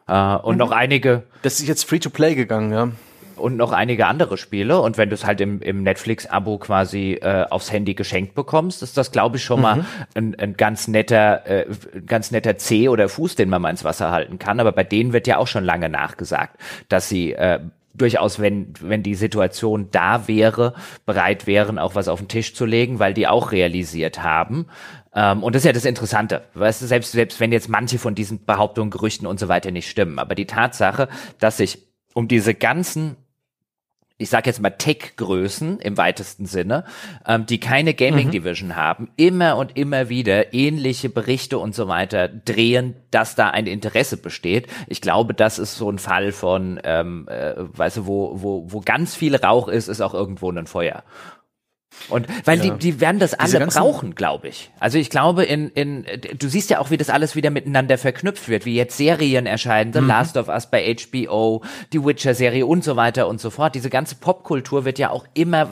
[SPEAKER 2] Äh, und mhm. noch einige.
[SPEAKER 3] Das ist jetzt Free-to-Play gegangen, ja
[SPEAKER 2] und noch einige andere Spiele. Und wenn du es halt im, im Netflix-Abo quasi äh, aufs Handy geschenkt bekommst, ist das, glaube ich, schon mhm. mal ein, ein ganz netter, äh, ganz netter C oder Fuß, den man mal ins Wasser halten kann. Aber bei denen wird ja auch schon lange nachgesagt, dass sie äh, durchaus, wenn, wenn die Situation da wäre, bereit wären, auch was auf den Tisch zu legen, weil die auch realisiert haben. Ähm, und das ist ja das Interessante. Weißt du, selbst, selbst wenn jetzt manche von diesen Behauptungen, Gerüchten und so weiter nicht stimmen. Aber die Tatsache, dass sich um diese ganzen ich sage jetzt mal Tech-Größen im weitesten Sinne, ähm, die keine Gaming mhm. Division mhm. haben, immer und immer wieder ähnliche Berichte und so weiter drehen, dass da ein Interesse besteht. Ich glaube, das ist so ein Fall von, ähm, äh, weißt du, wo, wo, wo ganz viel Rauch ist, ist auch irgendwo ein Feuer. Und weil ja. die, die werden das alle brauchen, glaube ich. Also ich glaube, in, in, du siehst ja auch, wie das alles wieder miteinander verknüpft wird, wie jetzt Serien erscheinen, The mhm. Last of Us bei HBO, die Witcher-Serie und so weiter und so fort. Diese ganze Popkultur wird ja auch immer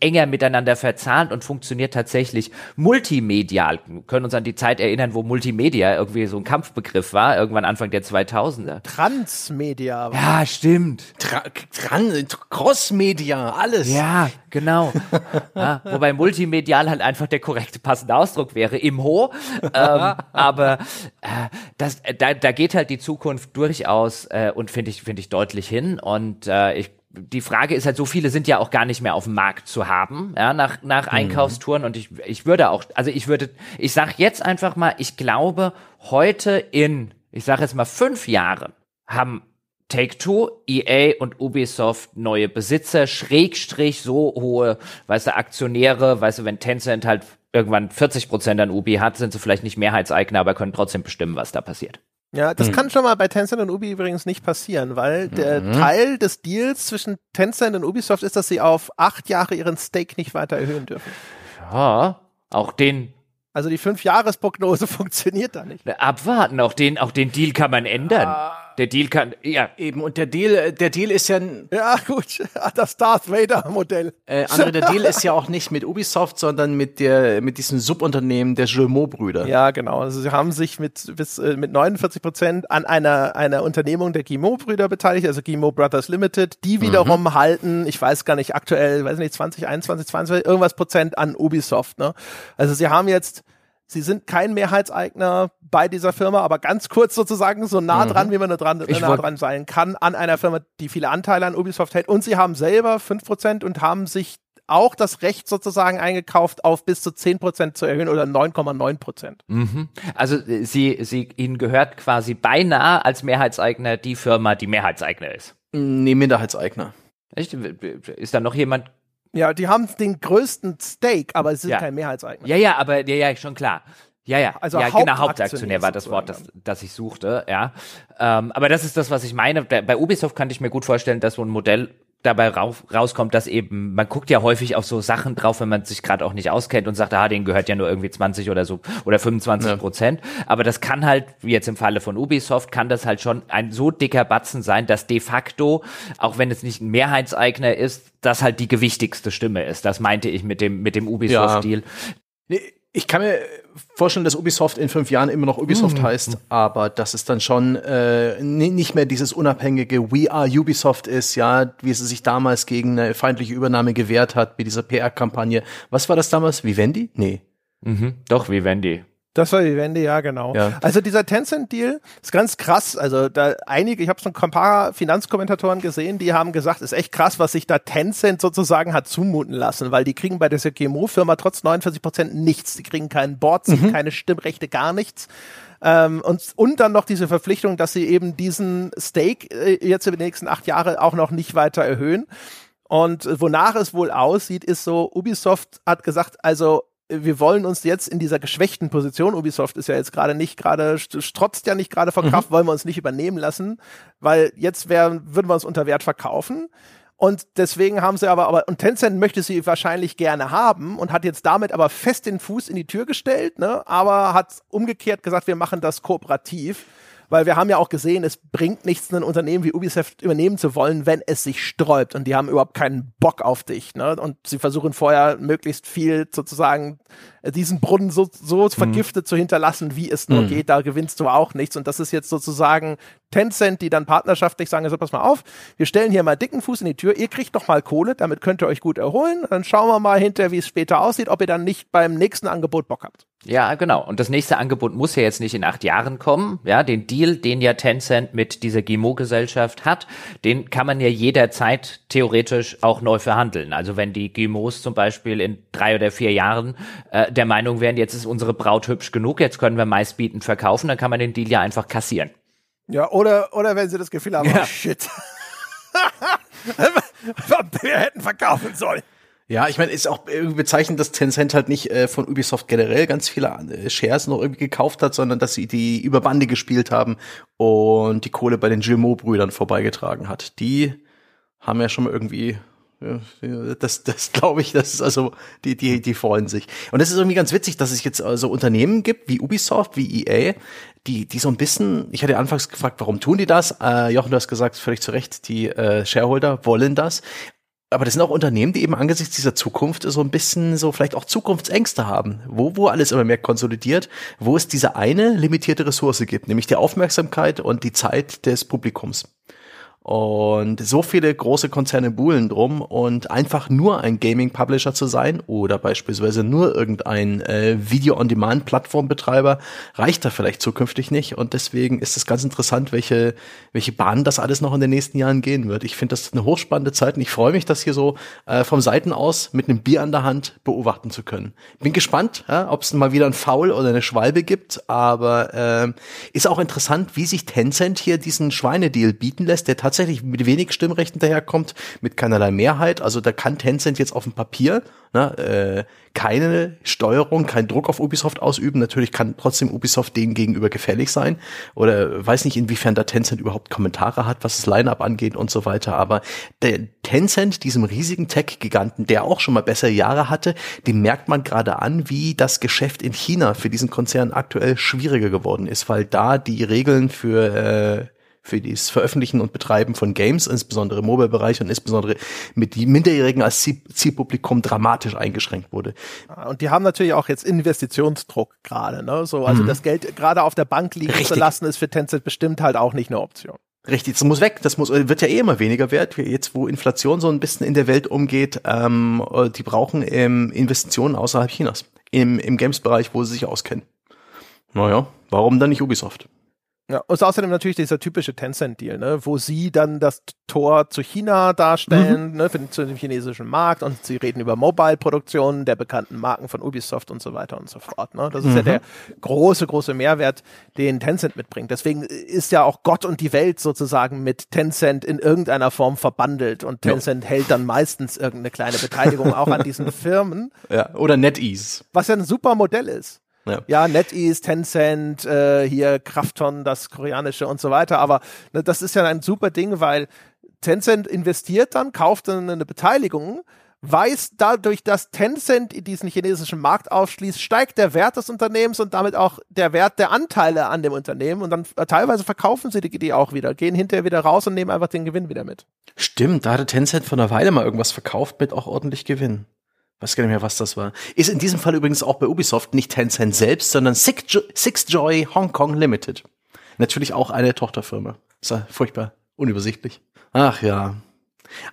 [SPEAKER 2] enger miteinander verzahnt und funktioniert tatsächlich multimedial. Wir können uns an die Zeit erinnern, wo Multimedia irgendwie so ein Kampfbegriff war, irgendwann Anfang der 2000er.
[SPEAKER 1] Transmedia.
[SPEAKER 2] Ja, stimmt.
[SPEAKER 3] Tra Tran Crossmedia, alles.
[SPEAKER 2] Ja, genau. ja, wobei multimedial halt einfach der korrekte passende Ausdruck wäre, im Ho. ähm, aber äh, das, da, da geht halt die Zukunft durchaus äh, und finde ich, finde ich deutlich hin. Und äh, ich die Frage ist halt, so viele sind ja auch gar nicht mehr auf dem Markt zu haben, ja, nach, nach mhm. Einkaufstouren. Und ich, ich würde auch, also ich würde, ich sag jetzt einfach mal, ich glaube, heute in, ich sage jetzt mal fünf Jahren, haben Take-Two, EA und Ubisoft neue Besitzer, Schrägstrich so hohe, weißt du, Aktionäre, weißt du, wenn Tencent halt irgendwann 40 Prozent an Ubi hat, sind sie vielleicht nicht Mehrheitseigner, aber können trotzdem bestimmen, was da passiert.
[SPEAKER 1] Ja, das hm. kann schon mal bei Tencent und Ubi übrigens nicht passieren, weil der mhm. Teil des Deals zwischen Tencent und Ubisoft ist, dass sie auf acht Jahre ihren Stake nicht weiter erhöhen dürfen.
[SPEAKER 2] Ja, auch den.
[SPEAKER 1] Also die Fünf-Jahres-Prognose funktioniert da nicht.
[SPEAKER 2] Abwarten, auch den, auch den Deal kann man ändern. Ah der Deal kann, ja.
[SPEAKER 3] Eben, und der Deal, der Deal ist ja,
[SPEAKER 1] Ja, gut. Das Darth Vader-Modell.
[SPEAKER 3] äh, André, der Deal ist ja auch nicht mit Ubisoft, sondern mit der, mit diesem Subunternehmen der Guillemot-Brüder.
[SPEAKER 1] Ja, genau. Also sie haben sich mit bis äh, mit 49 Prozent an einer einer Unternehmung der Guillemot-Brüder beteiligt, also Guillemot Brothers Limited. Die wiederum halten, ich weiß gar nicht aktuell, weiß nicht 20, 21, 22 irgendwas Prozent an Ubisoft. Ne? Also sie haben jetzt Sie sind kein Mehrheitseigner bei dieser Firma, aber ganz kurz sozusagen so nah dran, wie man nur dran,
[SPEAKER 2] Ich
[SPEAKER 1] nah dran sein kann, an einer Firma, die viele Anteile an Ubisoft hält. Und sie haben selber 5% und haben sich auch das Recht sozusagen eingekauft, auf bis zu 10% zu erhöhen oder 9,9%.
[SPEAKER 2] Mhm. Also äh, sie, sie, ihnen gehört quasi beinahe als Mehrheitseigner die Firma, die Mehrheitseigner ist.
[SPEAKER 3] Nee, Minderheitseigner.
[SPEAKER 2] Echt? Ist da noch jemand?
[SPEAKER 1] Ja, die haben den größten Stake, aber sie sind
[SPEAKER 2] Ja.
[SPEAKER 1] kein Mehrheitseigner.
[SPEAKER 2] Ja, ja, aber ja, ja, schon klar. Ja, ja,
[SPEAKER 1] Also
[SPEAKER 2] ja, genau,
[SPEAKER 1] Hauptaktionär
[SPEAKER 2] war das Wort, das, das ich suchte, ja. Ähm, aber das ist das, was ich meine. Bei Ubisoft kann ich mir gut vorstellen, dass so ein Modell dabei rauf, rauskommt, dass eben, man guckt ja häufig auf so Sachen drauf, wenn man sich gerade auch nicht auskennt und sagt, ah, denen gehört ja nur irgendwie 20 oder so oder 25 Prozent. Aber das kann halt, wie jetzt im Falle von Ubisoft, kann das halt schon ein so dicker Batzen sein, dass de facto, auch wenn es nicht ein Mehrheitseigner ist, das halt die gewichtigste Stimme ist. Das meinte ich mit dem, mit dem Ubisoft-Deal.
[SPEAKER 3] Nee, Ich kann mir vorstellen, dass Ubisoft in fünf Jahren immer noch Ubisoft heißt, aber dass es dann schon äh, ni- nicht mehr dieses unabhängige We are Ubisoft ist, ja, wie es sich damals gegen eine feindliche Übernahme gewehrt hat mit dieser PR-Kampagne. Was war das damals? Vivendi? Nee.
[SPEAKER 2] Mhm. Doch, wie Wendy.
[SPEAKER 1] Das war die Wende, ja, genau.
[SPEAKER 3] Ja.
[SPEAKER 1] Also dieser Tencent-Deal ist ganz krass. Also da einige, ich habe schon ein paar Finanzkommentatoren gesehen, die haben gesagt, ist echt krass, was sich da Tencent sozusagen hat zumuten lassen, weil die kriegen bei dieser GMO-Firma trotz 49 Prozent nichts. Die kriegen keinen Board,
[SPEAKER 3] Mhm.
[SPEAKER 1] keine Stimmrechte, gar nichts. Ähm, und, und dann noch diese Verpflichtung, dass sie eben diesen Stake äh, jetzt über die nächsten acht Jahre auch noch nicht weiter erhöhen. Und äh, wonach es wohl aussieht, ist so, Ubisoft hat gesagt, also wir wollen uns jetzt in dieser geschwächten Position, Ubisoft ist ja jetzt gerade nicht gerade, st- strotzt ja nicht gerade vor Kraft, wollen wir uns nicht übernehmen lassen, weil jetzt wär, würden wir uns unter Wert verkaufen. Und deswegen haben sie aber, aber, und Tencent möchte sie wahrscheinlich gerne haben und hat jetzt damit aber fest den Fuß in die Tür gestellt, ne, aber hat umgekehrt gesagt, wir machen das kooperativ. Weil wir haben ja auch gesehen, es bringt nichts, ein Unternehmen wie Ubisoft übernehmen zu wollen, wenn es sich sträubt. Und die haben überhaupt keinen Bock auf dich. Ne? Und sie versuchen vorher möglichst viel sozusagen äh, diesen Brunnen so, so vergiftet zu hinterlassen, wie es nur geht. Da gewinnst du auch nichts. Und das ist jetzt sozusagen Tencent, die dann partnerschaftlich sagen, also pass mal auf, wir stellen hier mal dicken Fuß in die Tür, ihr kriegt doch mal Kohle, damit könnt ihr euch gut erholen. Dann schauen wir mal hinterher, wie es später aussieht, ob ihr dann nicht beim nächsten Angebot Bock habt.
[SPEAKER 2] Ja, genau. Und das nächste Angebot muss ja jetzt nicht in acht Jahren kommen. Ja, den Deal, den ja Tencent mit dieser GIMO-Gesellschaft hat, den kann man ja jederzeit theoretisch auch neu verhandeln. Also wenn die GIMOs zum Beispiel in drei oder vier Jahren äh, der Meinung wären, jetzt ist unsere Braut hübsch genug, jetzt können wir meistbietend verkaufen, dann kann man den Deal ja einfach kassieren.
[SPEAKER 1] Ja, oder, oder wenn sie das Gefühl haben,
[SPEAKER 2] Ja.
[SPEAKER 1] oh shit. wir hätten verkaufen sollen.
[SPEAKER 3] Ja, ich meine, ist auch irgendwie bezeichnend, dass Tencent halt nicht äh, von Ubisoft generell ganz viele äh, Shares noch irgendwie gekauft hat, sondern dass sie die über Bande gespielt haben und die Kohle bei den Gilmot-Brüdern vorbeigetragen hat. Die haben ja schon mal irgendwie das, das glaube ich, das ist also, die, die, die freuen sich. Und das ist irgendwie ganz witzig, dass es jetzt also Unternehmen gibt, wie Ubisoft, wie EA, die, die so ein bisschen, ich hatte anfangs gefragt, warum tun die das? Äh, Jochen, du hast gesagt, völlig zu Recht, die äh, Shareholder wollen das. Aber das sind auch Unternehmen, die eben angesichts dieser Zukunft so ein bisschen so vielleicht auch Zukunftsängste haben, wo, wo alles immer mehr konsolidiert, wo es diese eine limitierte Ressource gibt, nämlich die Aufmerksamkeit und die Zeit des Publikums. Und so viele große Konzerne buhlen drum und einfach nur ein Gaming-Publisher zu sein oder beispielsweise nur irgendein äh, Video-on-Demand-Plattformbetreiber reicht da vielleicht zukünftig nicht. Und deswegen ist es ganz interessant, welche, welche Bahn das alles noch in den nächsten Jahren gehen wird. Ich finde das eine hochspannende Zeit und ich freue mich, das hier so äh, vom Seiten aus mit einem Bier an der Hand beobachten zu können. Bin gespannt, ja, ob es mal wieder ein Foul oder eine Schwalbe gibt, aber äh, ist auch interessant, wie sich Tencent hier diesen Schweinedeal bieten lässt, der mit wenig Stimmrechten daherkommt, mit keinerlei Mehrheit. Also da kann Tencent jetzt auf dem Papier ne, äh, keine Steuerung, keinen Druck auf Ubisoft ausüben. Natürlich kann trotzdem Ubisoft denen gegenüber gefällig sein. Oder weiß nicht, inwiefern da Tencent überhaupt Kommentare hat, was das Line-Up angeht und so weiter. Aber der Tencent, diesem riesigen Tech-Giganten, der auch schon mal bessere Jahre hatte, dem merkt man gerade an, wie das Geschäft in China für diesen Konzern aktuell schwieriger geworden ist, weil da die Regeln für äh, für das Veröffentlichen und Betreiben von Games, insbesondere im Mobile-Bereich und insbesondere mit die Minderjährigen als Zielpublikum dramatisch eingeschränkt wurde.
[SPEAKER 1] Und die haben natürlich auch jetzt Investitionsdruck gerade, ne? So, also mhm. das Geld gerade auf der Bank liegen Richtig. zu lassen, ist für Tencent bestimmt halt auch nicht eine Option.
[SPEAKER 3] Richtig, das muss weg. Das muss wird ja eh immer weniger wert. Jetzt, wo Inflation so ein bisschen in der Welt umgeht, ähm, die brauchen ähm, Investitionen außerhalb Chinas im, im Games-Bereich, wo sie sich auskennen. Naja, warum dann nicht Ubisoft?
[SPEAKER 1] Ja, und außerdem natürlich dieser typische Tencent-Deal, ne, wo sie dann das Tor zu China darstellen, mhm. ne, für den, zu dem chinesischen Markt und sie reden über Mobile-Produktionen der bekannten Marken von Ubisoft und so weiter und so fort. Ne. Das ist mhm. ja der große, große Mehrwert, den Tencent mitbringt. Deswegen ist ja auch Gott und die Welt sozusagen mit Tencent in irgendeiner Form verbandelt und Tencent ja. hält dann meistens irgendeine kleine Beteiligung auch an diesen Firmen.
[SPEAKER 3] Ja, oder NetEase.
[SPEAKER 1] Was ja ein super Modell ist. Ja, ja NetEase, Tencent, äh, hier Krafton, das koreanische und so weiter. Aber ne, das ist ja ein super Ding, weil Tencent investiert dann, kauft dann eine Beteiligung, weiß dadurch, dass Tencent diesen chinesischen Markt aufschließt, steigt der Wert des Unternehmens und damit auch der Wert der Anteile an dem Unternehmen und dann äh, teilweise verkaufen sie die, die auch wieder, gehen hinterher wieder raus und nehmen einfach den Gewinn wieder mit.
[SPEAKER 3] Stimmt, da hatte Tencent vor einer Weile mal irgendwas verkauft mit auch ordentlich Gewinn. Weiß gar nicht mehr, was das war. Ist in diesem Fall übrigens auch bei Ubisoft nicht Tencent selbst, sondern Six Joy Hong Kong Limited. Natürlich auch eine Tochterfirma. Ist ja furchtbar unübersichtlich. Ach ja.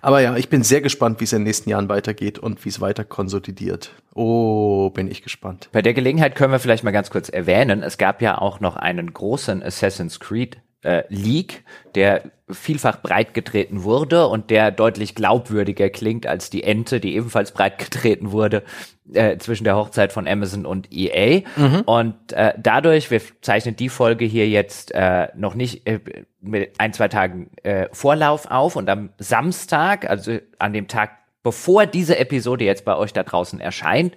[SPEAKER 3] Aber ja, ich bin sehr gespannt, wie es in den nächsten Jahren weitergeht und wie es weiter konsolidiert. Oh, bin ich gespannt.
[SPEAKER 2] Bei der Gelegenheit können wir vielleicht mal ganz kurz erwähnen, es gab ja auch noch einen großen Assassin's Creed äh, Leak, der vielfach breitgetreten wurde und der deutlich glaubwürdiger klingt als die Ente, die ebenfalls breitgetreten wurde äh, zwischen der Hochzeit von Amazon und EA. Mhm. Und äh, dadurch, wir zeichnen die Folge hier jetzt äh, noch nicht äh, mit ein, zwei Tagen äh, Vorlauf auf und am Samstag, also an dem Tag, bevor diese Episode jetzt bei euch da draußen erscheint,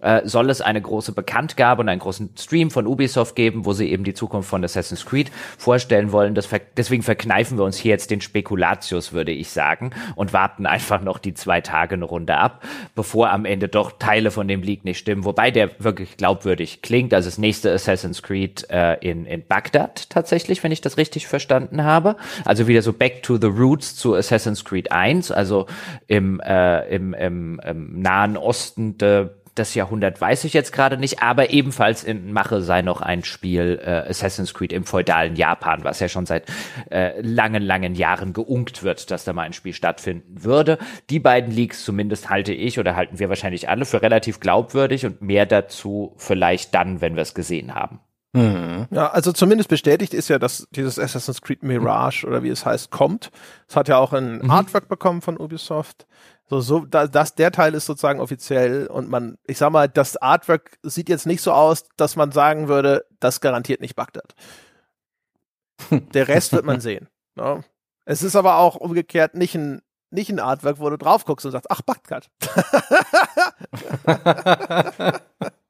[SPEAKER 2] äh, soll es eine große Bekanntgabe und einen großen Stream von Ubisoft geben, wo sie eben die Zukunft von Assassin's Creed vorstellen wollen. Ver deswegen verkneifen wir uns hier jetzt den Spekulatius, würde ich sagen, und warten einfach noch die zwei Tage eine Runde ab, bevor am Ende doch Teile von dem Leak nicht stimmen. Wobei der wirklich glaubwürdig klingt. Also das nächste Assassin's Creed äh, in, in Bagdad tatsächlich, wenn ich das richtig verstanden habe. Also wieder so Back to the Roots zu Assassin's Creed 1, also im, äh, im, im, im Nahen Osten de, das Jahrhundert weiß ich jetzt gerade nicht, aber ebenfalls in Mache sei noch ein Spiel äh, Assassin's Creed im feudalen Japan, was ja schon seit äh, langen, langen Jahren geunkt wird, dass da mal ein Spiel stattfinden würde. Die beiden Leaks zumindest halte ich oder halten wir wahrscheinlich alle für relativ glaubwürdig und mehr dazu vielleicht dann, wenn wir es gesehen haben.
[SPEAKER 1] Mhm. Ja, also zumindest bestätigt ist ja, dass dieses Assassin's Creed Mirage oder wie es heißt, kommt. Es hat ja auch ein mhm. Artwork bekommen von Ubisoft. So, so, da, das, der Teil ist sozusagen offiziell und man, ich sag mal, das Artwork sieht jetzt nicht so aus, dass man sagen würde, das garantiert nicht Bagdad. Der Rest wird man sehen. Ne? Es ist aber auch umgekehrt nicht ein, nicht ein Artwork, wo du drauf guckst und sagst, ach, Bagdad.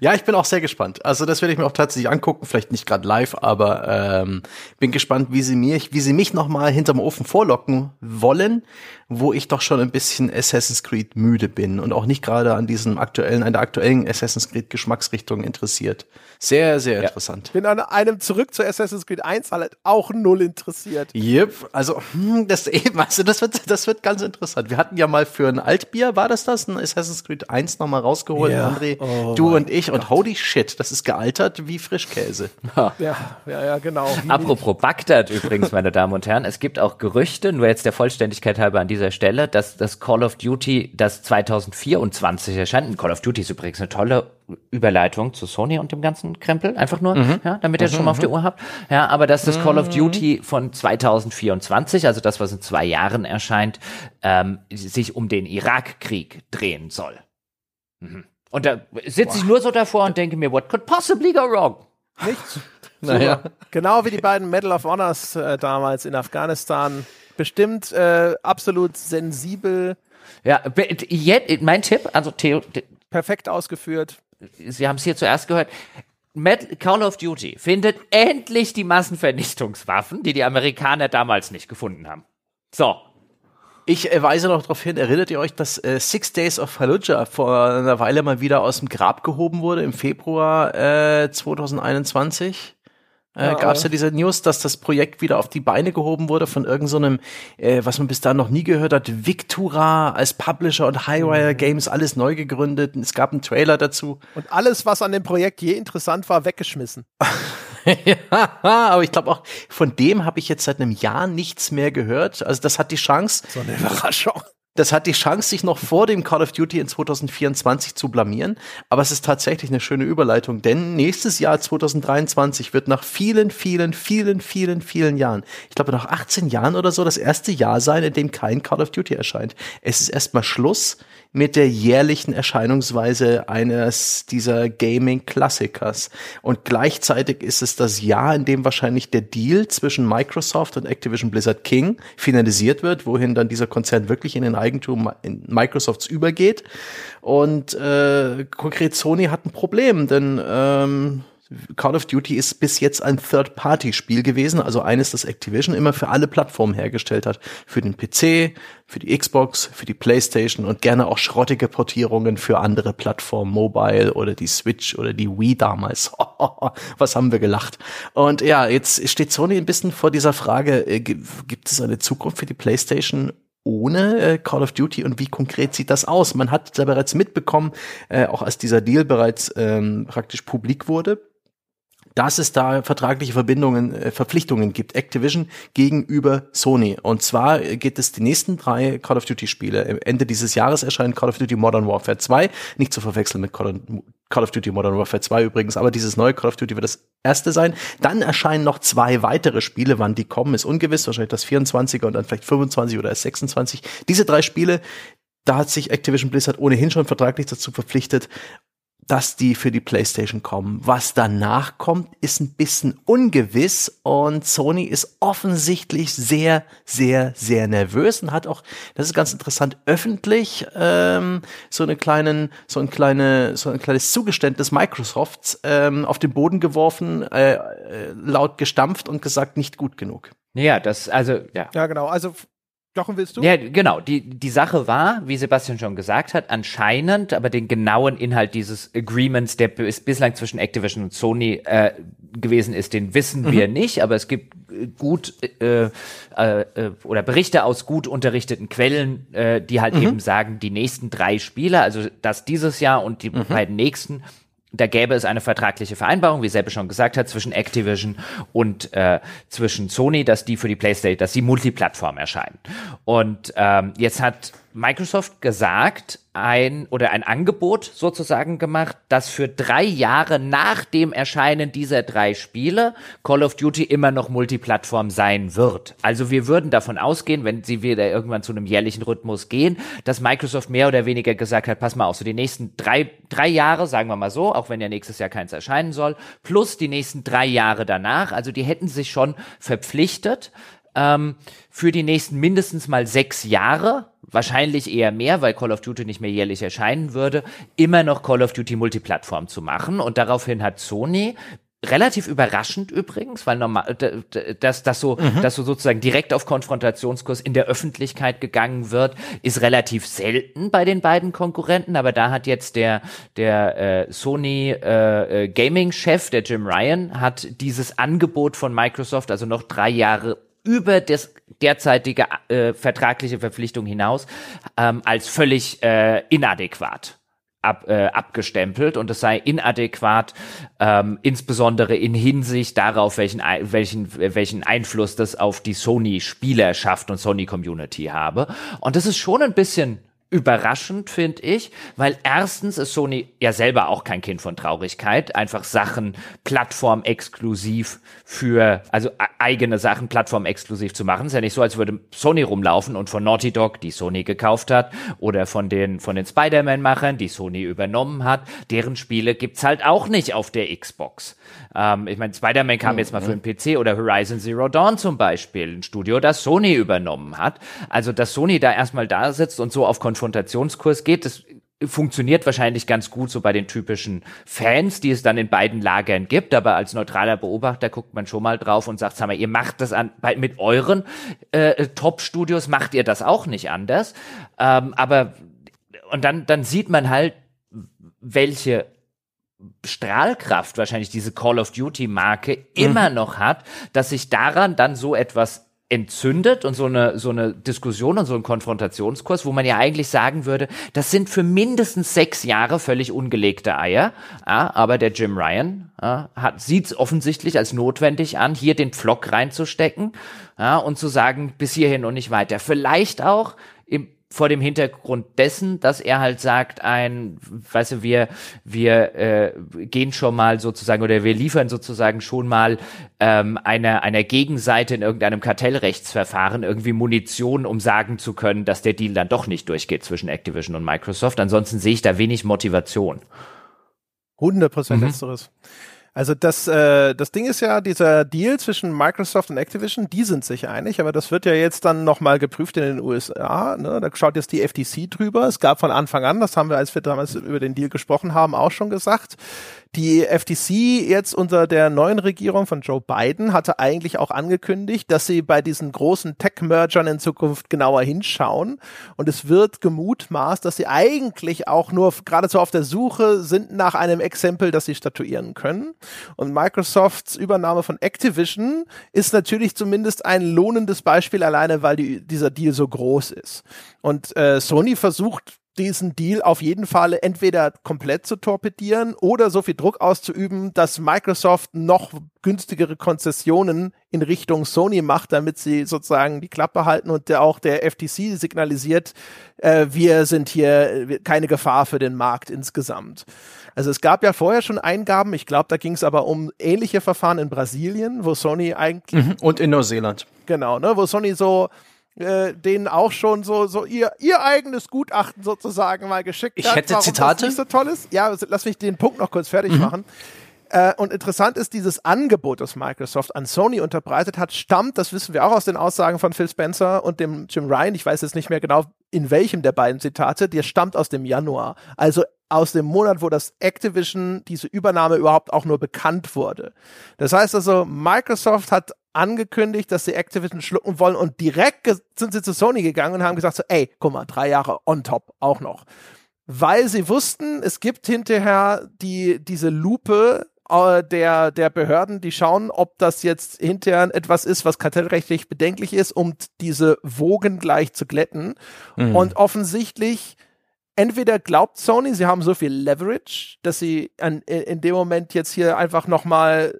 [SPEAKER 3] Ja, ich bin auch sehr gespannt. Also das werde ich mir auch tatsächlich angucken, vielleicht nicht gerade live, aber ähm, bin gespannt, wie sie mir, wie sie mich noch mal hinterm Ofen vorlocken wollen, wo ich doch schon ein bisschen Assassin's Creed müde bin und auch nicht gerade an diesem aktuellen, an der aktuellen Assassin's Creed Geschmacksrichtung interessiert. Sehr, sehr ja. interessant.
[SPEAKER 1] Bin an einem zurück zu Assassin's Creed 1 halt auch null interessiert.
[SPEAKER 3] Yep, also hm, das eben, also das wird, das wird ganz interessant. Wir hatten ja mal für ein Altbier, war das das, ein Assassin's Creed 1 nochmal rausgeholt, ja. André, oh du und ich und holy shit, das ist gealtert wie Frischkäse.
[SPEAKER 1] Ja, ja, ja, ja genau.
[SPEAKER 2] Apropos Bagdad übrigens, meine Damen und Herren, es gibt auch Gerüchte, nur jetzt der Vollständigkeit halber an dieser dieser Stelle, dass das Call of Duty, das 2024 erscheint, Call of Duty ist übrigens eine tolle Überleitung zu Sony und dem ganzen Krempel, einfach nur, mhm. ja, damit ihr es mhm. schon mal auf der Uhr habt. Ja, aber dass das Call of mhm. Duty von 2024, also das, was in zwei Jahren erscheint, ähm, sich um den Irakkrieg drehen soll. Mhm. Und da sitze ich nur so davor und denke mir, what could possibly go wrong?
[SPEAKER 1] Nichts. naja. Genau wie die beiden Medal of Honors äh, damals in Afghanistan bestimmt äh, absolut sensibel.
[SPEAKER 2] Ja, jetzt, mein Tipp, also Theo,
[SPEAKER 1] perfekt ausgeführt.
[SPEAKER 2] Sie haben es hier zuerst gehört. Call of Duty findet endlich die Massenvernichtungswaffen, die die Amerikaner damals nicht gefunden haben. So.
[SPEAKER 3] Ich äh, weise noch darauf hin, erinnert ihr euch, dass äh, Six Days of Fallujah vor einer Weile mal wieder aus dem Grab gehoben wurde im Februar äh, 2021? Äh, ja, gab es ja diese News, dass das Projekt wieder auf die Beine gehoben wurde von irgendeinem, so äh, was man bis dahin noch nie gehört hat, Victura als Publisher und Highwire mhm. Games, alles neu gegründet. Es gab einen Trailer dazu.
[SPEAKER 1] Und alles, was an dem Projekt je interessant war, weggeschmissen.
[SPEAKER 3] ja, aber ich glaube auch, von dem habe ich jetzt seit einem Jahr nichts mehr gehört. Also das hat die Chance.
[SPEAKER 1] So eine Überraschung
[SPEAKER 3] das hat die Chance, sich noch vor dem Call of Duty in 2024 zu blamieren. Aber es ist tatsächlich eine schöne Überleitung, denn nächstes Jahr 2023 wird nach vielen, vielen, vielen, vielen, vielen Jahren, ich glaube nach 18 Jahren oder so, das erste Jahr sein, in dem kein Call of Duty erscheint. Es ist erstmal Schluss mit der jährlichen Erscheinungsweise eines dieser Gaming-Klassikers. Und gleichzeitig ist es das Jahr, in dem wahrscheinlich der Deal zwischen Microsoft und Activision Blizzard King finalisiert wird, wohin dann dieser Konzern wirklich in den Eigentum in Microsofts übergeht. Und äh, konkret Sony hat ein Problem, denn ähm, Call of Duty ist bis jetzt ein Third-Party-Spiel gewesen, also eines, das Activision immer für alle Plattformen hergestellt hat. Für den PC, für die Xbox, für die PlayStation und gerne auch schrottige Portierungen für andere Plattformen, Mobile oder die Switch oder die Wii damals. Was haben wir gelacht. Und ja, jetzt steht Sony ein bisschen vor dieser Frage, äh, gibt es eine Zukunft für die PlayStation ohne äh, Call of Duty und wie konkret sieht das aus? Man hat da bereits mitbekommen, äh, auch als dieser Deal bereits ähm, praktisch publik wurde, dass es da vertragliche Verbindungen, äh, Verpflichtungen gibt, Activision gegenüber Sony. Und zwar geht es die nächsten drei Call of Duty Spiele. Ende dieses Jahres erscheint Call of Duty Modern Warfare 2, nicht zu verwechseln mit Call of Duty Modern Warfare 2 übrigens, aber dieses neue Call of Duty wird das erste sein. Dann erscheinen noch zwei weitere Spiele, wann die kommen, ist ungewiss, wahrscheinlich das 24er und dann vielleicht 25 oder erst 26. Diese drei Spiele, da hat sich Activision Blizzard ohnehin schon vertraglich dazu verpflichtet dass die für die PlayStation kommen. Was danach kommt, ist ein bisschen ungewiss und Sony ist offensichtlich sehr, sehr, sehr nervös und hat auch, das ist ganz interessant, öffentlich ähm, so eine kleinen, so ein kleine, so ein kleines Zugeständnis Microsofts ähm, auf den Boden geworfen, äh, äh laut gestampft und gesagt, nicht gut genug.
[SPEAKER 2] Ja, das, also, ja.
[SPEAKER 1] Ja, genau. Also Jochen, willst du?
[SPEAKER 2] Ja, genau. Die, die Sache war, wie Sebastian schon gesagt hat, anscheinend, aber den genauen Inhalt dieses Agreements, der bis, bislang zwischen Activision und Sony äh, gewesen ist, den wissen mhm. wir nicht, aber es gibt äh, gut äh, äh, äh, oder Berichte aus gut unterrichteten Quellen, äh, die halt mhm. eben sagen, die nächsten drei Spiele, also das dieses Jahr und die mhm. beiden nächsten, da gäbe es eine vertragliche Vereinbarung, wie Seppe schon gesagt hat, zwischen Activision und äh, zwischen Sony, dass die für die PlayStation, dass die Multiplattform erscheinen. Und ähm, jetzt hat Microsoft gesagt, ein oder ein Angebot sozusagen gemacht, dass für drei Jahre nach dem Erscheinen dieser drei Spiele Call of Duty immer noch Multiplattform sein wird. Also wir würden davon ausgehen, wenn sie wieder irgendwann zu einem jährlichen Rhythmus gehen, dass Microsoft mehr oder weniger gesagt hat, pass mal auf, so die nächsten drei, drei Jahre, sagen wir mal so, auch wenn ja nächstes Jahr keins erscheinen soll, plus die nächsten drei Jahre danach, also die hätten sich schon verpflichtet, ähm, für die nächsten mindestens mal sechs Jahre, wahrscheinlich eher mehr, weil Call of Duty nicht mehr jährlich erscheinen würde, immer noch Call of Duty Multiplattform zu machen. Und daraufhin hat Sony relativ überraschend übrigens, weil normal, dass das so, mhm. dass so sozusagen direkt auf Konfrontationskurs in der Öffentlichkeit gegangen wird, ist relativ selten bei den beiden Konkurrenten. Aber da hat jetzt der der äh, Sony äh, äh Gaming-Chef, der Jim Ryan, hat dieses Angebot von Microsoft, also noch drei Jahre über das derzeitige äh, vertragliche Verpflichtung hinaus ähm, als völlig äh, inadäquat ab, äh, abgestempelt und es sei inadäquat, ähm, insbesondere in Hinsicht darauf, welchen, welchen, welchen Einfluss das auf die Sony-Spielerschaft und Sony-Community habe. Und das ist schon ein bisschen überraschend, finde ich, weil erstens ist Sony ja selber auch kein Kind von Traurigkeit, einfach Sachen plattformexklusiv für, also eigene Sachen plattformexklusiv zu machen. ist ja nicht so, als würde Sony rumlaufen und von Naughty Dog, die Sony gekauft hat, oder von den, von den Spider-Man-Machern, die Sony übernommen hat, deren Spiele gibt's halt auch nicht auf der Xbox. Ähm, ich meine, Spider-Man kam jetzt mal für den PC oder Horizon Zero Dawn zum Beispiel, ein Studio, das Sony übernommen hat. Also, dass Sony da erstmal da sitzt und so auf Konf Konfrontationskurs geht. Das funktioniert wahrscheinlich ganz gut so bei den typischen Fans, die es dann in beiden Lagern gibt, aber als neutraler Beobachter guckt man schon mal drauf und sagt, sag mal, ihr macht das an, bei, mit euren äh, Top-Studios macht ihr das auch nicht anders. Ähm, aber und dann, dann sieht man halt, welche Strahlkraft wahrscheinlich diese Call of Duty Marke immer mhm. noch hat, dass sich daran dann so etwas entzündet und so eine, so eine Diskussion und so ein Konfrontationskurs, wo man ja eigentlich sagen würde, das sind für mindestens sechs Jahre völlig ungelegte Eier. Ja, aber der Jim Ryan ja, hat, sieht es offensichtlich als notwendig an, hier den Pflock reinzustecken ja, und zu sagen, bis hierhin und nicht weiter. Vielleicht auch vor dem Hintergrund dessen, dass er halt sagt, ein, weißt du, wir, wir äh, gehen schon mal sozusagen oder wir liefern sozusagen schon mal ähm, einer, einer Gegenseite in irgendeinem Kartellrechtsverfahren irgendwie Munition, um sagen zu können, dass der Deal dann doch nicht durchgeht zwischen Activision und Microsoft. Ansonsten sehe ich da wenig Motivation.
[SPEAKER 1] 100 Prozent mhm. letzteres. Also das, äh, das Ding ist ja, dieser Deal zwischen Microsoft und Activision, die sind sich einig, aber das wird ja jetzt dann nochmal geprüft in den USA. Ne? Da schaut jetzt die FTC drüber. Es gab von Anfang an, das haben wir, als wir damals über den Deal gesprochen haben, auch schon gesagt, die FTC jetzt unter der neuen Regierung von Joe Biden hatte eigentlich auch angekündigt, dass sie bei diesen großen Tech-Mergern in Zukunft genauer hinschauen. Und es wird gemutmaßt, dass sie eigentlich auch nur geradezu auf der Suche sind nach einem Exempel, das sie statuieren können. Und Microsofts Übernahme von Activision ist natürlich zumindest ein lohnendes Beispiel alleine, weil die, dieser Deal so groß ist. Und äh, Sony versucht diesen Deal auf jeden Fall entweder komplett zu torpedieren oder so viel Druck auszuüben, dass Microsoft noch günstigere Konzessionen in Richtung Sony macht, damit sie sozusagen die Klappe halten und der, auch der FTC signalisiert, äh, wir sind hier keine Gefahr für den Markt insgesamt. Also es gab ja vorher schon Eingaben, ich glaube, da ging es aber um ähnliche Verfahren in Brasilien, wo Sony eigentlich
[SPEAKER 3] mhm. und in Neuseeland.
[SPEAKER 1] Genau, ne, wo Sony so äh, denen auch schon so, so ihr, ihr eigenes Gutachten sozusagen mal geschickt
[SPEAKER 3] ich hat. Ich hätte Zitate.
[SPEAKER 1] Das nicht so toll ist. Ja, lass mich den Punkt noch kurz fertig mhm. machen. Äh, und interessant ist, dieses Angebot, das Microsoft an Sony unterbreitet hat, stammt, das wissen wir auch aus den Aussagen von Phil Spencer und dem Jim Ryan, ich weiß jetzt nicht mehr genau, in welchem der beiden Zitate, der stammt aus dem Januar. Also aus dem Monat, wo das Activision, diese Übernahme überhaupt auch nur bekannt wurde. Das heißt also, Microsoft hat angekündigt, dass sie Activision schlucken wollen und direkt sind sie zu Sony gegangen und haben gesagt so, ey, guck mal, drei Jahre on top auch noch. Weil sie wussten, es gibt hinterher die, diese Lupe äh, der, der Behörden, die schauen, ob das jetzt hinterher etwas ist, was kartellrechtlich bedenklich ist, um diese Wogen gleich zu glätten. Mhm. Und offensichtlich entweder glaubt Sony, sie haben so viel Leverage, dass sie an, in dem Moment jetzt hier einfach nochmal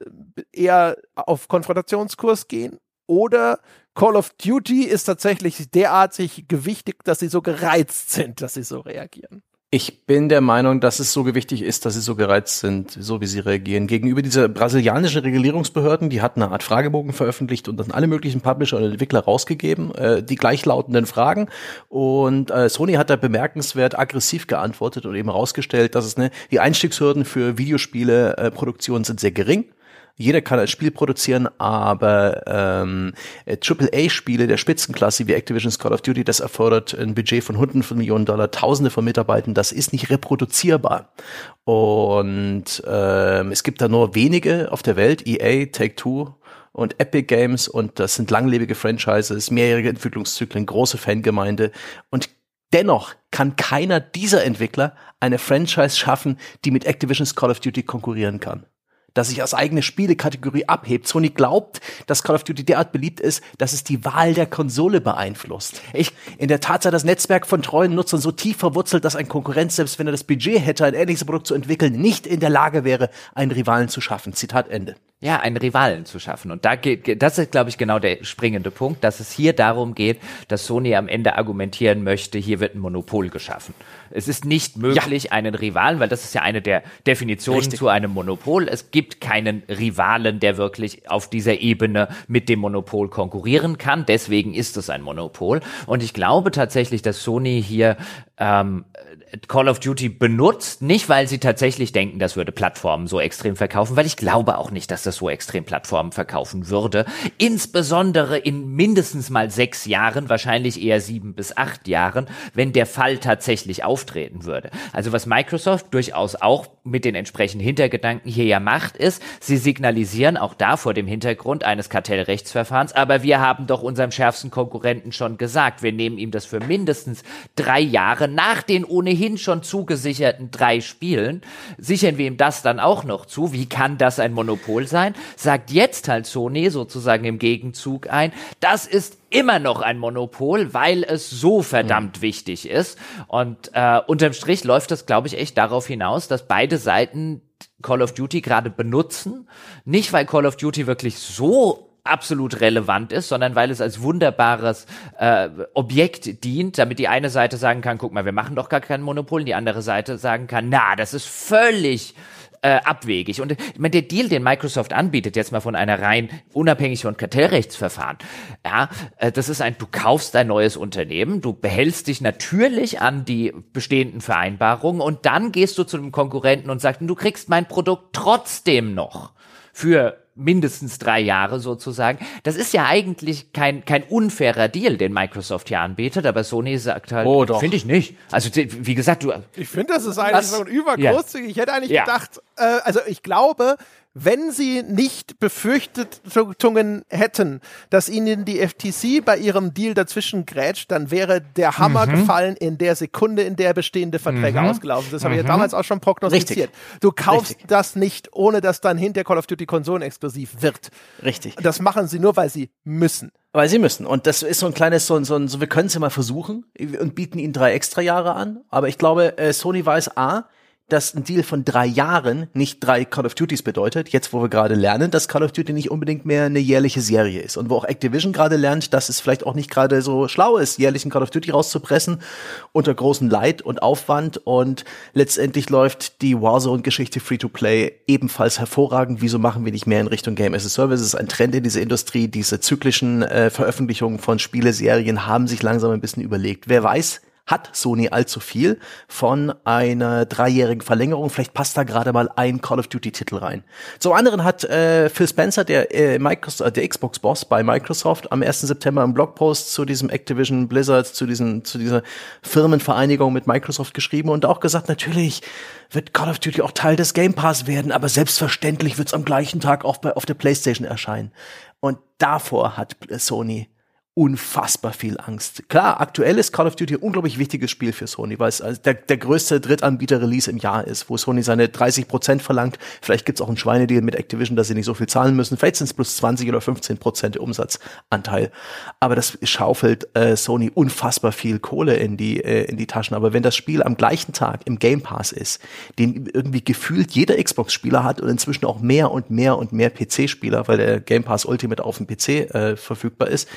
[SPEAKER 1] eher auf Konfrontationskurs gehen, oder Call of Duty ist tatsächlich derartig gewichtig, dass sie so gereizt sind, dass sie so reagieren.
[SPEAKER 3] Ich bin der Meinung, dass es so gewichtig ist, dass sie so gereizt sind, so wie sie reagieren. Gegenüber dieser brasilianischen Regulierungsbehörden, die hatten eine Art Fragebogen veröffentlicht und dann alle möglichen Publisher und Entwickler rausgegeben, äh, die gleichlautenden Fragen. Und äh, Sony hat da bemerkenswert aggressiv geantwortet und eben herausgestellt, dass es ne, die Einstiegshürden für Videospiele äh, sind sehr gering jeder kann ein Spiel produzieren, aber ähm, AAA-Spiele der Spitzenklasse wie Activision's Call of Duty, das erfordert ein Budget von Hunderten von Millionen Dollar, Tausende von Mitarbeitern, das ist nicht reproduzierbar. Und ähm, es gibt da nur wenige auf der Welt, EA, Take-Two und Epic Games und das sind langlebige Franchises, mehrjährige Entwicklungszyklen, große Fangemeinde und Dennoch kann keiner dieser Entwickler eine Franchise schaffen, die mit Activision's Call of Duty konkurrieren kann dass sich als eigene Spielekategorie abhebt. Sony glaubt, dass Call of Duty derart beliebt ist, dass es die Wahl der Konsole beeinflusst. Ich, in der Tat sei das Netzwerk von treuen Nutzern so tief verwurzelt, dass ein Konkurrent, selbst wenn er das Budget hätte, ein ähnliches Produkt zu entwickeln, nicht in der Lage wäre, einen Rivalen zu schaffen. Zitat Ende
[SPEAKER 2] ja, einen Rivalen zu schaffen. Und da geht, das ist, glaube ich, genau der springende Punkt, dass es hier darum geht, dass Sony am Ende argumentieren möchte, hier wird ein Monopol geschaffen. Es ist nicht möglich, ja. einen Rivalen, weil das ist ja eine der Definitionen Richtig. zu einem Monopol. Es gibt keinen Rivalen, der wirklich auf dieser Ebene mit dem Monopol konkurrieren kann. Deswegen ist es ein Monopol. Und ich glaube tatsächlich, dass Sony hier ähm, Call of Duty benutzt, nicht weil sie tatsächlich denken, das würde Plattformen so extrem verkaufen, weil ich glaube auch nicht, dass das so extrem Plattformen verkaufen würde. Insbesondere in mindestens mal sechs Jahren, wahrscheinlich eher sieben bis acht Jahren, wenn der Fall tatsächlich auftreten würde. Also was Microsoft durchaus auch mit den entsprechenden Hintergedanken hier ja macht, ist, sie signalisieren auch da vor dem Hintergrund eines Kartellrechtsverfahrens, aber wir haben doch unserem schärfsten Konkurrenten schon gesagt, wir nehmen ihm das für mindestens drei Jahre nach den ohnehin schon zugesicherten drei Spielen, sichern wir ihm das dann auch noch zu. Wie kann das ein Monopol sein? Sagt jetzt halt Sony sozusagen im Gegenzug ein, das ist immer noch ein Monopol, weil es so verdammt mhm. wichtig ist. Und äh, unterm Strich läuft das, glaube ich, echt darauf hinaus, dass beide Seiten Call of Duty gerade benutzen. Nicht, weil Call of Duty wirklich so absolut relevant ist, sondern weil es als wunderbares äh, Objekt dient, damit die eine Seite sagen kann, guck mal, wir machen doch gar kein Monopol, und die andere Seite sagen kann, na, das ist völlig äh, abwegig. Und ich meine, der Deal, den Microsoft anbietet, jetzt mal von einer rein unabhängig von Kartellrechtsverfahren, ja, äh, das ist ein, du kaufst ein neues Unternehmen, du behältst dich natürlich an die bestehenden Vereinbarungen und dann gehst du zu einem Konkurrenten und sagst, du kriegst mein Produkt trotzdem noch für mindestens drei Jahre sozusagen. Das ist ja eigentlich kein, kein unfairer Deal, den Microsoft hier anbietet, aber Sony sagt halt,
[SPEAKER 3] oh,
[SPEAKER 2] finde ich nicht. Also wie gesagt, du.
[SPEAKER 1] Ich finde, das ist eigentlich was? so ein übergroßzügig. Ja. Ich hätte eigentlich ja. gedacht, äh, also ich glaube, wenn sie nicht Befürchtungen hätten, dass ihnen die FTC bei ihrem Deal dazwischen grätscht, dann wäre der Hammer mhm. gefallen in der Sekunde, in der bestehende Verträge mhm. ausgelaufen sind. Das habe ich ja mhm. damals auch schon prognostiziert. Richtig. Du kaufst Richtig. das nicht, ohne dass dann hinter Call of Duty Konsolen exklusiv wird.
[SPEAKER 3] Richtig.
[SPEAKER 1] Das machen sie nur, weil sie müssen.
[SPEAKER 3] Weil sie müssen. Und das ist so ein kleines, so, so, so wir können es ja mal versuchen und bieten ihnen drei extra Jahre an. Aber ich glaube, äh, Sony weiß A, dass ein Deal von drei Jahren nicht drei Call of Duties bedeutet, jetzt wo wir gerade lernen, dass Call of Duty nicht unbedingt mehr eine jährliche Serie ist und wo auch Activision gerade lernt, dass es vielleicht auch nicht gerade so schlau ist, jährlich ein Call of Duty rauszupressen unter großem Leid und Aufwand und letztendlich läuft die Warzone-Geschichte Free-to-Play ebenfalls hervorragend. Wieso machen wir nicht mehr in Richtung Game as a Service? Es ist ein Trend in dieser Industrie. Diese zyklischen äh, Veröffentlichungen von Spieleserien haben sich langsam ein bisschen überlegt. Wer weiß, hat Sony allzu viel von einer dreijährigen Verlängerung. Vielleicht passt da gerade mal ein Call of Duty-Titel rein. Zum anderen hat äh, Phil Spencer, der, äh, Microsoft, äh, der Xbox-Boss bei Microsoft, am 1. September im Blogpost zu diesem Activision Blizzard, zu, diesen, zu dieser Firmenvereinigung mit Microsoft geschrieben und auch gesagt, natürlich wird Call of Duty auch Teil des Game Pass werden, aber selbstverständlich wird es am gleichen Tag auch bei, auf der PlayStation erscheinen. Und davor hat Sony unfassbar viel Angst. Klar, aktuell ist Call of Duty ein unglaublich wichtiges Spiel für Sony, weil es der, der größte Drittanbieter-Release im Jahr ist, wo Sony seine 30 Prozent verlangt. Vielleicht gibt's auch einen Schweinedeal mit Activision, dass sie nicht so viel zahlen müssen. Vielleicht sind es plus 20 oder 15 Prozent Umsatzanteil. Aber das schaufelt äh, Sony unfassbar viel Kohle in die, äh, in die Taschen. Aber wenn das Spiel am gleichen Tag im Game Pass ist, den irgendwie gefühlt jeder Xbox-Spieler hat und inzwischen auch mehr und mehr und mehr PC-Spieler, weil der Game Pass Ultimate auf dem PC äh, verfügbar ist,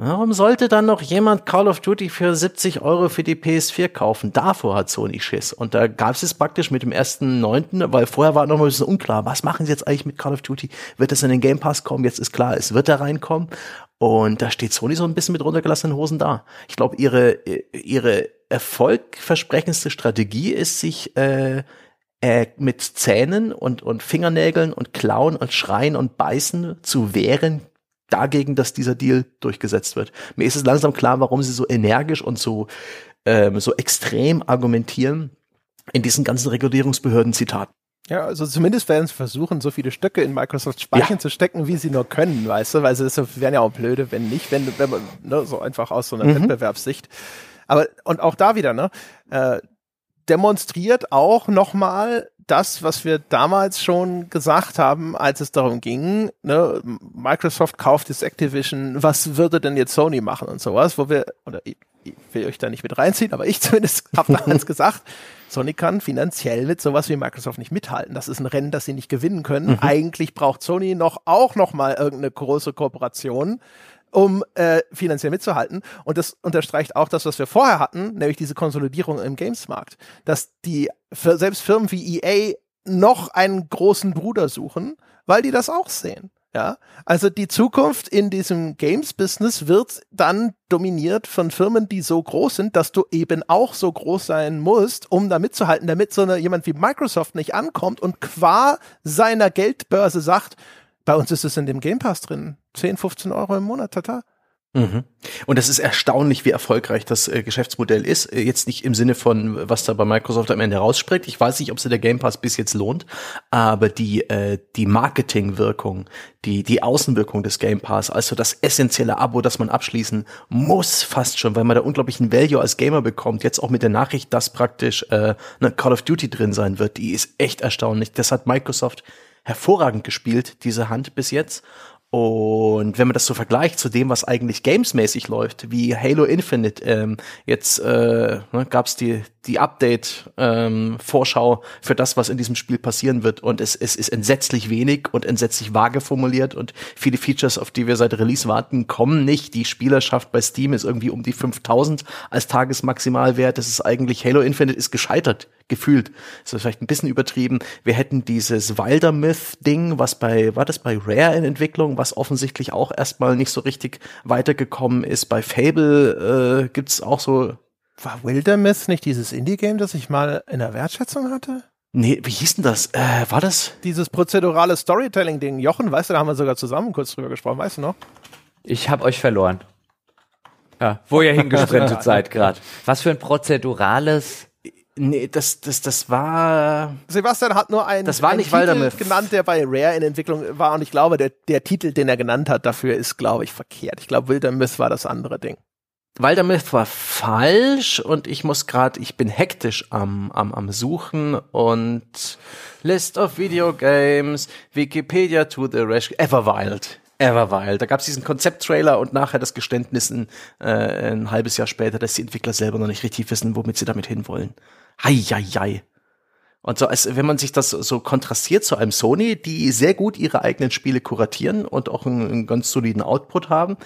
[SPEAKER 3] Warum sollte dann noch jemand Call of Duty für 70 Euro für die PS4 kaufen? Davor hat Sony Schiss. Und da gab es praktisch mit dem ersten Neunten, weil vorher war noch mal ein bisschen unklar, was machen sie jetzt eigentlich mit Call of Duty? Wird es in den Game Pass kommen? Jetzt ist klar, es wird da reinkommen. Und da steht Sony so ein bisschen mit runtergelassenen Hosen da. Ich glaube, ihre, ihre erfolgversprechendste Strategie ist, sich äh, äh, mit Zähnen und, und Fingernägeln und Klauen und Schreien und Beißen zu wehren dagegen, dass dieser Deal durchgesetzt wird. Mir ist es langsam klar, warum sie so energisch und so, ähm, so extrem argumentieren in diesen ganzen Regulierungsbehörden-Zitaten.
[SPEAKER 1] Ja, also zumindest werden sie versuchen, so viele Stöcke in Microsoft Speichern ja. zu stecken, wie sie nur können, weißt du, weil sie wären ja auch blöde, wenn nicht, wenn, wenn man ne, so einfach aus so einer mhm. Wettbewerbssicht. Aber und auch da wieder, ne, äh, demonstriert auch nochmal das, was wir damals schon gesagt haben, als es darum ging, ne, Microsoft kauft jetzt Activision, was würde denn jetzt Sony machen und sowas, wo wir, oder ich, ich will euch da nicht mit reinziehen, aber ich zumindest habe damals gesagt, Sony kann finanziell mit sowas wie Microsoft nicht mithalten. Das ist ein Rennen, das sie nicht gewinnen können. Mhm. Eigentlich braucht Sony noch auch noch mal irgendeine große Kooperation, um äh, finanziell mitzuhalten. Und das unterstreicht auch das, was wir vorher hatten, nämlich diese Konsolidierung im Gamesmarkt. Dass die selbst Firmen wie EA noch einen großen Bruder suchen, weil die das auch sehen. Ja, also die Zukunft in diesem Games-Business wird dann dominiert von Firmen, die so groß sind, dass du eben auch so groß sein musst, um da mitzuhalten, damit so eine, jemand wie Microsoft nicht ankommt und qua seiner Geldbörse sagt, bei uns ist es in dem Game Pass drin. 10, 15 Euro im Monat, tata.
[SPEAKER 3] Mhm. Und es ist erstaunlich, wie erfolgreich das äh, Geschäftsmodell ist. Äh, jetzt nicht im Sinne von, was da bei Microsoft am Ende rausspricht. Ich weiß nicht, ob sich der Game Pass bis jetzt lohnt, aber die, äh, die Marketingwirkung, die, die Außenwirkung des Game Pass, also das essentielle Abo, das man abschließen muss fast schon, weil man da unglaublichen Value als Gamer bekommt, jetzt auch mit der Nachricht, dass praktisch äh, eine Call of Duty drin sein wird, die ist echt erstaunlich. Das hat Microsoft hervorragend gespielt, diese Hand bis jetzt. Und wenn man das so vergleicht zu dem, was eigentlich gamesmäßig läuft, wie Halo Infinite, ähm, jetzt äh, ne, gab es die, die Update-Vorschau ähm, für das, was in diesem Spiel passieren wird. Und es, es ist entsetzlich wenig und entsetzlich vage formuliert und viele Features, auf die wir seit Release warten, kommen nicht. Die Spielerschaft bei Steam ist irgendwie um die 5000 als Tagesmaximalwert. Das ist eigentlich, Halo Infinite ist gescheitert gefühlt. Das ist vielleicht ein bisschen übertrieben. Wir hätten dieses Wildermyth-Ding, was bei, war das bei Rare in Entwicklung, was offensichtlich auch erstmal nicht so richtig weitergekommen ist. Bei Fable äh, gibt's auch so.
[SPEAKER 1] War Wildermyth nicht dieses Indie-Game, das ich mal in der Wertschätzung hatte?
[SPEAKER 3] Nee, wie hieß denn das? Äh, war das?
[SPEAKER 1] Dieses prozedurale Storytelling-Ding. Jochen, weißt du, da haben wir sogar zusammen kurz drüber gesprochen, weißt du noch?
[SPEAKER 2] Ich hab euch verloren. Ja, wo ihr hingesprintet seid gerade. Was für ein prozedurales
[SPEAKER 3] Nee, das, das, das war.
[SPEAKER 1] Sebastian hat nur einen,
[SPEAKER 3] das war
[SPEAKER 1] einen
[SPEAKER 3] nicht Titel
[SPEAKER 1] genannt, der bei Rare in Entwicklung war. Und ich glaube, der, der Titel, den er genannt hat, dafür ist, glaube ich, verkehrt. Ich glaube, Wildermyth war das andere Ding.
[SPEAKER 3] Wildermyth war falsch und ich muss gerade, ich bin hektisch am, am, am Suchen und List of Video Games, Wikipedia to the Rescue, Everwild. Everwild. Da gab es diesen Konzepttrailer und nachher das Geständnis ein, äh, ein halbes Jahr später, dass die Entwickler selber noch nicht richtig wissen, womit sie damit hinwollen. Heieiei. Und so, als wenn man sich das so kontrastiert zu einem Sony, die sehr gut ihre eigenen Spiele kuratieren und auch einen, einen ganz soliden Output haben,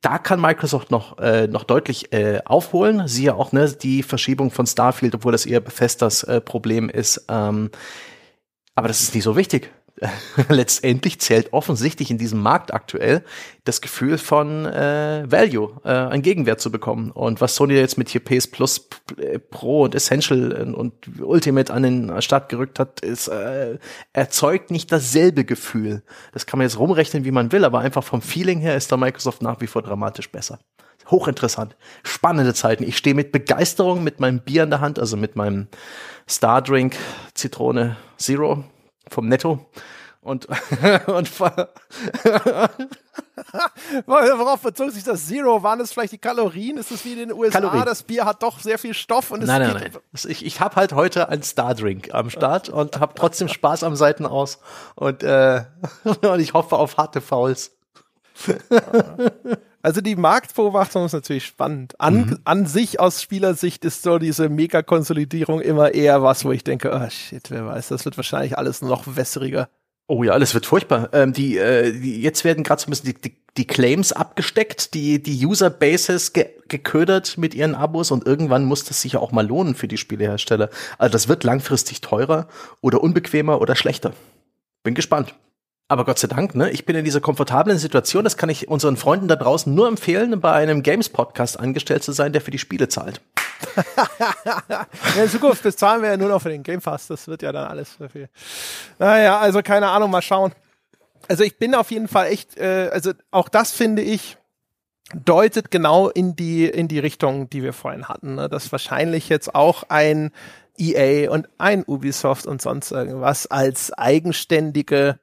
[SPEAKER 3] da kann Microsoft noch, äh, noch deutlich äh, aufholen. Siehe auch ne, die Verschiebung von Starfield, obwohl das eher Bethesdas äh, Problem ist. Ähm, aber das ist nicht so wichtig. letztendlich zählt offensichtlich in diesem Markt aktuell das Gefühl von äh, Value, äh, einen Gegenwert zu bekommen. Und was Sony jetzt mit hier PS Plus äh, Pro und Essential und Ultimate an den Start gerückt hat, ist äh, erzeugt nicht dasselbe Gefühl. Das kann man jetzt rumrechnen, wie man will, aber einfach vom Feeling her ist da Microsoft nach wie vor dramatisch besser. Hochinteressant. Spannende Zeiten. Ich stehe mit Begeisterung mit meinem Bier in der Hand, also mit meinem Star Drink Zitrone Zero vom Netto. Und, und
[SPEAKER 1] worauf bezog sich das Zero? Waren es vielleicht die Kalorien? Ist es wie in den USA? Kalorien. Das Bier hat doch sehr viel Stoff und es
[SPEAKER 3] Nein, nein, nein. Ich, ich habe halt heute einen Stardrink am Start und habe trotzdem Spaß am Seiten aus und, äh, und ich hoffe auf harte Fouls.
[SPEAKER 1] Also die Marktbeobachtung ist natürlich spannend. An, mhm. an sich aus Spielersicht ist so diese Mega-Konsolidierung immer eher was, wo ich denke, oh shit, wer weiß, das wird wahrscheinlich alles noch wässriger.
[SPEAKER 3] Oh ja, alles wird furchtbar. Ähm, die, äh, die, jetzt werden gerade so ein bisschen die, die, die Claims abgesteckt, die, die User-Bases ge geködert mit ihren Abos und irgendwann muss das sich ja auch mal lohnen für die Spielehersteller. Also das wird langfristig teurer oder unbequemer oder schlechter. Bin gespannt. Aber Gott sei Dank, ne, ich bin in dieser komfortablen Situation, das kann ich unseren Freunden da draußen nur empfehlen, bei einem Games-Podcast angestellt zu sein, der für die Spiele zahlt.
[SPEAKER 1] in Zukunft bezahlen wir ja nur noch für den Game Pass, das wird ja dann alles für viel. Naja, also keine Ahnung, mal schauen. Also ich bin auf jeden Fall echt, äh, also auch das finde ich, deutet genau in die, in die Richtung, die wir vorhin hatten, ne? dass wahrscheinlich jetzt auch ein EA und ein Ubisoft und sonst irgendwas als eigenständige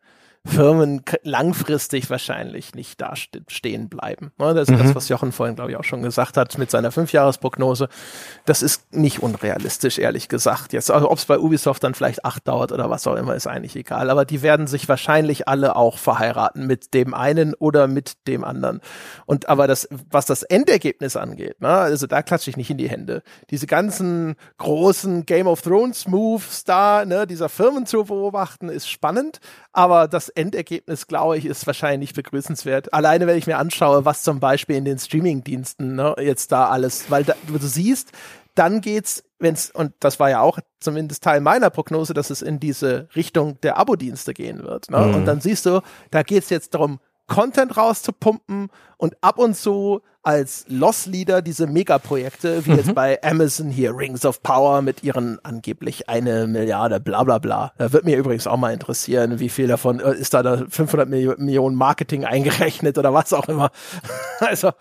[SPEAKER 1] Firmen langfristig wahrscheinlich nicht da stehen bleiben. Ne, das ist mhm. das, was Jochen vorhin, glaube ich, auch schon gesagt hat mit seiner Fünfjahresprognose. Das ist nicht unrealistisch, ehrlich gesagt. Jetzt, also, ob es bei Ubisoft dann vielleicht acht dauert oder was auch immer, ist eigentlich egal. Aber die werden sich wahrscheinlich alle auch verheiraten mit dem einen oder mit dem anderen. Und aber das, was das Endergebnis angeht, ne, also da klatsche ich nicht in die Hände. Diese ganzen großen Game of Thrones Moves da, ne, dieser Firmen zu beobachten, ist spannend. Aber das Endergebnis, glaube ich, ist wahrscheinlich begrüßenswert. Alleine, wenn ich mir anschaue, was zum Beispiel in den Streaming-Diensten ne, jetzt da alles, weil da, du siehst, dann geht's, wenn's, und das war ja auch zumindest Teil meiner Prognose, dass es in diese Richtung der Abo-Dienste gehen wird. Ne? Mhm. Und dann siehst du, da geht's jetzt darum, Content rauszupumpen und ab und zu als Loss-Leader diese Megaprojekte, wie mhm. jetzt bei Amazon hier Rings of Power mit ihren angeblich eine Milliarde, bla bla bla. Da wird mir übrigens auch mal interessieren, wie viel davon äh, ist da, da 500 Millionen Marketing eingerechnet oder was auch immer. also,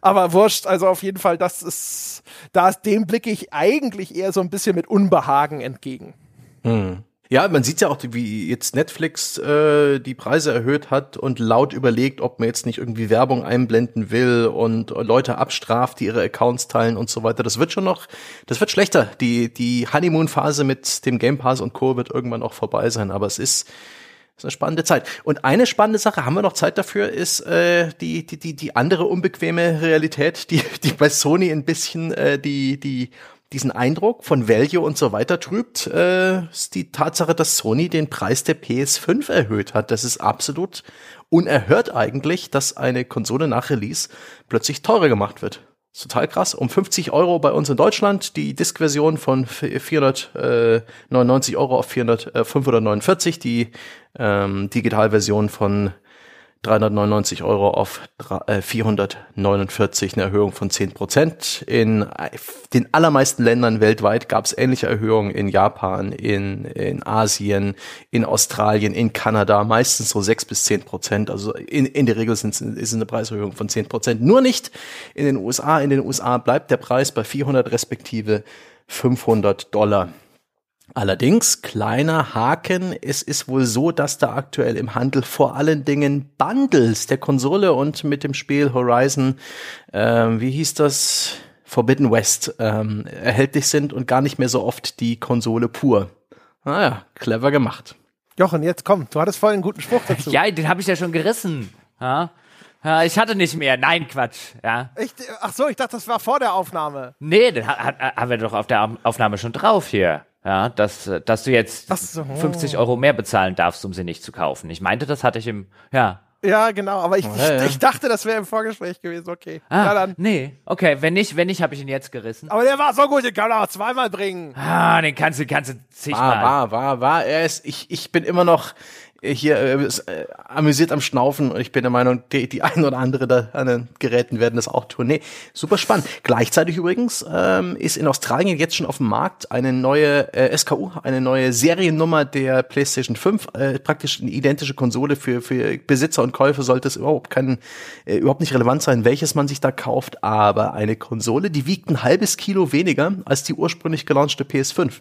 [SPEAKER 1] aber wurscht, also auf jeden Fall, das ist, da dem blicke ich eigentlich eher so ein bisschen mit Unbehagen entgegen.
[SPEAKER 3] Hm. Ja, man sieht ja auch, wie jetzt Netflix äh, die Preise erhöht hat und laut überlegt, ob man jetzt nicht irgendwie Werbung einblenden will und Leute abstraft, die ihre Accounts teilen und so weiter. Das wird schon noch, das wird schlechter. Die, die Honeymoon-Phase mit dem Game Pass und Co. wird irgendwann auch vorbei sein, aber es ist, ist eine spannende Zeit. Und eine spannende Sache, haben wir noch Zeit dafür, ist äh, die, die, die, die andere unbequeme Realität, die, die bei Sony ein bisschen äh, die, die diesen Eindruck von Value und so weiter trübt, äh, ist die Tatsache, dass Sony den Preis der PS5 erhöht hat. Das ist absolut unerhört eigentlich, dass eine Konsole nach Release plötzlich teurer gemacht wird. total krass. Um 50 Euro bei uns in Deutschland, die Disk-Version von 499 Euro auf 400, äh, 549, die ähm, Digitalversion von 399 Euro auf 449, äh, eine Erhöhung von 10 Prozent. In den allermeisten Ländern weltweit gab es ähnliche Erhöhungen in Japan, in, in Asien, in Australien, in Kanada, meistens so 6 bis 10 Prozent. Also in, in der Regel sind, ist es eine Preiserhöhung von 10 Prozent. Nur nicht in den USA. In den USA bleibt der Preis bei 400 respektive 500 Dollar. Allerdings, kleiner Haken, es ist wohl so, dass da aktuell im Handel vor allen Dingen Bundles der Konsole und mit dem Spiel Horizon, ähm, wie hieß das, Forbidden West, ähm, erhältlich sind und gar nicht mehr so oft die Konsole pur. Naja, clever gemacht.
[SPEAKER 1] Jochen, jetzt komm, du hattest vorhin einen guten Spruch dazu.
[SPEAKER 2] Ja, den habe ich ja schon gerissen. Ja? Ja, ich hatte nicht mehr. Nein, Quatsch. Ja.
[SPEAKER 1] Ich, ach so, ich dachte, das war vor der Aufnahme.
[SPEAKER 2] Nee, den haben wir doch auf der Aufnahme schon drauf hier ja, dass, dass du jetzt so. 50 Euro mehr bezahlen darfst, um sie nicht zu kaufen. Ich meinte, das hatte ich im, ja.
[SPEAKER 1] Ja, genau, aber ich, ja, ja. ich dachte, das wäre im Vorgespräch gewesen, okay.
[SPEAKER 2] Ah, ja, dann. Nee, okay, wenn nicht, wenn nicht, habe ich ihn jetzt gerissen.
[SPEAKER 1] Aber der war so gut, den kann man auch zweimal bringen.
[SPEAKER 2] Ah, den kannst du, kannst du zigmal.
[SPEAKER 3] War, war, war, war. Er ist, ich, ich bin immer noch, hier äh, äh, amüsiert am Schnaufen und ich bin der Meinung, die, die ein oder andere da an den Geräten werden das auch tun. Nee, super spannend. Gleichzeitig übrigens ähm, ist in Australien jetzt schon auf dem Markt eine neue äh, SKU, eine neue Seriennummer der PlayStation 5, äh, praktisch eine identische Konsole für, für Besitzer und Käufer sollte es überhaupt kein, äh, überhaupt nicht relevant sein, welches man sich da kauft, aber eine Konsole, die wiegt ein halbes Kilo weniger als die ursprünglich gelaunchte PS5.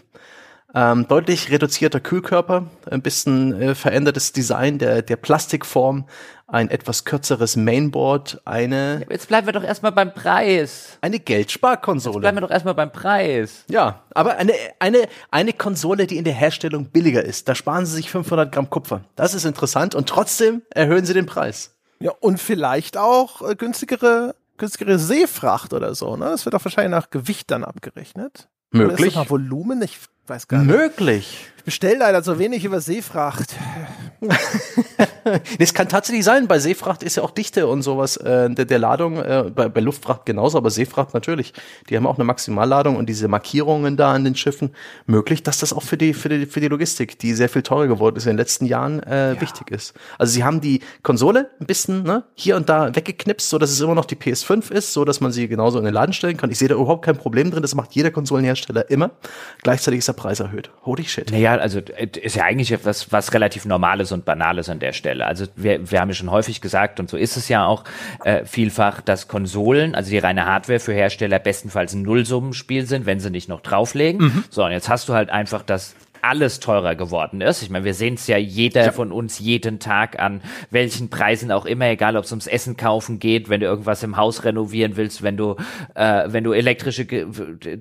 [SPEAKER 3] Ähm, deutlich reduzierter Kühlkörper, ein bisschen äh, verändertes Design der, der Plastikform, ein etwas kürzeres Mainboard, eine.
[SPEAKER 2] Jetzt bleiben wir doch erstmal beim Preis.
[SPEAKER 3] Eine Geldsparkonsole. Jetzt
[SPEAKER 2] bleiben wir doch erstmal beim Preis.
[SPEAKER 3] Ja, aber eine, eine, eine Konsole, die in der Herstellung billiger ist. Da sparen sie sich 500 Gramm Kupfer. Das ist interessant und trotzdem erhöhen sie den Preis.
[SPEAKER 1] Ja, und vielleicht auch äh, günstigere, günstigere Seefracht oder so, ne? Das wird doch wahrscheinlich nach Gewicht dann abgerechnet.
[SPEAKER 3] Möglich. Ist
[SPEAKER 1] nach Volumen? Ich weiß gar
[SPEAKER 3] nicht. Möglich.
[SPEAKER 1] Ich bestelle leider so wenig über Seefracht.
[SPEAKER 3] Es kann tatsächlich sein, bei Seefracht ist ja auch Dichte und sowas äh, der, der Ladung, äh, bei, bei Luftfracht genauso, aber Seefracht natürlich. Die haben auch eine Maximalladung und diese Markierungen da an den Schiffen möglich, dass das auch für die, für die, für die Logistik, die sehr viel teurer geworden ist in den letzten Jahren, äh, ja. wichtig ist. Also sie haben die Konsole ein bisschen ne, hier und da weggeknipst, so dass es immer noch die PS5 ist, so dass man sie genauso in den Laden stellen kann. Ich sehe da überhaupt kein Problem drin, das macht jeder Konsolenhersteller immer. Gleichzeitig ist der Preis erhöht. Holy shit.
[SPEAKER 2] Naja, also äh, ist ja eigentlich etwas, was relativ Normales und Banales an der Stelle. Also wir, wir haben ja schon häufig gesagt, und so ist es ja auch äh, vielfach, dass Konsolen, also die reine Hardware für Hersteller bestenfalls ein Nullsummenspiel sind, wenn sie nicht noch drauflegen. Mhm. So, und jetzt hast du halt einfach das alles teurer geworden ist. Ich meine, wir sehen es ja jeder ja. von uns jeden Tag an welchen Preisen auch immer, egal ob es ums Essen kaufen geht, wenn du irgendwas im Haus renovieren willst, wenn du äh, wenn du elektrische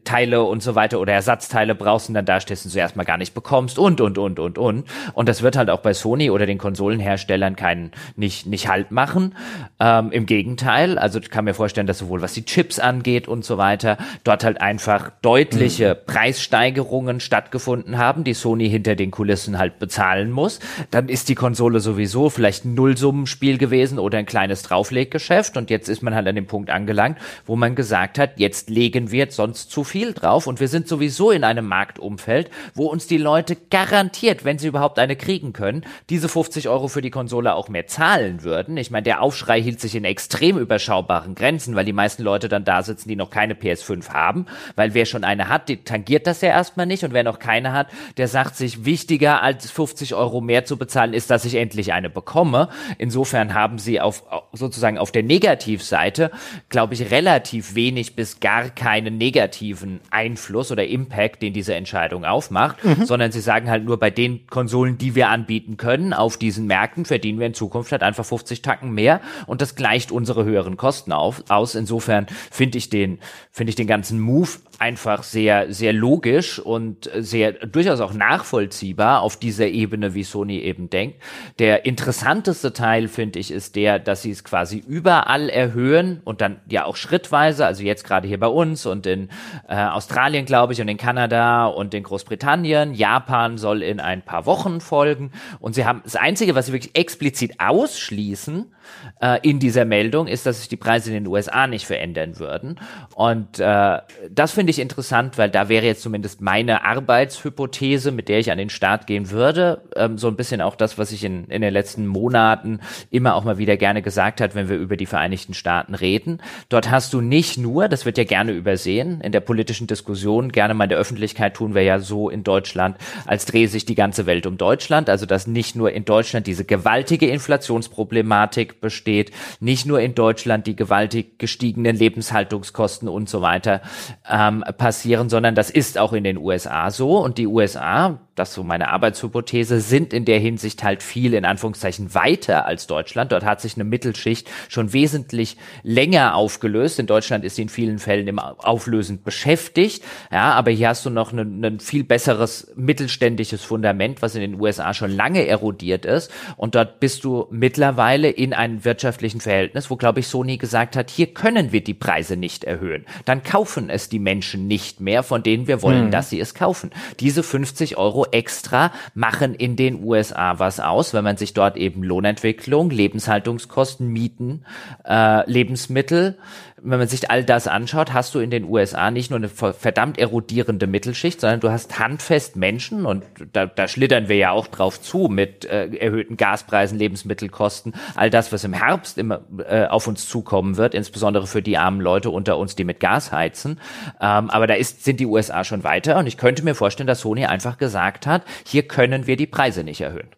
[SPEAKER 2] Teile und so weiter oder Ersatzteile brauchst und dann da stehst und du erstmal gar nicht bekommst und und und und und und das wird halt auch bei Sony oder den Konsolenherstellern keinen nicht nicht halt machen. Ähm, Im Gegenteil, also ich kann mir vorstellen, dass sowohl was die Chips angeht und so weiter, dort halt einfach deutliche mhm. Preissteigerungen stattgefunden haben, die die Sony hinter den Kulissen halt bezahlen muss. Dann ist die Konsole sowieso vielleicht ein Nullsummenspiel gewesen oder ein kleines Draufleggeschäft und jetzt ist man halt an dem Punkt angelangt, wo man gesagt hat, jetzt legen wir sonst zu viel drauf und wir sind sowieso in einem Marktumfeld, wo uns die Leute garantiert, wenn sie überhaupt eine kriegen können, diese 50 Euro für die Konsole auch mehr zahlen würden. Ich meine, der Aufschrei hielt sich in extrem überschaubaren Grenzen, weil die meisten Leute dann da sitzen, die noch keine PS5 haben, weil wer schon eine hat, die tangiert das ja erstmal nicht und wer noch keine hat, der sagt sich, wichtiger als 50 Euro mehr zu bezahlen ist, dass ich endlich eine bekomme. Insofern haben sie auf sozusagen auf der Negativseite, glaube ich, relativ wenig bis gar keinen negativen Einfluss oder Impact, den diese Entscheidung aufmacht, mhm. sondern sie sagen halt nur bei den Konsolen, die wir anbieten können, auf diesen Märkten verdienen wir in Zukunft halt einfach 50 Tacken mehr und das gleicht unsere höheren Kosten auf, aus. Insofern finde ich den, finde ich den ganzen Move einfach sehr, sehr logisch und sehr durchaus auch nachvollziehbar auf dieser Ebene, wie Sony eben denkt. Der interessanteste Teil, finde ich, ist der, dass sie es quasi überall erhöhen und dann ja auch schrittweise, also jetzt gerade hier bei uns und in äh, Australien, glaube ich, und in Kanada und in Großbritannien. Japan soll in ein paar Wochen folgen. Und sie haben das Einzige, was sie wirklich explizit ausschließen, äh, in dieser Meldung ist, dass sich die Preise in den USA nicht verändern würden. Und äh, das finde ich interessant, weil da wäre jetzt zumindest meine Arbeitshypothese, mit der ich an den Start gehen würde, ähm, so ein bisschen auch das, was ich in, in den letzten Monaten immer auch mal wieder gerne gesagt hat, wenn wir über die Vereinigten Staaten reden. Dort hast du nicht nur, das wird ja gerne übersehen, in der politischen Diskussion, gerne mal in der Öffentlichkeit tun wir ja so in Deutschland, als drehe sich die ganze Welt um Deutschland, also dass nicht nur in Deutschland diese gewaltige Inflationsproblematik besteht, nicht nur in Deutschland die gewaltig gestiegenen Lebenshaltungskosten und so weiter ähm, passieren, sondern das ist auch in den USA so. Und die USA, das ist so meine Arbeitshypothese, sind in der Hinsicht halt viel in Anführungszeichen weiter als Deutschland. Dort hat sich eine Mittelschicht schon wesentlich länger aufgelöst. In Deutschland ist sie in vielen Fällen im auflösend beschäftigt. Ja, aber hier hast du noch ein, viel besseres mittelständisches Fundament, was in den USA schon lange erodiert ist. Und dort bist du mittlerweile in einem wirtschaftlichen Verhältnis, wo, glaube ich, Sony gesagt hat, hier können wir die Preise nicht erhöhen. Dann kaufen es die Menschen nicht mehr, von denen wir wollen, mhm. dass sie es kaufen. Diese 50 Euro extra machen in den USA was aus, wenn man sich dort eben Lohnentwicklung, Lebenshaltungskosten, Mieten, äh, Lebensmittel, wenn man sich all das anschaut, hast du in den USA nicht nur eine verdammt erodierende Mittelschicht, sondern du hast handfest Menschen und da, da schlittern wir ja auch drauf zu mit äh, erhöhten Gaspreisen, Lebensmittelkosten, all das, was im Herbst immer äh, auf uns zukommen wird, insbesondere für die armen Leute unter uns, die mit Gas heizen. Ähm, aber da ist, sind die USA schon weiter und ich könnte mir vorstellen, dass Sony einfach gesagt hat, hier können wir die Preise nicht erhöhen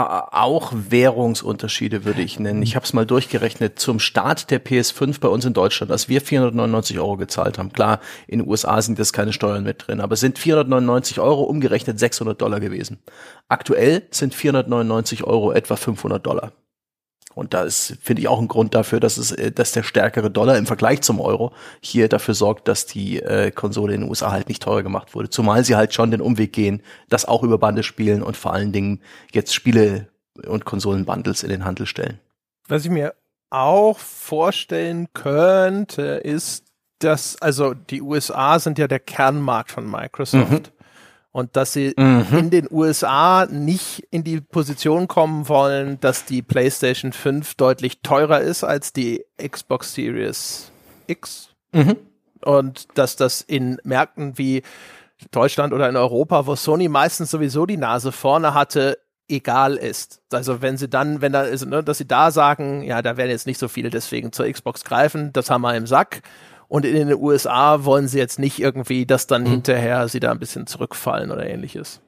[SPEAKER 3] auch Währungsunterschiede würde ich nennen. Ich habe es mal durchgerechnet zum Start der PS5 bei uns in Deutschland, als wir 499 Euro gezahlt haben. Klar, in den USA sind jetzt keine Steuern mit drin, aber sind 499 Euro umgerechnet 600 Dollar gewesen. Aktuell sind 499 Euro etwa 500 Dollar. Und da ist, finde ich, auch ein Grund dafür, dass es, äh, dass der stärkere Dollar im Vergleich zum Euro hier dafür sorgt, dass die äh, Konsole in den USA halt nicht teurer gemacht wurde. Zumal sie halt schon den Umweg gehen, das auch über Bande spielen und vor allen Dingen jetzt Spiele und Konsolenbundles in den Handel stellen.
[SPEAKER 1] Was ich mir auch vorstellen könnte, ist, dass, also die USA sind ja der Kernmarkt von Microsoft. Mhm und dass sie mhm. in den USA nicht in die Position kommen wollen, dass die PlayStation 5 deutlich teurer ist als die Xbox Series X. Mhm. Und dass das in Märkten wie Deutschland oder in Europa, wo Sony meistens sowieso die Nase vorne hatte, egal ist. Also wenn sie dann, wenn da ist, ne, dass sie da sagen, ja, da werden jetzt nicht so viele deswegen zur Xbox greifen, das haben wir im Sack. Und in den USA wollen sie jetzt nicht irgendwie, dass dann mhm. hinterher sie da ein bisschen zurückfallen oder ähnliches.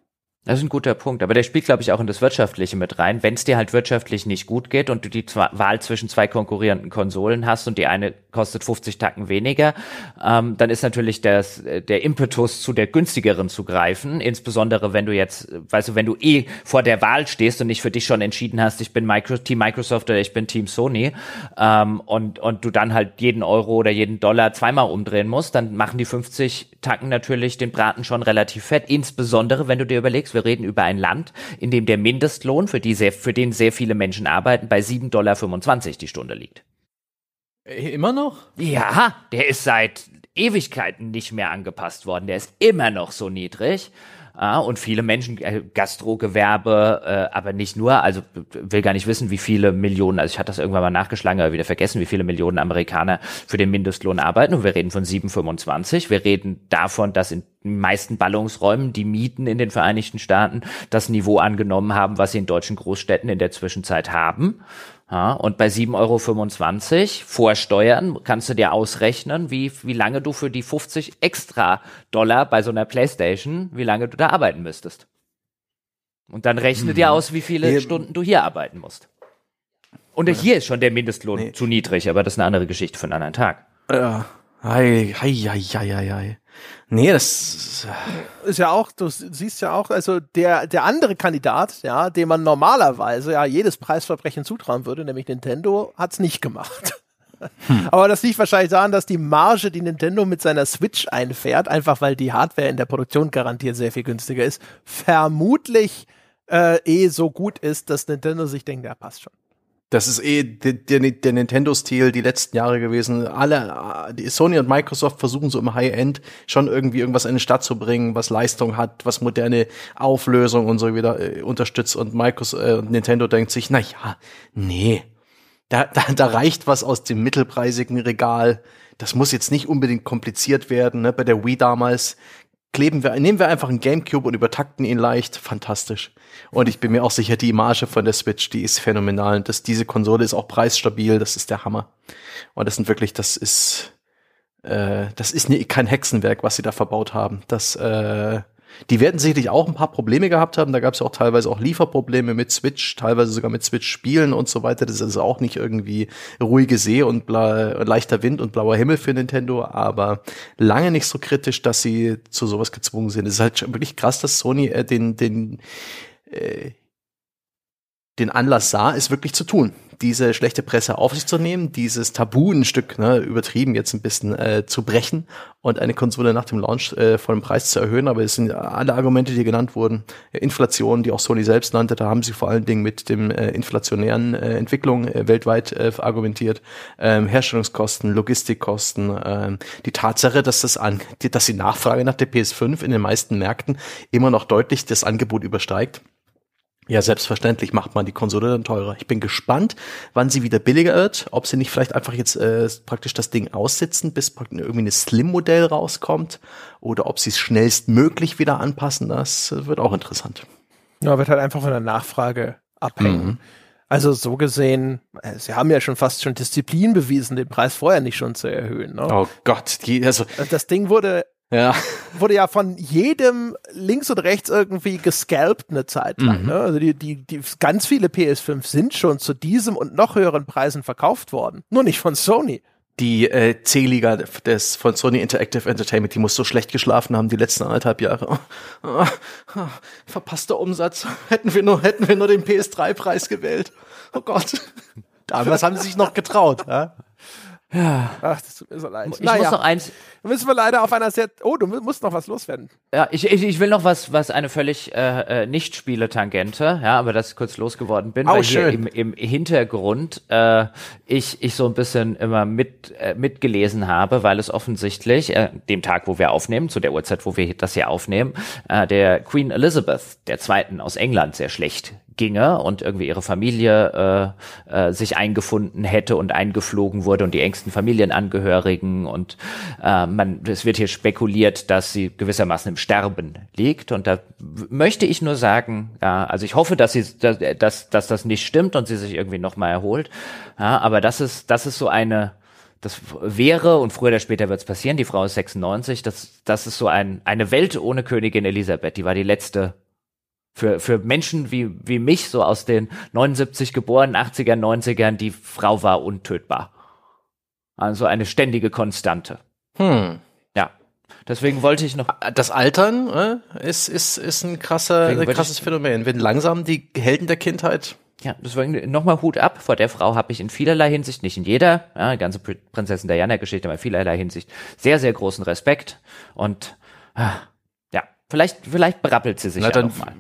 [SPEAKER 2] Das ist ein guter Punkt, aber der spielt, glaube ich, auch in das Wirtschaftliche mit rein. Wenn es dir halt wirtschaftlich nicht gut geht und du die Wahl zwischen zwei konkurrierenden Konsolen hast und die eine kostet 50 Tacken weniger, ähm, dann ist natürlich das, der Impetus, zu der günstigeren zu greifen. Insbesondere wenn du jetzt, weißt du, wenn du eh vor der Wahl stehst und nicht für dich schon entschieden hast, ich bin Micro Team Microsoft oder ich bin Team Sony ähm, und, und du dann halt jeden Euro oder jeden Dollar zweimal umdrehen musst, dann machen die 50 Tacken natürlich den Braten schon relativ fett. Insbesondere, wenn du dir überlegst, wir reden über ein Land, in dem der Mindestlohn, für, die sehr, für den sehr viele Menschen arbeiten, bei 7,25 Dollar die Stunde liegt.
[SPEAKER 3] Immer noch?
[SPEAKER 2] Ja, der ist seit Ewigkeiten nicht mehr angepasst worden. Der ist immer noch so niedrig. Ja, und viele Menschen, äh, Gastrogewerbe, äh, aber nicht nur, also will gar nicht wissen, wie viele Millionen, also ich hatte das irgendwann mal nachgeschlagen, aber wieder vergessen, wie viele Millionen Amerikaner für den Mindestlohn arbeiten. Und wir reden von 7,25. Wir reden davon, dass in den meisten Ballungsräumen die Mieten in den Vereinigten Staaten das Niveau angenommen haben, was sie in deutschen Großstädten in der Zwischenzeit haben. Ja, und bei 7,25 Euro vor Steuern kannst du dir ausrechnen, wie, wie lange du für die 50 extra Dollar bei so einer Playstation, wie lange du da arbeiten müsstest. Und dann rechne hm. dir mhm. aus, wie viele nee. Stunden du hier arbeiten musst. Und ja. hier ist schon der Mindestlohn nee. zu niedrig, aber das ist eine andere Geschichte für einen anderen Tag.
[SPEAKER 3] Ja. Hei, hei, hei, hei, hei. Nee, das
[SPEAKER 1] ist ja auch, du siehst ja auch, also der, der andere Kandidat, ja, dem man normalerweise ja jedes Preisverbrechen zutrauen würde, nämlich Nintendo, hat's nicht gemacht. Hm. Aber das liegt wahrscheinlich daran, dass die Marge, die Nintendo mit seiner Switch einfährt, einfach weil die Hardware in der Produktion garantiert sehr viel günstiger ist, vermutlich äh, eh so gut ist, dass Nintendo sich denkt, ja, passt schon.
[SPEAKER 3] Das ist eh der, der, der Nintendo-Stil die letzten Jahre gewesen. Alle, die Sony und Microsoft versuchen so im High-End schon irgendwie irgendwas in die Stadt zu bringen, was Leistung hat, was moderne Auflösung und so wieder äh, unterstützt. Und Microsoft äh, Nintendo denkt sich, na ja, nee, da, da, da reicht was aus dem mittelpreisigen Regal. Das muss jetzt nicht unbedingt kompliziert werden. Ne? Bei der Wii damals kleben wir, nehmen wir einfach einen Gamecube und übertakten ihn leicht. Fantastisch. Und ich bin mir auch sicher, die Marge von der Switch, die ist phänomenal. Und das, diese Konsole ist auch preisstabil. Das ist der Hammer. Und das sind wirklich, das ist, äh, das ist nie, kein Hexenwerk, was sie da verbaut haben. Das, äh, die werden sicherlich auch ein paar Probleme gehabt haben. Da gab es auch teilweise auch Lieferprobleme mit Switch, teilweise sogar mit Switch-Spielen und so weiter. Das ist auch nicht irgendwie ruhige See und leichter Wind und blauer Himmel für Nintendo, aber lange nicht so kritisch, dass sie zu sowas gezwungen sind. Es ist halt wirklich krass, dass Sony äh, den, den äh, den Anlass sah, es wirklich zu tun diese schlechte Presse auf sich zu nehmen, dieses Tabu ein Stück, ne, übertrieben jetzt ein bisschen äh, zu brechen und eine Konsole nach dem Launch äh, von dem Preis zu erhöhen. Aber es sind alle Argumente, die genannt wurden. Inflation, die auch Sony selbst nannte, da haben sie vor allen Dingen mit dem äh, inflationären äh, Entwicklung äh, weltweit äh, argumentiert. Ähm, Herstellungskosten, Logistikkosten, äh, die Tatsache, dass das an, dass die Nachfrage nach der PS5 in den meisten Märkten immer noch deutlich das Angebot übersteigt ja, selbstverständlich macht man die Konsole dann teurer. Ich bin gespannt, wann sie wieder billiger wird, ob sie nicht vielleicht einfach jetzt äh, praktisch das Ding aussitzen, bis irgendwie ein Slim-Modell rauskommt, oder ob sie es schnellstmöglich wieder anpassen. Das wird auch interessant.
[SPEAKER 1] Ja, wird halt einfach von der Nachfrage abhängen. Mhm. Also so gesehen, äh, sie haben ja schon fast schon Disziplin bewiesen, den Preis vorher nicht schon zu erhöhen. Ne?
[SPEAKER 3] Oh Gott, die, also,
[SPEAKER 1] also das Ding wurde ja. Wurde ja von jedem links und rechts irgendwie gescalpt eine Zeit lang. Mhm. Ne? Also die, die, die, ganz viele PS5 sind schon zu diesem und noch höheren Preisen verkauft worden. Nur nicht von Sony.
[SPEAKER 3] Die äh, C-Liga des von Sony Interactive Entertainment, die muss so schlecht geschlafen haben die letzten anderthalb Jahre. Oh, oh, oh, verpasster Umsatz. Hätten wir nur, hätten wir nur den PS3-Preis gewählt. Oh Gott. Damals haben sie sich noch getraut. Ja?
[SPEAKER 1] Ja. Ach, das tut mir so leid.
[SPEAKER 2] Ich naja. muss noch eins.
[SPEAKER 1] Müssen wir leider auf einer sehr. Oh, du musst noch was loswerden.
[SPEAKER 2] Ja, ich, ich, ich will noch was, was eine völlig äh, äh nicht Spiele-Tangente, ja, aber das ich kurz losgeworden bin,
[SPEAKER 3] oh, weil schön.
[SPEAKER 2] hier im, im Hintergrund äh, ich, ich so ein bisschen immer mit, äh, mitgelesen habe, weil es offensichtlich, äh, dem Tag, wo wir aufnehmen, zu der Uhrzeit, wo wir das hier aufnehmen, äh, der Queen Elizabeth der Zweiten aus England sehr schlecht ginge und irgendwie ihre Familie äh, äh, sich eingefunden hätte und eingeflogen wurde und die engsten Familienangehörigen und äh, man es wird hier spekuliert, dass sie gewissermaßen im Sterben liegt und da möchte ich nur sagen, ja, also ich hoffe, dass sie dass, dass, dass das nicht stimmt und sie sich irgendwie noch mal erholt, ja, aber das ist das ist so eine das wäre, und früher oder später wird es passieren, die Frau ist 96, das, das ist so ein, eine Welt ohne Königin Elisabeth, die war die letzte für, für Menschen wie, wie mich, so aus den 79 geboren, 80er, 90ern, die Frau war untötbar. Also eine ständige Konstante.
[SPEAKER 3] Hm.
[SPEAKER 2] Ja. Deswegen wollte ich noch.
[SPEAKER 3] Das Altern äh, ist, ist, ist ein krasser, ein krasses Phänomen. Wenn langsam die Helden der Kindheit.
[SPEAKER 2] Ja, deswegen nochmal Hut ab. Vor der Frau habe ich in vielerlei Hinsicht, nicht in jeder, ja, die ganze Prinzessin Diana-Geschichte, aber in vielerlei Hinsicht sehr, sehr großen Respekt. Und ah, ja, vielleicht, vielleicht berappelt sie sich Na, ja dann, mal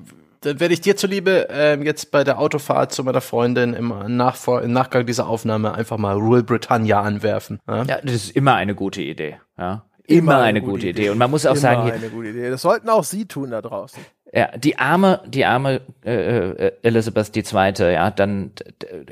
[SPEAKER 3] dann werde ich dir zuliebe ähm, jetzt bei der Autofahrt zu meiner Freundin im, Nachvor im Nachgang dieser Aufnahme einfach mal Rule Britannia anwerfen.
[SPEAKER 2] Ja? ja, das ist immer eine gute Idee. Ja, Immer, eine, gute Idee. Und man muss auch
[SPEAKER 1] Immer
[SPEAKER 2] sagen, hier,
[SPEAKER 1] eine gute Idee. Das sollten auch Sie tun da draußen.
[SPEAKER 2] Ja, die arme, die arme äh, äh, Elizabeth II., ja, dann,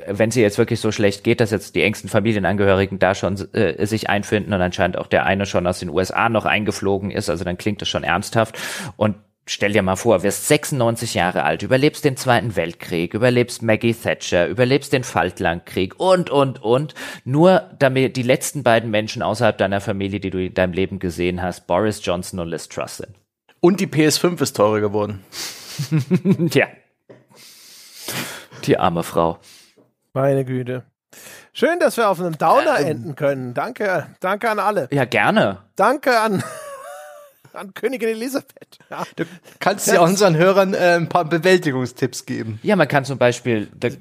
[SPEAKER 2] wenn sie jetzt wirklich so schlecht geht, dass jetzt die engsten Familienangehörigen da schon äh, sich einfinden und anscheinend auch der eine schon aus den USA noch eingeflogen ist, also dann klingt das schon ernsthaft. Und stell dir mal vor, wirst 96 Jahre alt, überlebst den Zweiten Weltkrieg, überlebst Maggie Thatcher, überlebst den Falklandkrieg und, und, und, nur damit die letzten beiden Menschen außerhalb deiner Familie, die du in deinem Leben gesehen hast, Boris Johnson und Liz Truss sind.
[SPEAKER 3] Und die PS5 ist teurer geworden.
[SPEAKER 2] Tja. Die arme Frau.
[SPEAKER 1] Meine Güte. Schön, dass wir auf einem Downer
[SPEAKER 2] Ähm.
[SPEAKER 1] enden können. Danke, danke an alle.
[SPEAKER 2] Ja, gerne.
[SPEAKER 1] Danke an, an Königin Elisabeth. Ja.
[SPEAKER 3] Du kannst ja unseren Hörern äh, ein paar Bewältigungstipps geben.
[SPEAKER 2] Ja, man kann zum Beispiel The,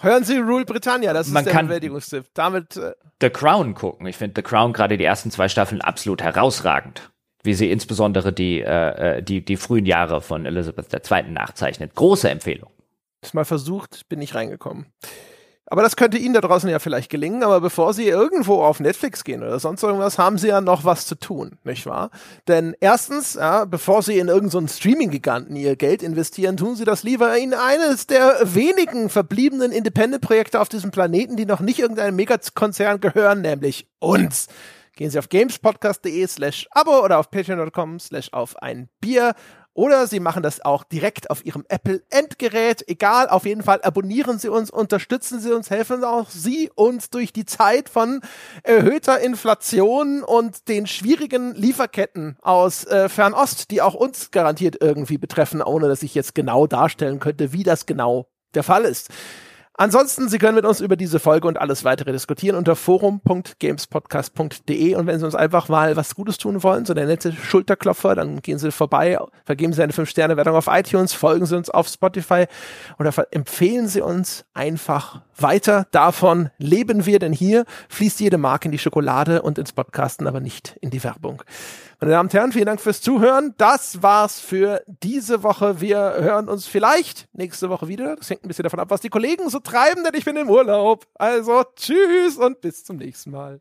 [SPEAKER 1] Hören Sie Rule Britannia, das ist der
[SPEAKER 2] kann-
[SPEAKER 1] Bewältigungstipp. Damit äh,
[SPEAKER 2] The Crown gucken. Ich finde The Crown gerade die ersten zwei Staffeln absolut herausragend. Wie sie insbesondere die, äh, äh, die, die frühen Jahre von Elizabeth II. nachzeichnet. Große Empfehlung.
[SPEAKER 1] ist mal versucht, bin nicht reingekommen. Aber das könnte Ihnen da draußen ja vielleicht gelingen, aber bevor Sie irgendwo auf Netflix gehen oder sonst irgendwas, haben Sie ja noch was zu tun, nicht wahr? Denn erstens, ja, bevor Sie in irgendeinen Streaming-Giganten Ihr Geld investieren, tun Sie das lieber in eines der wenigen verbliebenen Independent-Projekte auf diesem Planeten, die noch nicht irgendeinem Megakonzern gehören, nämlich uns. Gehen Sie auf gamespodcast.de slash abo oder auf patreon.com slash auf ein Bier oder Sie machen das auch direkt auf Ihrem Apple-Endgerät. Egal, auf jeden Fall abonnieren Sie uns, unterstützen Sie uns, helfen auch Sie uns durch die Zeit von erhöhter Inflation und den schwierigen Lieferketten aus äh, Fernost, die auch uns garantiert irgendwie betreffen, ohne dass ich jetzt genau darstellen könnte, wie das genau der Fall ist. Ansonsten, Sie können mit uns über diese Folge und alles weitere diskutieren unter forum.gamespodcast.de und wenn Sie uns einfach mal was Gutes tun wollen, so der nette Schulterklopfer, dann gehen Sie vorbei, vergeben Sie eine 5-Sterne-Wertung auf iTunes, folgen Sie uns auf Spotify oder empfehlen Sie uns einfach weiter. Davon leben wir, denn hier fließt jede Mark in die Schokolade und ins Podcasten, aber nicht in die Werbung. Meine Damen und Herren, vielen Dank fürs Zuhören. Das war's für diese Woche. Wir hören uns vielleicht nächste Woche wieder. Das hängt ein bisschen davon ab, was die Kollegen so treiben, denn ich bin im Urlaub. Also tschüss und bis zum nächsten Mal.